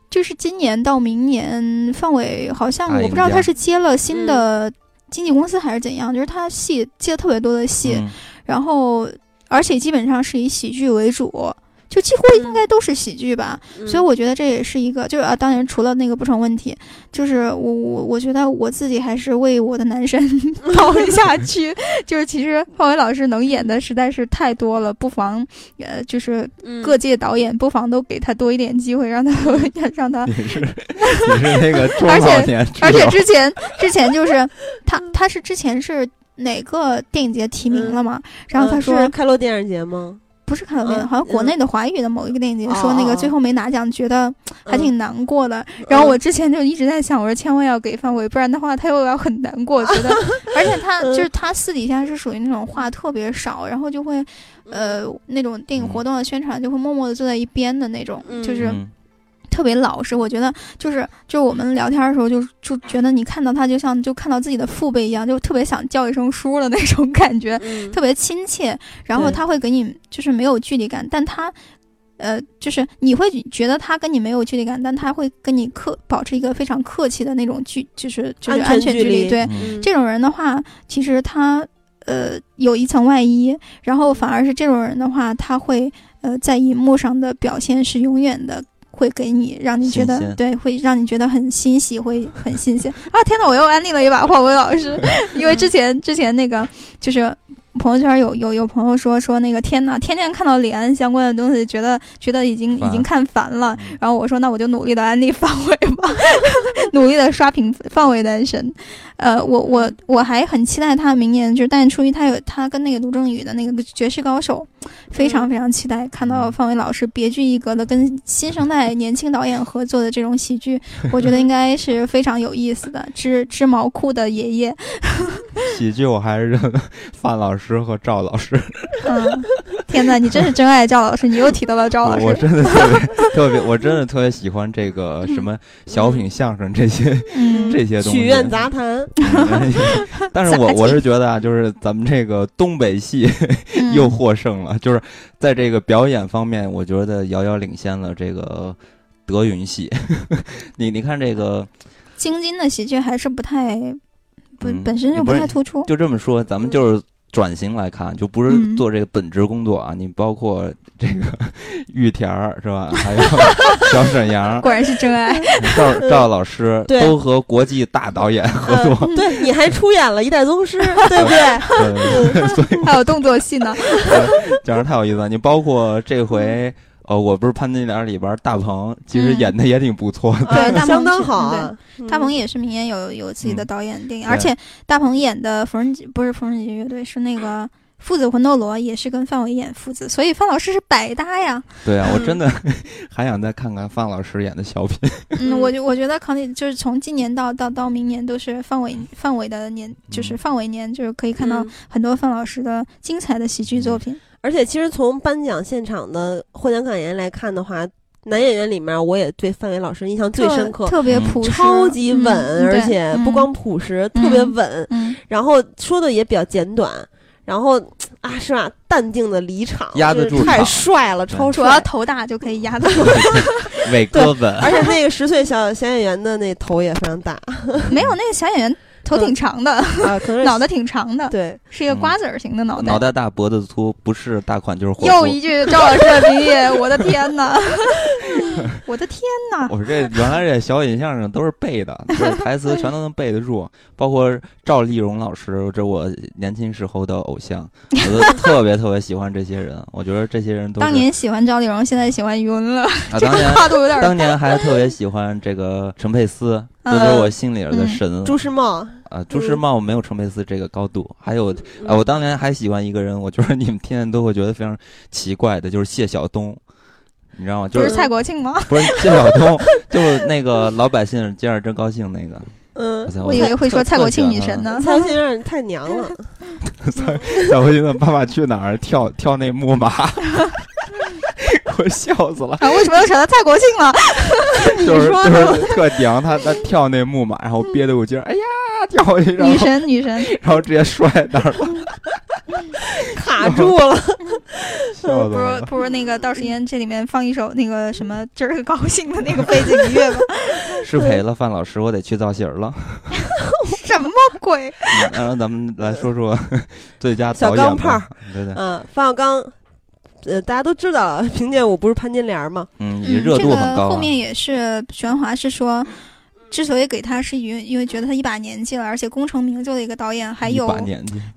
[SPEAKER 3] 就是今年到明年，范伟好像我不知道他是接了新的经纪公司还是怎样，就是他戏接了特别多的戏，然后而且基本上是以喜剧为主。就几乎应该都是喜剧吧，所以我觉得这也是一个，就是啊，当然除了那个不成问题，就是我我我觉得我自己还是为我的男神 跑一下去，就是其实范伟老师能演的实在是太多了，不妨呃，就是各界导演不妨都给他多一点机会，让他 让他。
[SPEAKER 1] 你是你是那个
[SPEAKER 3] 而且而且之前之前就是 他他是之前是哪个电影节提名了嘛？然后他说
[SPEAKER 2] 开罗电影节吗？
[SPEAKER 3] 不是看到那好像国内的华语的某一个电影节说那个最后没拿奖，觉得还挺难过的。然后我之前就一直在想，我说千万要给范伟，不然的话他又要很难过。觉得，而且他就是他私底下是属于那种话特别少，然后就会，呃，那种电影活动的宣传就会默默的坐在一边的那种，就是。特别老实，我觉得就是就是我们聊天的时候，就就觉得你看到他就像就看到自己的父辈一样，就特别想叫一声叔的那种感觉，特别亲切。然后他会给你就是没有距离感，但他，呃，就是你会觉得他跟你没有距离感，但他会跟你客保持一个非常客气的那种距，就是就是安全距离。对这种人的话，其实他呃有一层外衣，然后反而是这种人的话，他会呃在荧幕上的表现是永远的。会给你让你觉得对，会让你觉得很欣喜，会很新鲜啊！天哪，我又安利了一把 黄伟老师，因为之前之前那个就是。朋友圈有有有朋友说说那个天呐，天天看到李安相关的东西，觉得觉得已经已经看烦了。然后我说那我就努力的安利范伟吧，努力的刷屏范伟男神。呃，我我我还很期待他明年就是大年初一他有他跟那个卢正雨的那个绝世高手，非常非常期待看到范伟老师别具一格的跟新生代年轻导演合作的这种喜剧，我觉得应该是非常有意思的。织织毛裤的爷爷，
[SPEAKER 1] 喜剧我还是认范老师。师和赵老师，
[SPEAKER 3] 嗯，天哪，你真是真爱赵老师，你又提到了赵老师。
[SPEAKER 1] 我真的特别 特别，我真的特别喜欢这个什么小品、相声这些 这些东西。
[SPEAKER 2] 曲苑杂谈。
[SPEAKER 1] 但是我我是觉得啊，就是咱们这个东北戏又获胜了，就是在这个表演方面，我觉得遥遥领先了这个德云系。你你看这个
[SPEAKER 3] 京津的喜剧还是不太本本身就不太突出。
[SPEAKER 1] 就这么说，咱们就是。转型来看，就不是做这个本职工作啊！你包括这个 玉田儿是吧？还有 小沈阳，
[SPEAKER 3] 果然是真爱。
[SPEAKER 1] 赵赵老师都和国际大导演合作，
[SPEAKER 2] 对，你还出演了一代宗师，对不
[SPEAKER 1] 对？所以
[SPEAKER 3] 还有动作戏呢，
[SPEAKER 1] 讲的太有意思了。你包括这回。哦，我不是潘金莲里边大鹏，其实演的也挺不错的，
[SPEAKER 3] 对，
[SPEAKER 2] 相当好。
[SPEAKER 3] 大鹏也是明年有有自己的导演电影，而且大鹏演的《缝纫机》不是《缝纫机乐队》，是那个《父子魂斗罗》，也是跟范伟演父子，所以范老师是百搭呀。
[SPEAKER 1] 对啊，我真的 还想再看看范老师演的小品。
[SPEAKER 3] 嗯，我就我觉得可能就是从今年到到到明年都是范伟范伟的年，就是范伟年，就是可以看到很多范老师的精彩的喜剧作品。
[SPEAKER 2] 而且，其实从颁奖现场的获奖感言来看的话，男演员里面，我也对范伟老师印象最深刻，
[SPEAKER 3] 特别朴实，
[SPEAKER 2] 超级稳，而且不光朴实，特别稳。然后说的也比较简短，然后啊，是吧？淡定的离场，
[SPEAKER 1] 压得住，
[SPEAKER 2] 太帅了，超帅，
[SPEAKER 3] 主要头大就可以压得住。
[SPEAKER 1] 伟哥稳，
[SPEAKER 2] 而且那个十岁小小演员的那头也非常大，
[SPEAKER 3] 没有那个小演员。头挺长的
[SPEAKER 2] 啊，
[SPEAKER 3] 脑袋挺长的，
[SPEAKER 2] 对，
[SPEAKER 3] 是一个瓜子儿型的脑袋。
[SPEAKER 1] 脑袋大，脖子粗，不是大款就是货。
[SPEAKER 3] 又一句赵老师的名言，我的天哪！我的天哪！
[SPEAKER 1] 我说这原来这小品相声都是背的，这台词全都能背得住，包括赵丽蓉老师，这我年轻时候的偶像，我都 特别特别喜欢这些人。我觉得这些人都
[SPEAKER 3] 当年喜欢赵丽蓉，现在喜欢于文了。
[SPEAKER 1] 啊，当年
[SPEAKER 3] 跨度有点。
[SPEAKER 1] 当年还特别喜欢这个陈佩斯。都是我心里的神，
[SPEAKER 2] 朱时茂
[SPEAKER 1] 啊，朱时茂没有陈佩斯这个高度。还有啊，我当年还喜欢一个人，我觉得你们天天都会觉得非常奇怪的，就是谢晓东，你知道吗？就
[SPEAKER 3] 是蔡国庆吗？
[SPEAKER 1] 不是谢晓东，就是那个老百姓今儿真高兴那个。
[SPEAKER 2] 嗯，
[SPEAKER 3] 我以为会说蔡国庆女神呢。
[SPEAKER 2] 蔡国庆有点太娘了。
[SPEAKER 1] 蔡蔡国庆的《爸爸去哪儿》跳跳那木马。我笑死了！
[SPEAKER 3] 啊，为什么要扯到蔡国庆了？
[SPEAKER 1] 就是就是特娘，他他跳那木马，然后憋得我劲儿，哎呀，跳下去，
[SPEAKER 3] 女神女神，
[SPEAKER 1] 然后直接摔那儿了，
[SPEAKER 2] 卡住了。
[SPEAKER 1] 不
[SPEAKER 3] 如不如那个到时间这里面放一首那个什么今儿个高兴的那个背景音乐吧。
[SPEAKER 1] 失陪了范老师，我得去造型了。
[SPEAKER 3] 什么鬼？
[SPEAKER 1] 然后咱们来说说最佳
[SPEAKER 2] 小钢炮。
[SPEAKER 1] 对对，
[SPEAKER 2] 嗯，冯小刚。呃，大家都知道，凭借我不是潘金莲吗？
[SPEAKER 1] 嗯，热度很高。
[SPEAKER 3] 后面也是玄华是说。之所以给他，是因为因为觉得他一把年纪了，而且功成名就的一个导演，还有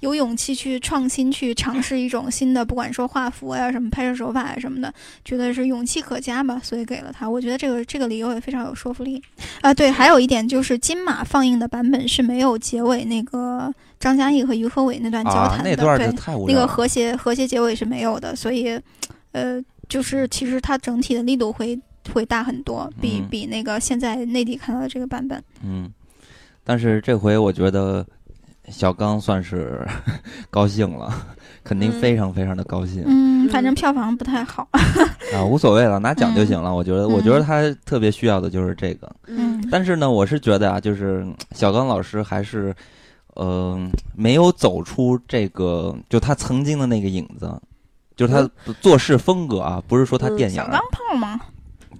[SPEAKER 3] 有勇气去创新，去尝试一种新的，不管说画幅呀、什么拍摄手法呀什么的，觉得是勇气可嘉吧，所以给了他。我觉得这个这个理由也非常有说服力啊。对，还有一点就是金马放映的版本是没有结尾那个张嘉译和于和伟那段交谈的，对，那个和谐和谐结尾是没有的，所以，呃，就是其实它整体的力度会。会大很多，比比那个现在内地看到的这个版本。
[SPEAKER 1] 嗯，但是这回我觉得小刚算是 高兴了，肯定非常非常的高兴。
[SPEAKER 3] 嗯，反正票房不太好
[SPEAKER 1] 啊，无所谓了，拿奖就行了。我觉得，我觉得他特别需要的就是这个。
[SPEAKER 3] 嗯，
[SPEAKER 1] 但是呢，我是觉得啊，就是小刚老师还是呃没有走出这个，就他曾经的那个影子，就是他做事风格啊，不是说他电影。小
[SPEAKER 3] 钢炮吗？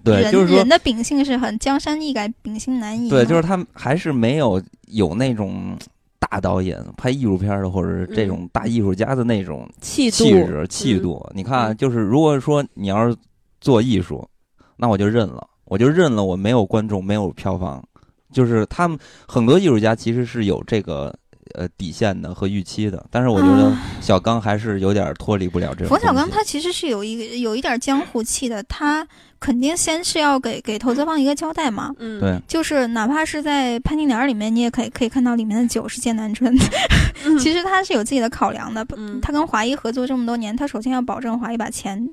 [SPEAKER 1] 对，就是说
[SPEAKER 3] 人的秉性是很江山易改，秉性难移。
[SPEAKER 1] 对，就是他还是没有有那种大导演拍艺术片的，或者是这种大艺术家的那种
[SPEAKER 2] 气
[SPEAKER 1] 气质气度。你看，就是如果说你要是做艺术，那我就认了，我就认了，我没有观众，没有票房。就是他们很多艺术家其实是有这个呃底线的和预期的，但是我觉得小刚还是有点脱离不了这种。
[SPEAKER 3] 冯小刚他其实是有一个有一点江湖气的，他。肯定先是要给给投资方一个交代嘛，
[SPEAKER 1] 嗯，对，
[SPEAKER 3] 就是哪怕是在潘金莲里面，你也可以可以看到里面的酒是剑南春，其实他是有自己的考量的。嗯他跟华谊合作这么多年，他首先要保证华谊把钱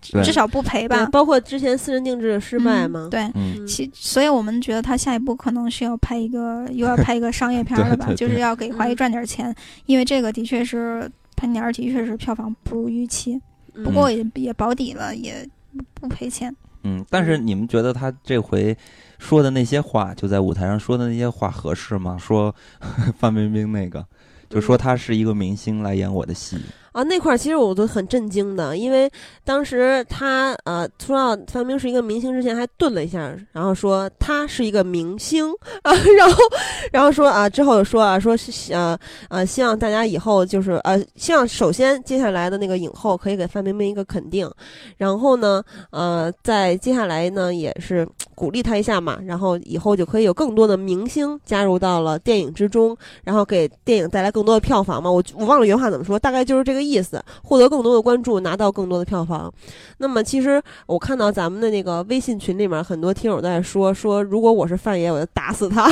[SPEAKER 3] 至少不赔吧。
[SPEAKER 2] 包括之前私人定制的失败嘛，
[SPEAKER 3] 对，其所以我们觉得他下一步可能是要拍一个 又要拍一个商业片了吧，就是要给华谊赚点钱，因为这个的确是潘金莲的确是票房不如预期。不过也也保底了，也不赔钱。
[SPEAKER 1] 嗯，但是你们觉得他这回说的那些话，就在舞台上说的那些话合适吗？说 范冰冰那个，就说他是一个明星来演我的戏。
[SPEAKER 2] 啊，那块儿其实我都很震惊的，因为当时他呃说到范冰冰是一个明星之前，还顿了一下，然后说他是一个明星啊，然后然后说啊之后说啊说是呃呃希望大家以后就是呃希望首先接下来的那个影后可以给范冰冰一个肯定，然后呢呃在接下来呢也是鼓励她一下嘛，然后以后就可以有更多的明星加入到了电影之中，然后给电影带来更多的票房嘛，我我忘了原话怎么说，大概就是这个。意思获得更多的关注，拿到更多的票房。那么，其实我看到咱们的那个微信群里面，很多听友在说说，如果我是范爷，我就打死他，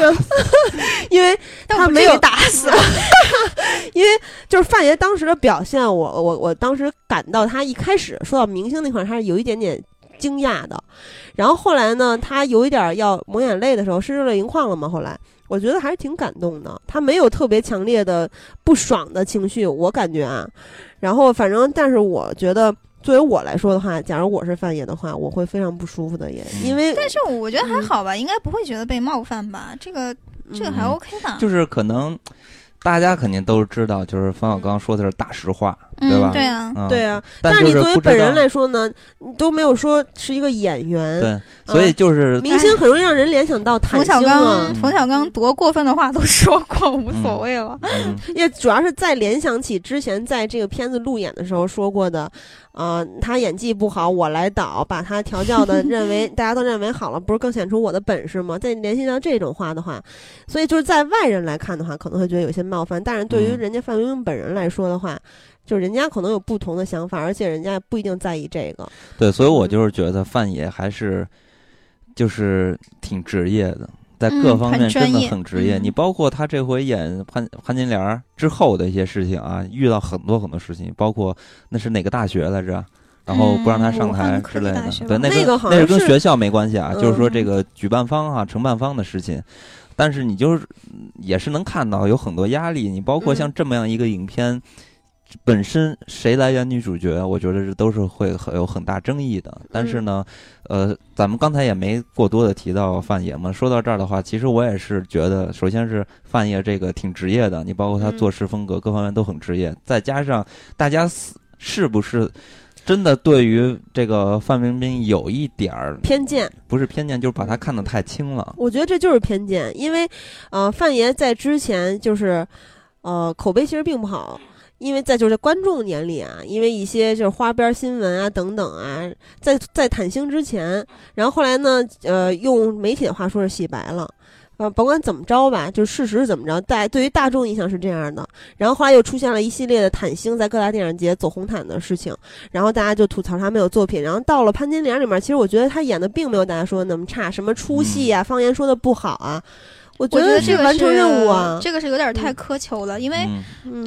[SPEAKER 2] 因为他没有
[SPEAKER 3] 打死。
[SPEAKER 2] 因为就是范爷当时的表现，我我我当时感到他一开始说到明星那块，他是有一点点惊讶的。然后后来呢，他有一点要抹眼泪的时候，是热泪盈眶了嘛？后来。我觉得还是挺感动的，他没有特别强烈的不爽的情绪，我感觉啊。然后反正，但是我觉得，作为我来说的话，假如我是范爷的话，我会非常不舒服的，也因为。
[SPEAKER 3] 但是我觉得还好吧，应该不会觉得被冒犯吧？这个这个还 OK 吧。
[SPEAKER 1] 就是可能。大家肯定都知道，就是冯小刚说的是大实话，对吧？
[SPEAKER 3] 对啊，
[SPEAKER 2] 对啊。
[SPEAKER 1] 但
[SPEAKER 2] 是你作为本人来说呢，你都没有说是一个演员，
[SPEAKER 1] 对，所以就是
[SPEAKER 2] 明星很容易让人联想到
[SPEAKER 3] 冯小刚。冯小刚多过分的话都说过，无所谓了。
[SPEAKER 2] 也主要是再联想起之前在这个片子路演的时候说过的。啊，他演技不好，我来导，把他调教的，认为大家都认为好了，不是更显出我的本事吗？再联系到这种话的话，所以就是在外人来看的话，可能会觉得有些冒犯，但是对于人家范冰冰本人来说的话，就是人家可能有不同的想法，而且人家不一定在意这个。
[SPEAKER 1] 对，所以我就是觉得范爷还是就是挺职业的。在各方面真的很职业，你包括他这回演潘潘金莲之后的一些事情啊，遇到很多很多事情，包括那是哪个大学来着，然后不让他上台之类的，对，那个那是跟学校没关系啊，就是说这个举办方啊、承办方的事情，但是你就是也是能看到有很多压力，你包括像这么样一个影片。本身谁来演女主角，我觉得这都是会很有很大争议的。但是呢，呃，咱们刚才也没过多的提到范爷嘛。说到这儿的话，其实我也是觉得，首先是范爷这个挺职业的，你包括他做事风格各方面都很职业。再加上大家是不是真的对于这个范冰冰有一点儿
[SPEAKER 2] 偏见？
[SPEAKER 1] 不是偏见，就是把他看得太轻了。
[SPEAKER 2] 我觉得这就是偏见，因为呃，范爷在之前就是呃口碑其实并不好。因为在就是观众眼里啊，因为一些就是花边新闻啊等等啊，在在坦星之前，然后后来呢，呃，用媒体的话说是洗白了，啊，甭管怎么着吧，就事实是怎么着，大对于大众印象是这样的。然后后来又出现了一系列的坦星在各大电影节走红毯的事情，然后大家就吐槽他没有作品。然后到了潘金莲里面，其实我觉得他演的并没有大家说的那么差，什么出戏啊，方言说的不好啊。我
[SPEAKER 3] 觉得
[SPEAKER 2] 这个完成任务啊，
[SPEAKER 3] 这个是有点太苛求了，因为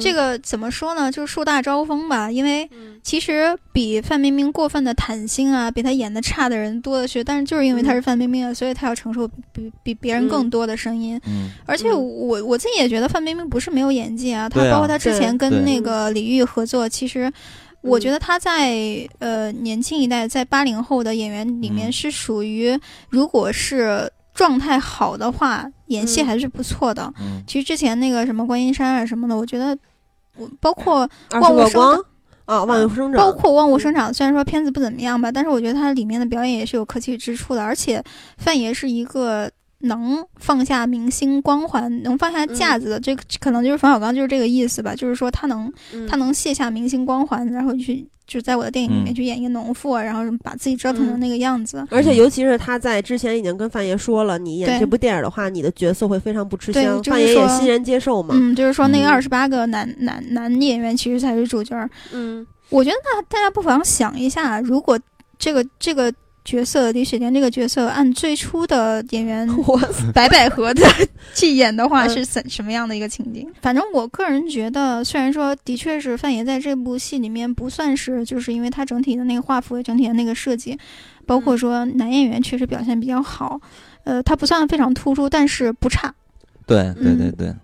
[SPEAKER 3] 这个怎么说呢，就是树大招风吧。因为其实比范冰冰过分的坦心啊，比她演的差的人多的是，但是就是因为她是范冰冰，所以她要承受比比别人更多的声音。而且我我自己也觉得范冰冰不是没有演技啊，她包括她之前跟那个李玉合作，其实我觉得她在呃年轻一代，在八零后的演员里面是属于，如果是。状态好的话，演戏还是不错的。嗯，其实之前那个什么观音山啊什么的，我觉得，我包括万物生
[SPEAKER 2] 啊，万物生长，
[SPEAKER 3] 包括万物生长，虽然说片子不怎么样吧，但是我觉得它里面的表演也是有可取之处的。而且范爷是一个能放下明星光环、能放下架子的，这可能就是冯小刚就是这个意思吧，就是说他能他能卸下明星光环，然后去。就在我的电影里面去演一个农妇，然后把自己折腾成那个样子。
[SPEAKER 2] 而且，尤其是他在之前已经跟范爷说了，你演这部电影的话，你的角色会非常不吃香。范爷也欣然接受嘛。
[SPEAKER 3] 嗯，就是说那个二十八个男男男演员其实才是主角。嗯，我觉得大大家不妨想一下，如果这个这个。角色李雪健这个角色，按最初的演员 白百合的 去演的话，是怎什么样的一个情景？反正我个人觉得，虽然说的确是范爷在这部戏里面不算是，就是因为他整体的那个画幅、整体的那个设计，包括说男演员确实表现比较好，呃，他不算非常突出，但是不差。
[SPEAKER 1] 对对对对，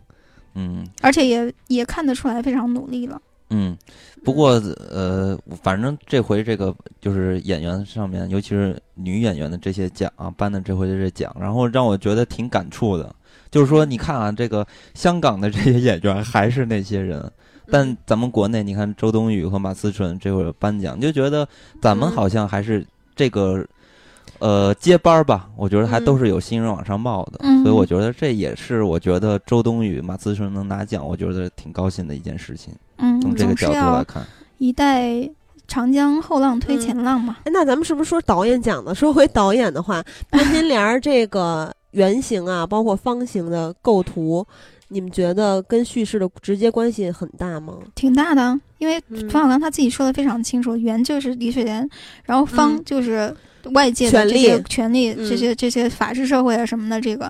[SPEAKER 1] 嗯，
[SPEAKER 3] 而且也也看得出来非常努力了。
[SPEAKER 1] 嗯，不过呃，反正这回这个就是演员上面，尤其是女演员的这些奖啊，颁的这回的这奖，然后让我觉得挺感触的。就是说，你看啊，这个香港的这些演员还是那些人，但咱们国内，你看周冬雨和马思纯这会儿颁奖，就觉得咱们好像还是这个。呃，接班儿吧，我觉得还都是有新人往上冒的，所以我觉得这也是我觉得周冬雨、马思纯能拿奖，我觉得挺高兴的一件事情。
[SPEAKER 3] 嗯，
[SPEAKER 1] 从这个角度来看，
[SPEAKER 3] 一代长江后浪推前浪嘛。
[SPEAKER 2] 那咱们是不是说导演讲的？说回导演的话，潘金莲这个原型啊，包括方形的构图，你们觉得跟叙事的直接关系很大吗？
[SPEAKER 3] 挺大的，因为冯小刚他自己说的非常清楚，圆就是李雪莲，然后方就是。外界的这些权力，这些这些法治社会啊什么的，这个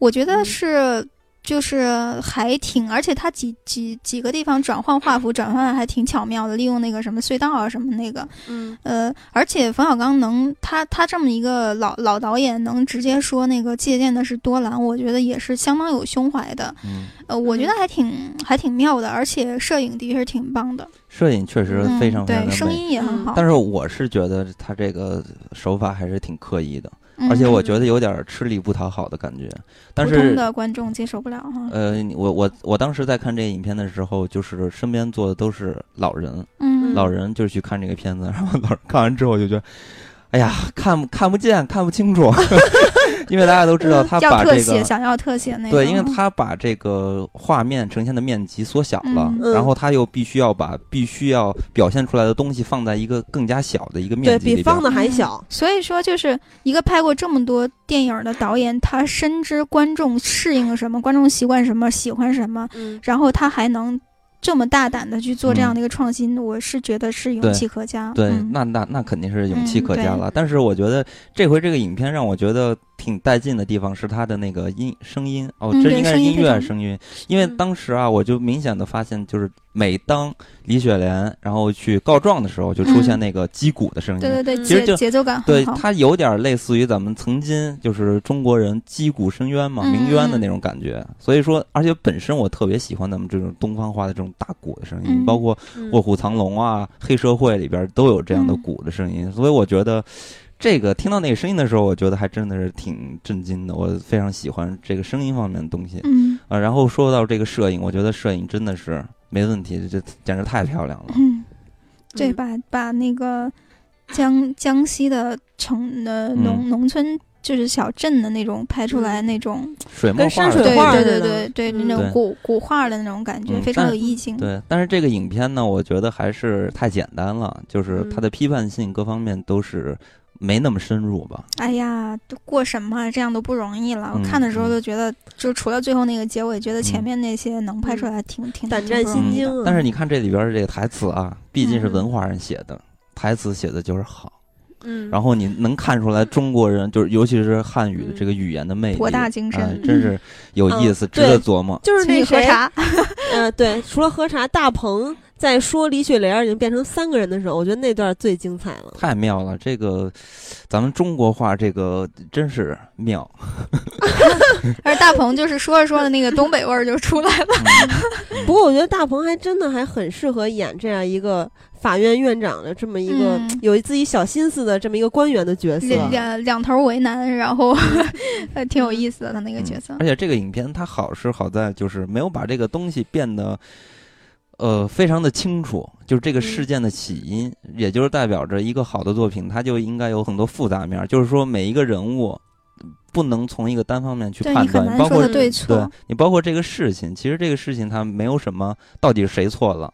[SPEAKER 3] 我觉得是就是还挺，而且他几几几个地方转换画幅转换还挺巧妙的，利用那个什么隧道啊什么那个，
[SPEAKER 2] 嗯
[SPEAKER 3] 呃，而且冯小刚能他他这么一个老老导演能直接说那个借鉴的是多兰，我觉得也是相当有胸怀的，呃，我觉得还挺还挺妙的，而且摄影的确是挺棒的。
[SPEAKER 1] 摄影确实非常非常
[SPEAKER 3] 对，声音也很好。
[SPEAKER 1] 但是我是觉得他这个手法还是挺刻意的，而且我觉得有点吃力不讨好的感觉。但是普
[SPEAKER 3] 通的观众接受不了哈。
[SPEAKER 1] 呃，我我我当时在看这个影片的时候，就是身边坐的都是老人，
[SPEAKER 3] 嗯，
[SPEAKER 1] 老人就是去看这个片子，然后老人看完之后就觉得。哎呀，看看不见，看不清楚，因为大家都知道他把这个
[SPEAKER 3] 想要特写那
[SPEAKER 1] 对，因为他把这个画面呈现的面积缩小了，然后他又必须要把必须要表现出来的东西放在一个更加小的一个面积
[SPEAKER 2] 里，比方的还小。
[SPEAKER 3] 所以说，就是一个拍过这么多电影的导演，他深知观众适应什么，观众习惯什么，喜欢什么，然后他还能。这么大胆的去做这样的一个创新，我是觉得是勇气可嘉。
[SPEAKER 1] 对，那那那肯定是勇气可嘉了。但是我觉得这回这个影片让我觉得。挺带劲的地方是它的那个音声音哦，这应该是音乐声音，因为当时啊，我就明显的发现，就是每当李雪莲然后去告状的时候，就出现那个击鼓的声音，
[SPEAKER 3] 对对对，
[SPEAKER 1] 其实就
[SPEAKER 3] 节奏感
[SPEAKER 1] 对它有点类似于咱们曾经就是中国人击鼓声冤嘛，鸣冤的那种感觉。所以说，而且本身我特别喜欢咱们这种东方化的这种大鼓的声音，包括《卧虎藏龙》啊，《黑社会》里边都有这样的鼓的声音，所以我觉得。这个听到那个声音的时候，我觉得还真的是挺震惊的。我非常喜欢这个声音方面的东西。
[SPEAKER 3] 嗯
[SPEAKER 1] 啊，然后说到这个摄影，我觉得摄影真的是没问题，这简直太漂亮了。
[SPEAKER 3] 嗯，对，把把那个江江西的城的农农村就是小镇的那种拍出来那种
[SPEAKER 1] 水墨
[SPEAKER 2] 画，对
[SPEAKER 3] 对对对对，那种古古画的那种感觉，非常有意境。
[SPEAKER 1] 对，但是这个影片呢，我觉得还是太简单了，就是它的批判性各方面都是。没那么深入吧？
[SPEAKER 3] 哎呀，都过审嘛，这样都不容易了。我看的时候都觉得，就除了最后那个结尾，觉得前面那些能拍出来挺挺
[SPEAKER 2] 胆战心惊。
[SPEAKER 1] 但是你看这里边的这个台词啊，毕竟是文化人写的，台词写的就是好。
[SPEAKER 2] 嗯。
[SPEAKER 1] 然后你能看出来中国人就是，尤其是汉语的这个语言的魅力，
[SPEAKER 3] 博大精深，
[SPEAKER 1] 真是有意思，值得琢磨。
[SPEAKER 2] 就是那
[SPEAKER 3] 喝茶，
[SPEAKER 2] 呃，对，除了喝茶，大鹏。在说李雪莲已经变成三个人的时候，我觉得那段最精彩了，
[SPEAKER 1] 太妙了！这个咱们中国话，这个真是妙。
[SPEAKER 3] 而大鹏就是说着说着，那个东北味儿就出来了。
[SPEAKER 2] 不过我觉得大鹏还真的还很适合演这样一个法院院长的这么一个有自己小心思的这么一个官员的角色，
[SPEAKER 3] 两两头为难，然后挺有意思的他那个角色。
[SPEAKER 1] 而且这个影片它好是好在就是没有把这个东西变得。呃，非常的清楚，就是这个事件的起因，也就是代表着一个好的作品，它就应该有很多复杂面。就是说，每一个人物不能从一个单方面去判断，包括
[SPEAKER 3] 对错，
[SPEAKER 1] 你包括这个事情，其实这个事情它没有什么到底是谁错了，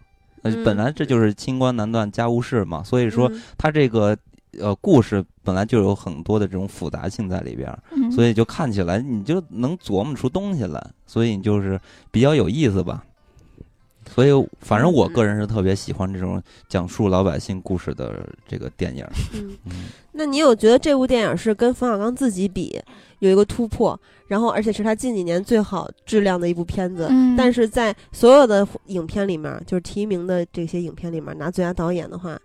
[SPEAKER 1] 本来这就是清官难断家务事嘛。所以说，它这个呃故事本来就有很多的这种复杂性在里边，所以就看起来你就能琢磨出东西来，所以你就是比较有意思吧。所以，反正我个人是特别喜欢这种讲述老百姓故事的这个电影。
[SPEAKER 2] 嗯，那你有觉得这部电影是跟冯小刚自己比有一个突破，然后而且是他近几年最好质量的一部片子？
[SPEAKER 3] 嗯，
[SPEAKER 2] 但是在所有的影片里面，就是提名的这些影片里面拿最佳导演的话，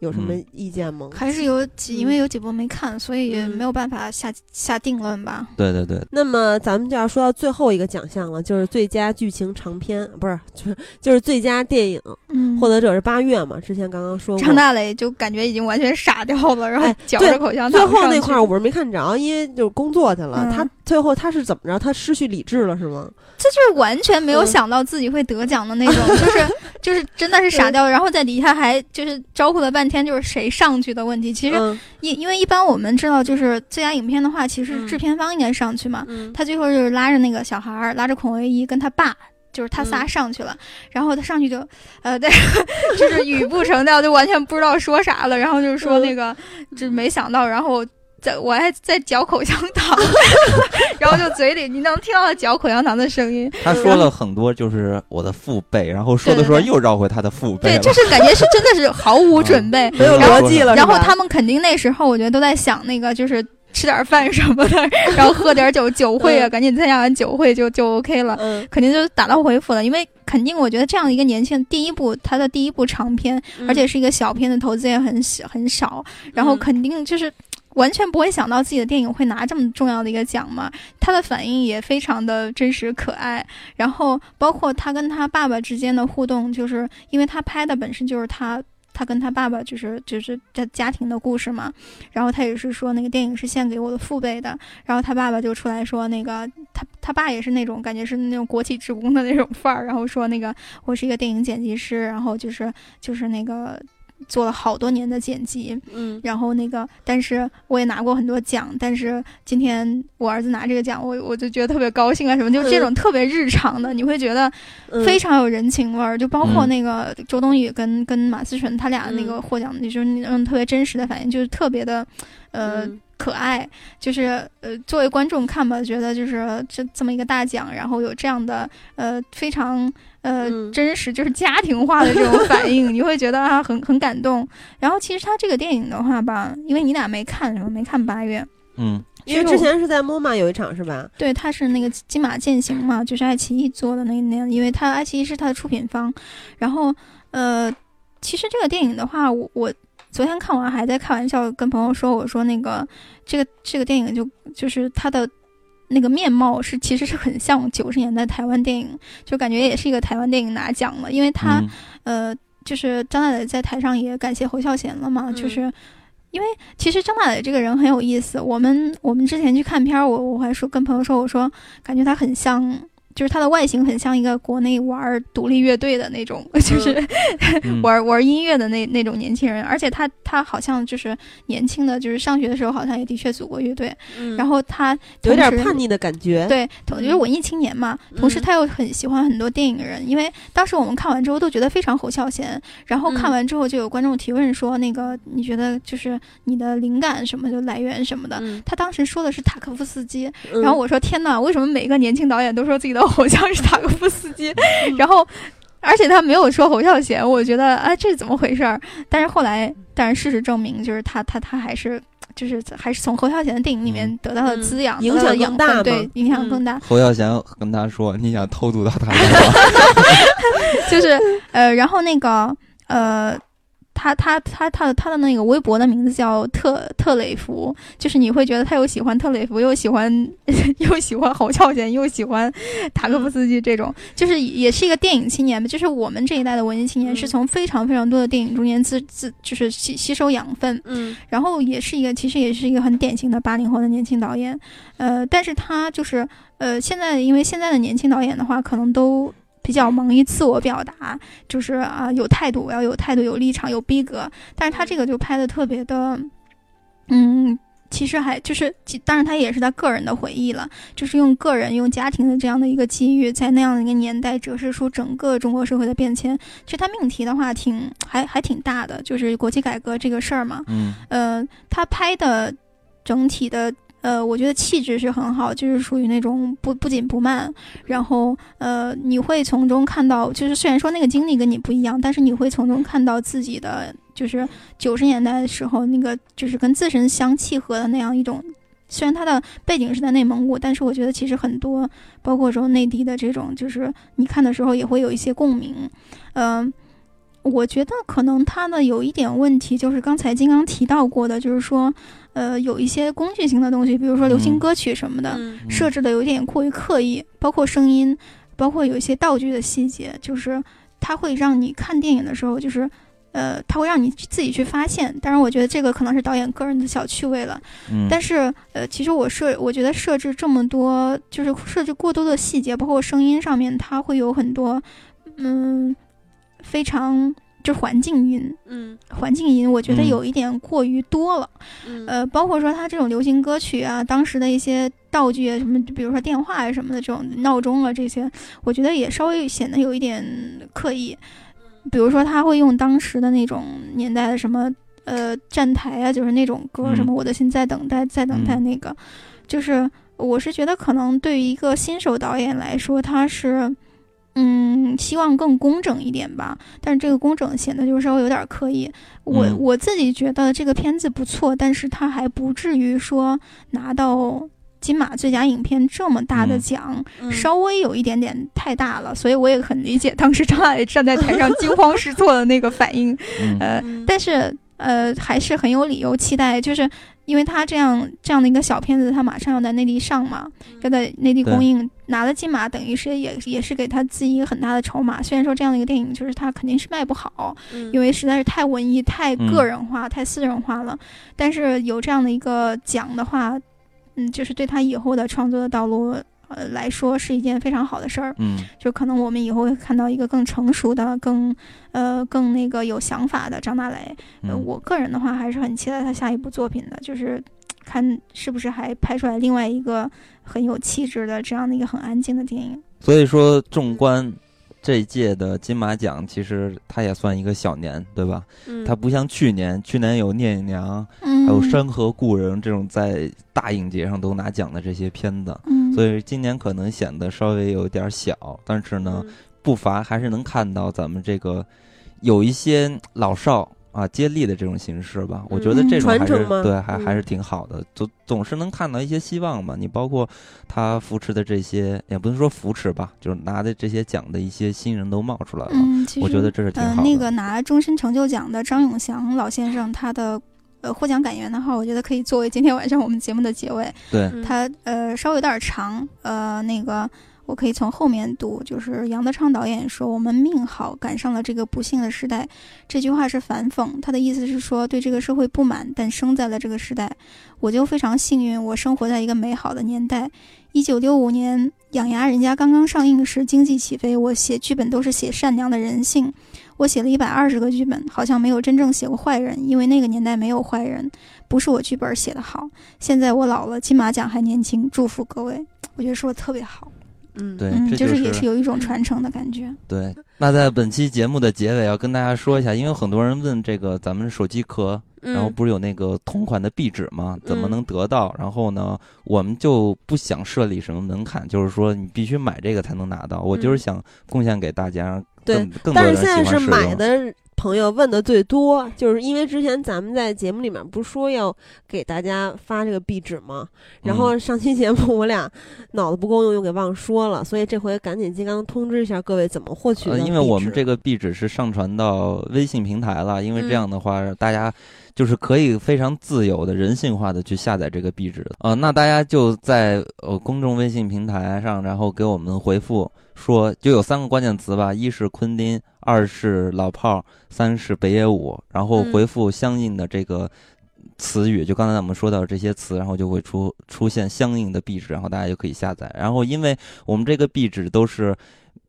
[SPEAKER 2] 有什么意见吗？
[SPEAKER 3] 还是有几，因为有几部没看，所以没有办法下下定论吧。
[SPEAKER 1] 对对对。
[SPEAKER 2] 那么咱们就要说到最后一个奖项了，就是最佳剧情长片，不是，就是就是最佳电影。
[SPEAKER 3] 嗯。
[SPEAKER 2] 获得者是八月嘛？之前刚刚说过。
[SPEAKER 3] 张大磊就感觉已经完全傻掉了，然后嚼着口香糖。
[SPEAKER 2] 最后那块儿我是没看着，因为就是工作去了。他最后他是怎么着？他失去理智了是吗？
[SPEAKER 3] 这就是完全没有想到自己会得奖的那种，就是就是真的是傻掉了。然后在底下还就是招呼了半天，就是谁上去的问题。其实因因为一般我们知道，就是最佳影片的话，其实制片方应该上去嘛。他最后就是拉着那个小孩儿，拉着孔维一跟他爸，就是他仨上去了。然后他上去就呃，对，就是语不成调，就完全不知道说啥了。然后就是说那个，就没想到，然后。在我还在嚼口香糖，然后就嘴里你能听到他嚼口香糖的声音。
[SPEAKER 1] 他说了很多，就是我的父辈，然后说的时候又绕回他的父辈。
[SPEAKER 3] 对，就是感觉是真的是毫无准备，
[SPEAKER 2] 没有逻辑了。
[SPEAKER 3] 然后他们肯定那时候我觉得都在想那个，就是吃点饭什么的，然后喝点酒，酒会啊，赶紧参加完酒会就就 OK 了，肯定就打道回府了。因为肯定我觉得这样一个年轻第一部他的第一部长片，而且是一个小片的投资也很小很少，然后肯定就是。完全不会想到自己的电影会拿这么重要的一个奖嘛？他的反应也非常的真实可爱，然后包括他跟他爸爸之间的互动，就是因为他拍的本身就是他他跟他爸爸就是就是家家庭的故事嘛。然后他也是说那个电影是献给我的父辈的。然后他爸爸就出来说那个他他爸也是那种感觉是那种国企职工的那种范儿，然后说那个我是一个电影剪辑师，然后就是就是那个。做了好多年的剪辑，
[SPEAKER 2] 嗯，
[SPEAKER 3] 然后那个，但是我也拿过很多奖，但是今天我儿子拿这个奖，我我就觉得特别高兴啊，什么，就这种特别日常的，你会觉得非常有人情味儿，就包括那个周冬雨跟跟马思纯他俩那个获奖，就是那种特别真实的反应，就是特别的，呃。可爱，就是呃，作为观众看吧，觉得就是这这么一个大奖，然后有这样的呃非常呃真实，就是家庭化的这种反应，你会觉得啊很很感动。然后其实他这个电影的话吧，因为你俩没看什么，没看八月，
[SPEAKER 1] 嗯，
[SPEAKER 2] 因为之前是在 MoMA 有一场是吧？
[SPEAKER 3] 对，他是那个金马践行嘛，就是爱奇艺做的那那样，因为他爱奇艺是他的出品方。然后呃，其实这个电影的话，我我。昨天看完还在开玩笑跟朋友说，我说那个这个这个电影就就是它的那个面貌是其实是很像九十年代台湾电影，就感觉也是一个台湾电影拿奖了，因为他呃就是张大磊在台上也感谢侯孝贤了嘛，就是因为其实张大磊这个人很有意思，我们我们之前去看片儿，我我还说跟朋友说，我说感觉他很像。就是它的外形很像一个国内玩独立乐队的那种，就是 玩玩音乐的那那种年轻人，而且他他好像就是年轻的，就是上学的时候好像也的确组过乐队，然后他
[SPEAKER 2] 有点叛逆的感觉，
[SPEAKER 3] 对，就是文艺青年嘛。同时他又很喜欢很多电影人，因为当时我们看完之后都觉得非常侯孝贤，然后看完之后就有观众提问说，那个你觉得就是你的灵感什么就来源什么的？他当时说的是塔科夫斯基，然后我说天哪，为什么每个年轻导演都说自己的？好像是塔科夫斯基，然后，而且他没有说侯孝贤，我觉得啊，这是怎么回事儿？但是后来，但是事实证明，就是他他他还是就是还是从侯孝贤的电影里面得到了滋养，
[SPEAKER 2] 影响更大，
[SPEAKER 3] 对，影响更大。
[SPEAKER 1] 侯孝贤跟他说：“你想偷渡到他
[SPEAKER 3] 就是呃，然后那个呃。他他他他的他的那个微博的名字叫特特雷弗，就是你会觉得他又喜欢特雷弗，又喜欢 又喜欢侯孝贤，又喜欢塔科夫斯基这种，就是也是一个电影青年吧。就是我们这一代的文艺青年，是从非常非常多的电影中间自自就是吸吸收养分，
[SPEAKER 2] 嗯，
[SPEAKER 3] 然后也是一个其实也是一个很典型的八零后的年轻导演，呃，但是他就是呃现在因为现在的年轻导演的话，可能都。比较忙于自我表达，就是啊，有态度，我要有态度，有立场，有逼格。但是他这个就拍的特别的，嗯，其实还就是，当然他也是他个人的回忆了，就是用个人、用家庭的这样的一个机遇，在那样的一个年代折射出整个中国社会的变迁。其实他命题的话，挺还还挺大的，就是国企改革这个事儿嘛。
[SPEAKER 1] 嗯，
[SPEAKER 3] 呃，他拍的整体的。呃，我觉得气质是很好，就是属于那种不不紧不慢，然后呃，你会从中看到，就是虽然说那个经历跟你不一样，但是你会从中看到自己的，就是九十年代的时候那个就是跟自身相契合的那样一种。虽然它的背景是在内蒙古，但是我觉得其实很多，包括说内地的这种，就是你看的时候也会有一些共鸣，嗯。我觉得可能它的有一点问题，就是刚才金刚提到过的，就是说，呃，有一些工具型的东西，比如说流行歌曲什么的，设置的有点过于刻意，包括声音，包括有一些道具的细节，就是它会让你看电影的时候，就是，呃，它会让你自己去发现。当然，我觉得这个可能是导演个人的小趣味了。
[SPEAKER 1] 嗯。
[SPEAKER 3] 但是，呃，其实我设，我觉得设置这么多，就是设置过多的细节，包括声音上面，它会有很多，嗯。非常就环境音，
[SPEAKER 2] 嗯，
[SPEAKER 3] 环境音，我觉得有一点过于多了，
[SPEAKER 2] 嗯，
[SPEAKER 3] 呃，包括说他这种流行歌曲啊，当时的一些道具啊，什么，比如说电话啊什么的，这种闹钟啊这些，我觉得也稍微显得有一点刻意，比如说他会用当时的那种年代的什么，呃，站台啊，就是那种歌，什么我的心在等待，在等待那个，就是我是觉得可能对于一个新手导演来说，他是。嗯，希望更工整一点吧，但是这个工整显得就是稍微有点刻意。我我自己觉得这个片子不错，但是它还不至于说拿到金马最佳影片这么大的奖，稍微有一点点太大了。所以我也很理解当时 张大伟站在台上惊慌失措的那个反应。呃，但是呃还是很有理由期待，就是。因为他这样这样的一个小片子，他马上要在内地上嘛，要在内地公映，拿了金马，等于是也也是给他自己一个很大的筹码。虽然说这样的一个电影，就是他肯定是卖不好，因为实在是太文艺、太个人化、太私人化了。但是有这样的一个奖的话，嗯，就是对他以后的创作的道路。呃，来说是一件非常好的事儿，
[SPEAKER 1] 嗯，
[SPEAKER 3] 就可能我们以后会看到一个更成熟的、更呃更那个有想法的张大雷。呃，我个人的话还是很期待他下一部作品的，就是看是不是还拍出来另外一个很有气质的这样的一个很安静的电影。
[SPEAKER 1] 所以说，纵观。这一届的金马奖其实它也算一个小年，对吧？
[SPEAKER 2] 嗯，
[SPEAKER 1] 它不像去年，去年有《聂隐娘》，还有《山河故人》这种在大影节上都拿奖的这些片子，
[SPEAKER 3] 嗯，
[SPEAKER 1] 所以今年可能显得稍微有点小，但是呢，不乏还是能看到咱们这个有一些老少。啊，接力的这种形式吧，我觉得这种还是对，还还是挺好的，总总是能看到一些希望嘛。你包括他扶持的这些，也不能说扶持吧，就是拿的这些奖的一些新人都冒出来了。
[SPEAKER 3] 嗯，
[SPEAKER 1] 我觉得这是挺好
[SPEAKER 3] 的。那个拿终身成就奖的张永祥老先生，他的呃获奖感言的话，我觉得可以作为今天晚上我们节目的结尾。
[SPEAKER 1] 对，
[SPEAKER 3] 他呃稍微有点长，呃那个。我可以从后面读，就是杨德昌导演说：“我们命好，赶上了这个不幸的时代。”这句话是反讽，他的意思是说对这个社会不满，但生在了这个时代。我就非常幸运，我生活在一个美好的年代。一九六五年《养牙人家》刚刚上映时，经济起飞，我写剧本都是写善良的人性。我写了一百二十个剧本，好像没有真正写过坏人，因为那个年代没有坏人。不是我剧本写得好。现在我老了，金马奖还年轻，祝福各位。我觉得说的特别好。
[SPEAKER 2] 嗯，
[SPEAKER 1] 对，
[SPEAKER 3] 就
[SPEAKER 1] 是
[SPEAKER 3] 也是有一种传承的感觉。
[SPEAKER 1] 对，那在本期节目的结尾，要跟大家说一下，因为很多人问这个咱们手机壳，然后不是有那个同款的壁纸吗？怎么能得到？然后呢，我们就不想设立什么门槛，就是说你必须买这个才能拿到。我就是想贡献给大家，
[SPEAKER 2] 对，但是现在是买的。朋友问的最多，就是因为之前咱们在节目里面不是说要给大家发这个壁纸吗？然后上期节目我俩脑子不够用，又给忘说了，所以这回赶紧金刚通知一下各位怎么获取。
[SPEAKER 1] 因为我们这个壁纸是上传到微信平台了，因为这样的话大家就是可以非常自由的、人性化的去下载这个壁纸。呃，那大家就在呃公众微信平台上，然后给我们回复。说就有三个关键词吧，一是昆汀，二是老炮儿，三是北野武，然后回复相应的这个词语，就刚才我们说到这些词，然后就会出出现相应的壁纸，然后大家就可以下载。然后因为我们这个壁纸都是，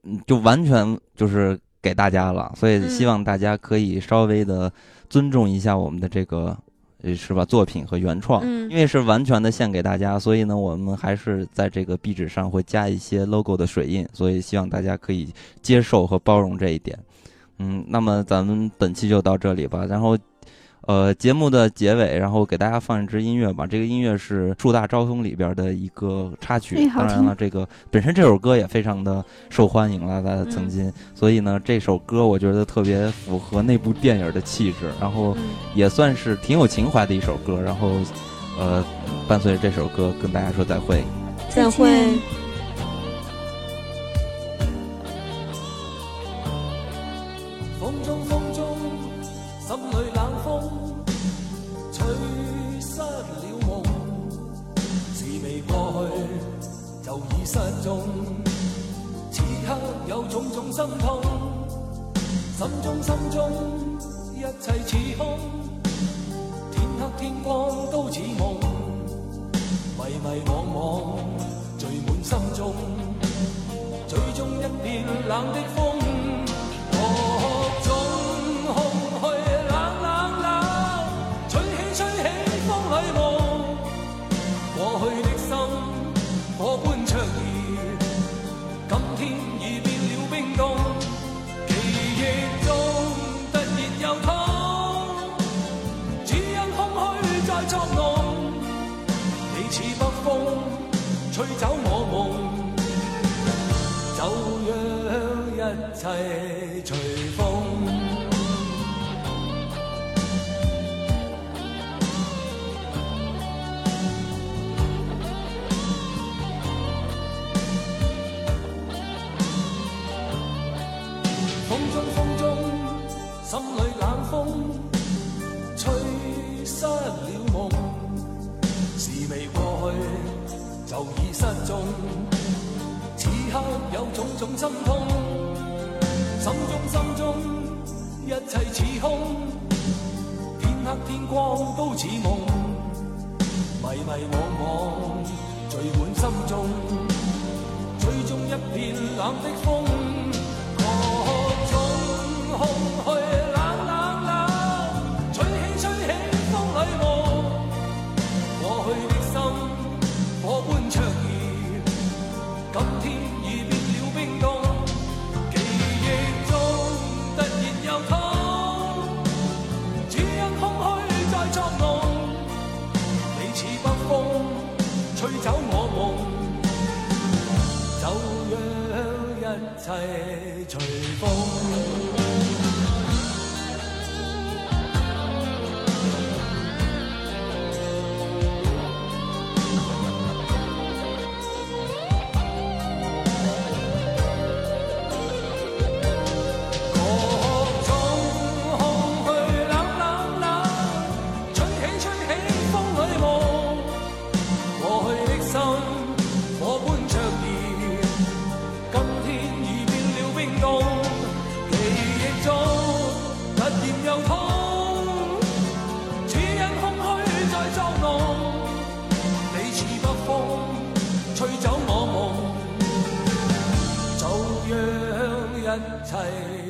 [SPEAKER 1] 嗯，就完全就是给大家了，所以希望大家可以稍微的尊重一下我们的这个。是吧？作品和原创，因为是完全的献给大家，所以呢，我们还是在这个壁纸上会加一些 logo 的水印，所以希望大家可以接受和包容这一点。嗯，那么咱们本期就到这里吧，然后。呃，节目的结尾，然后给大家放一支音乐吧。这个音乐是《树大招风》里边的一个插曲。当然了，这个本身这首歌也非常的受欢迎了，在曾经。所以呢，这首歌我觉得特别符合那部电影的气质，然后也算是挺有情怀的一首歌。然后，呃，伴随着这首歌跟大家说再会。
[SPEAKER 2] 再会。
[SPEAKER 5] 种心痛心中心中一切似空天黑天光都似梦迷迷惘惘聚满心中追踪一片冷的风各种空虚。细随风。齐。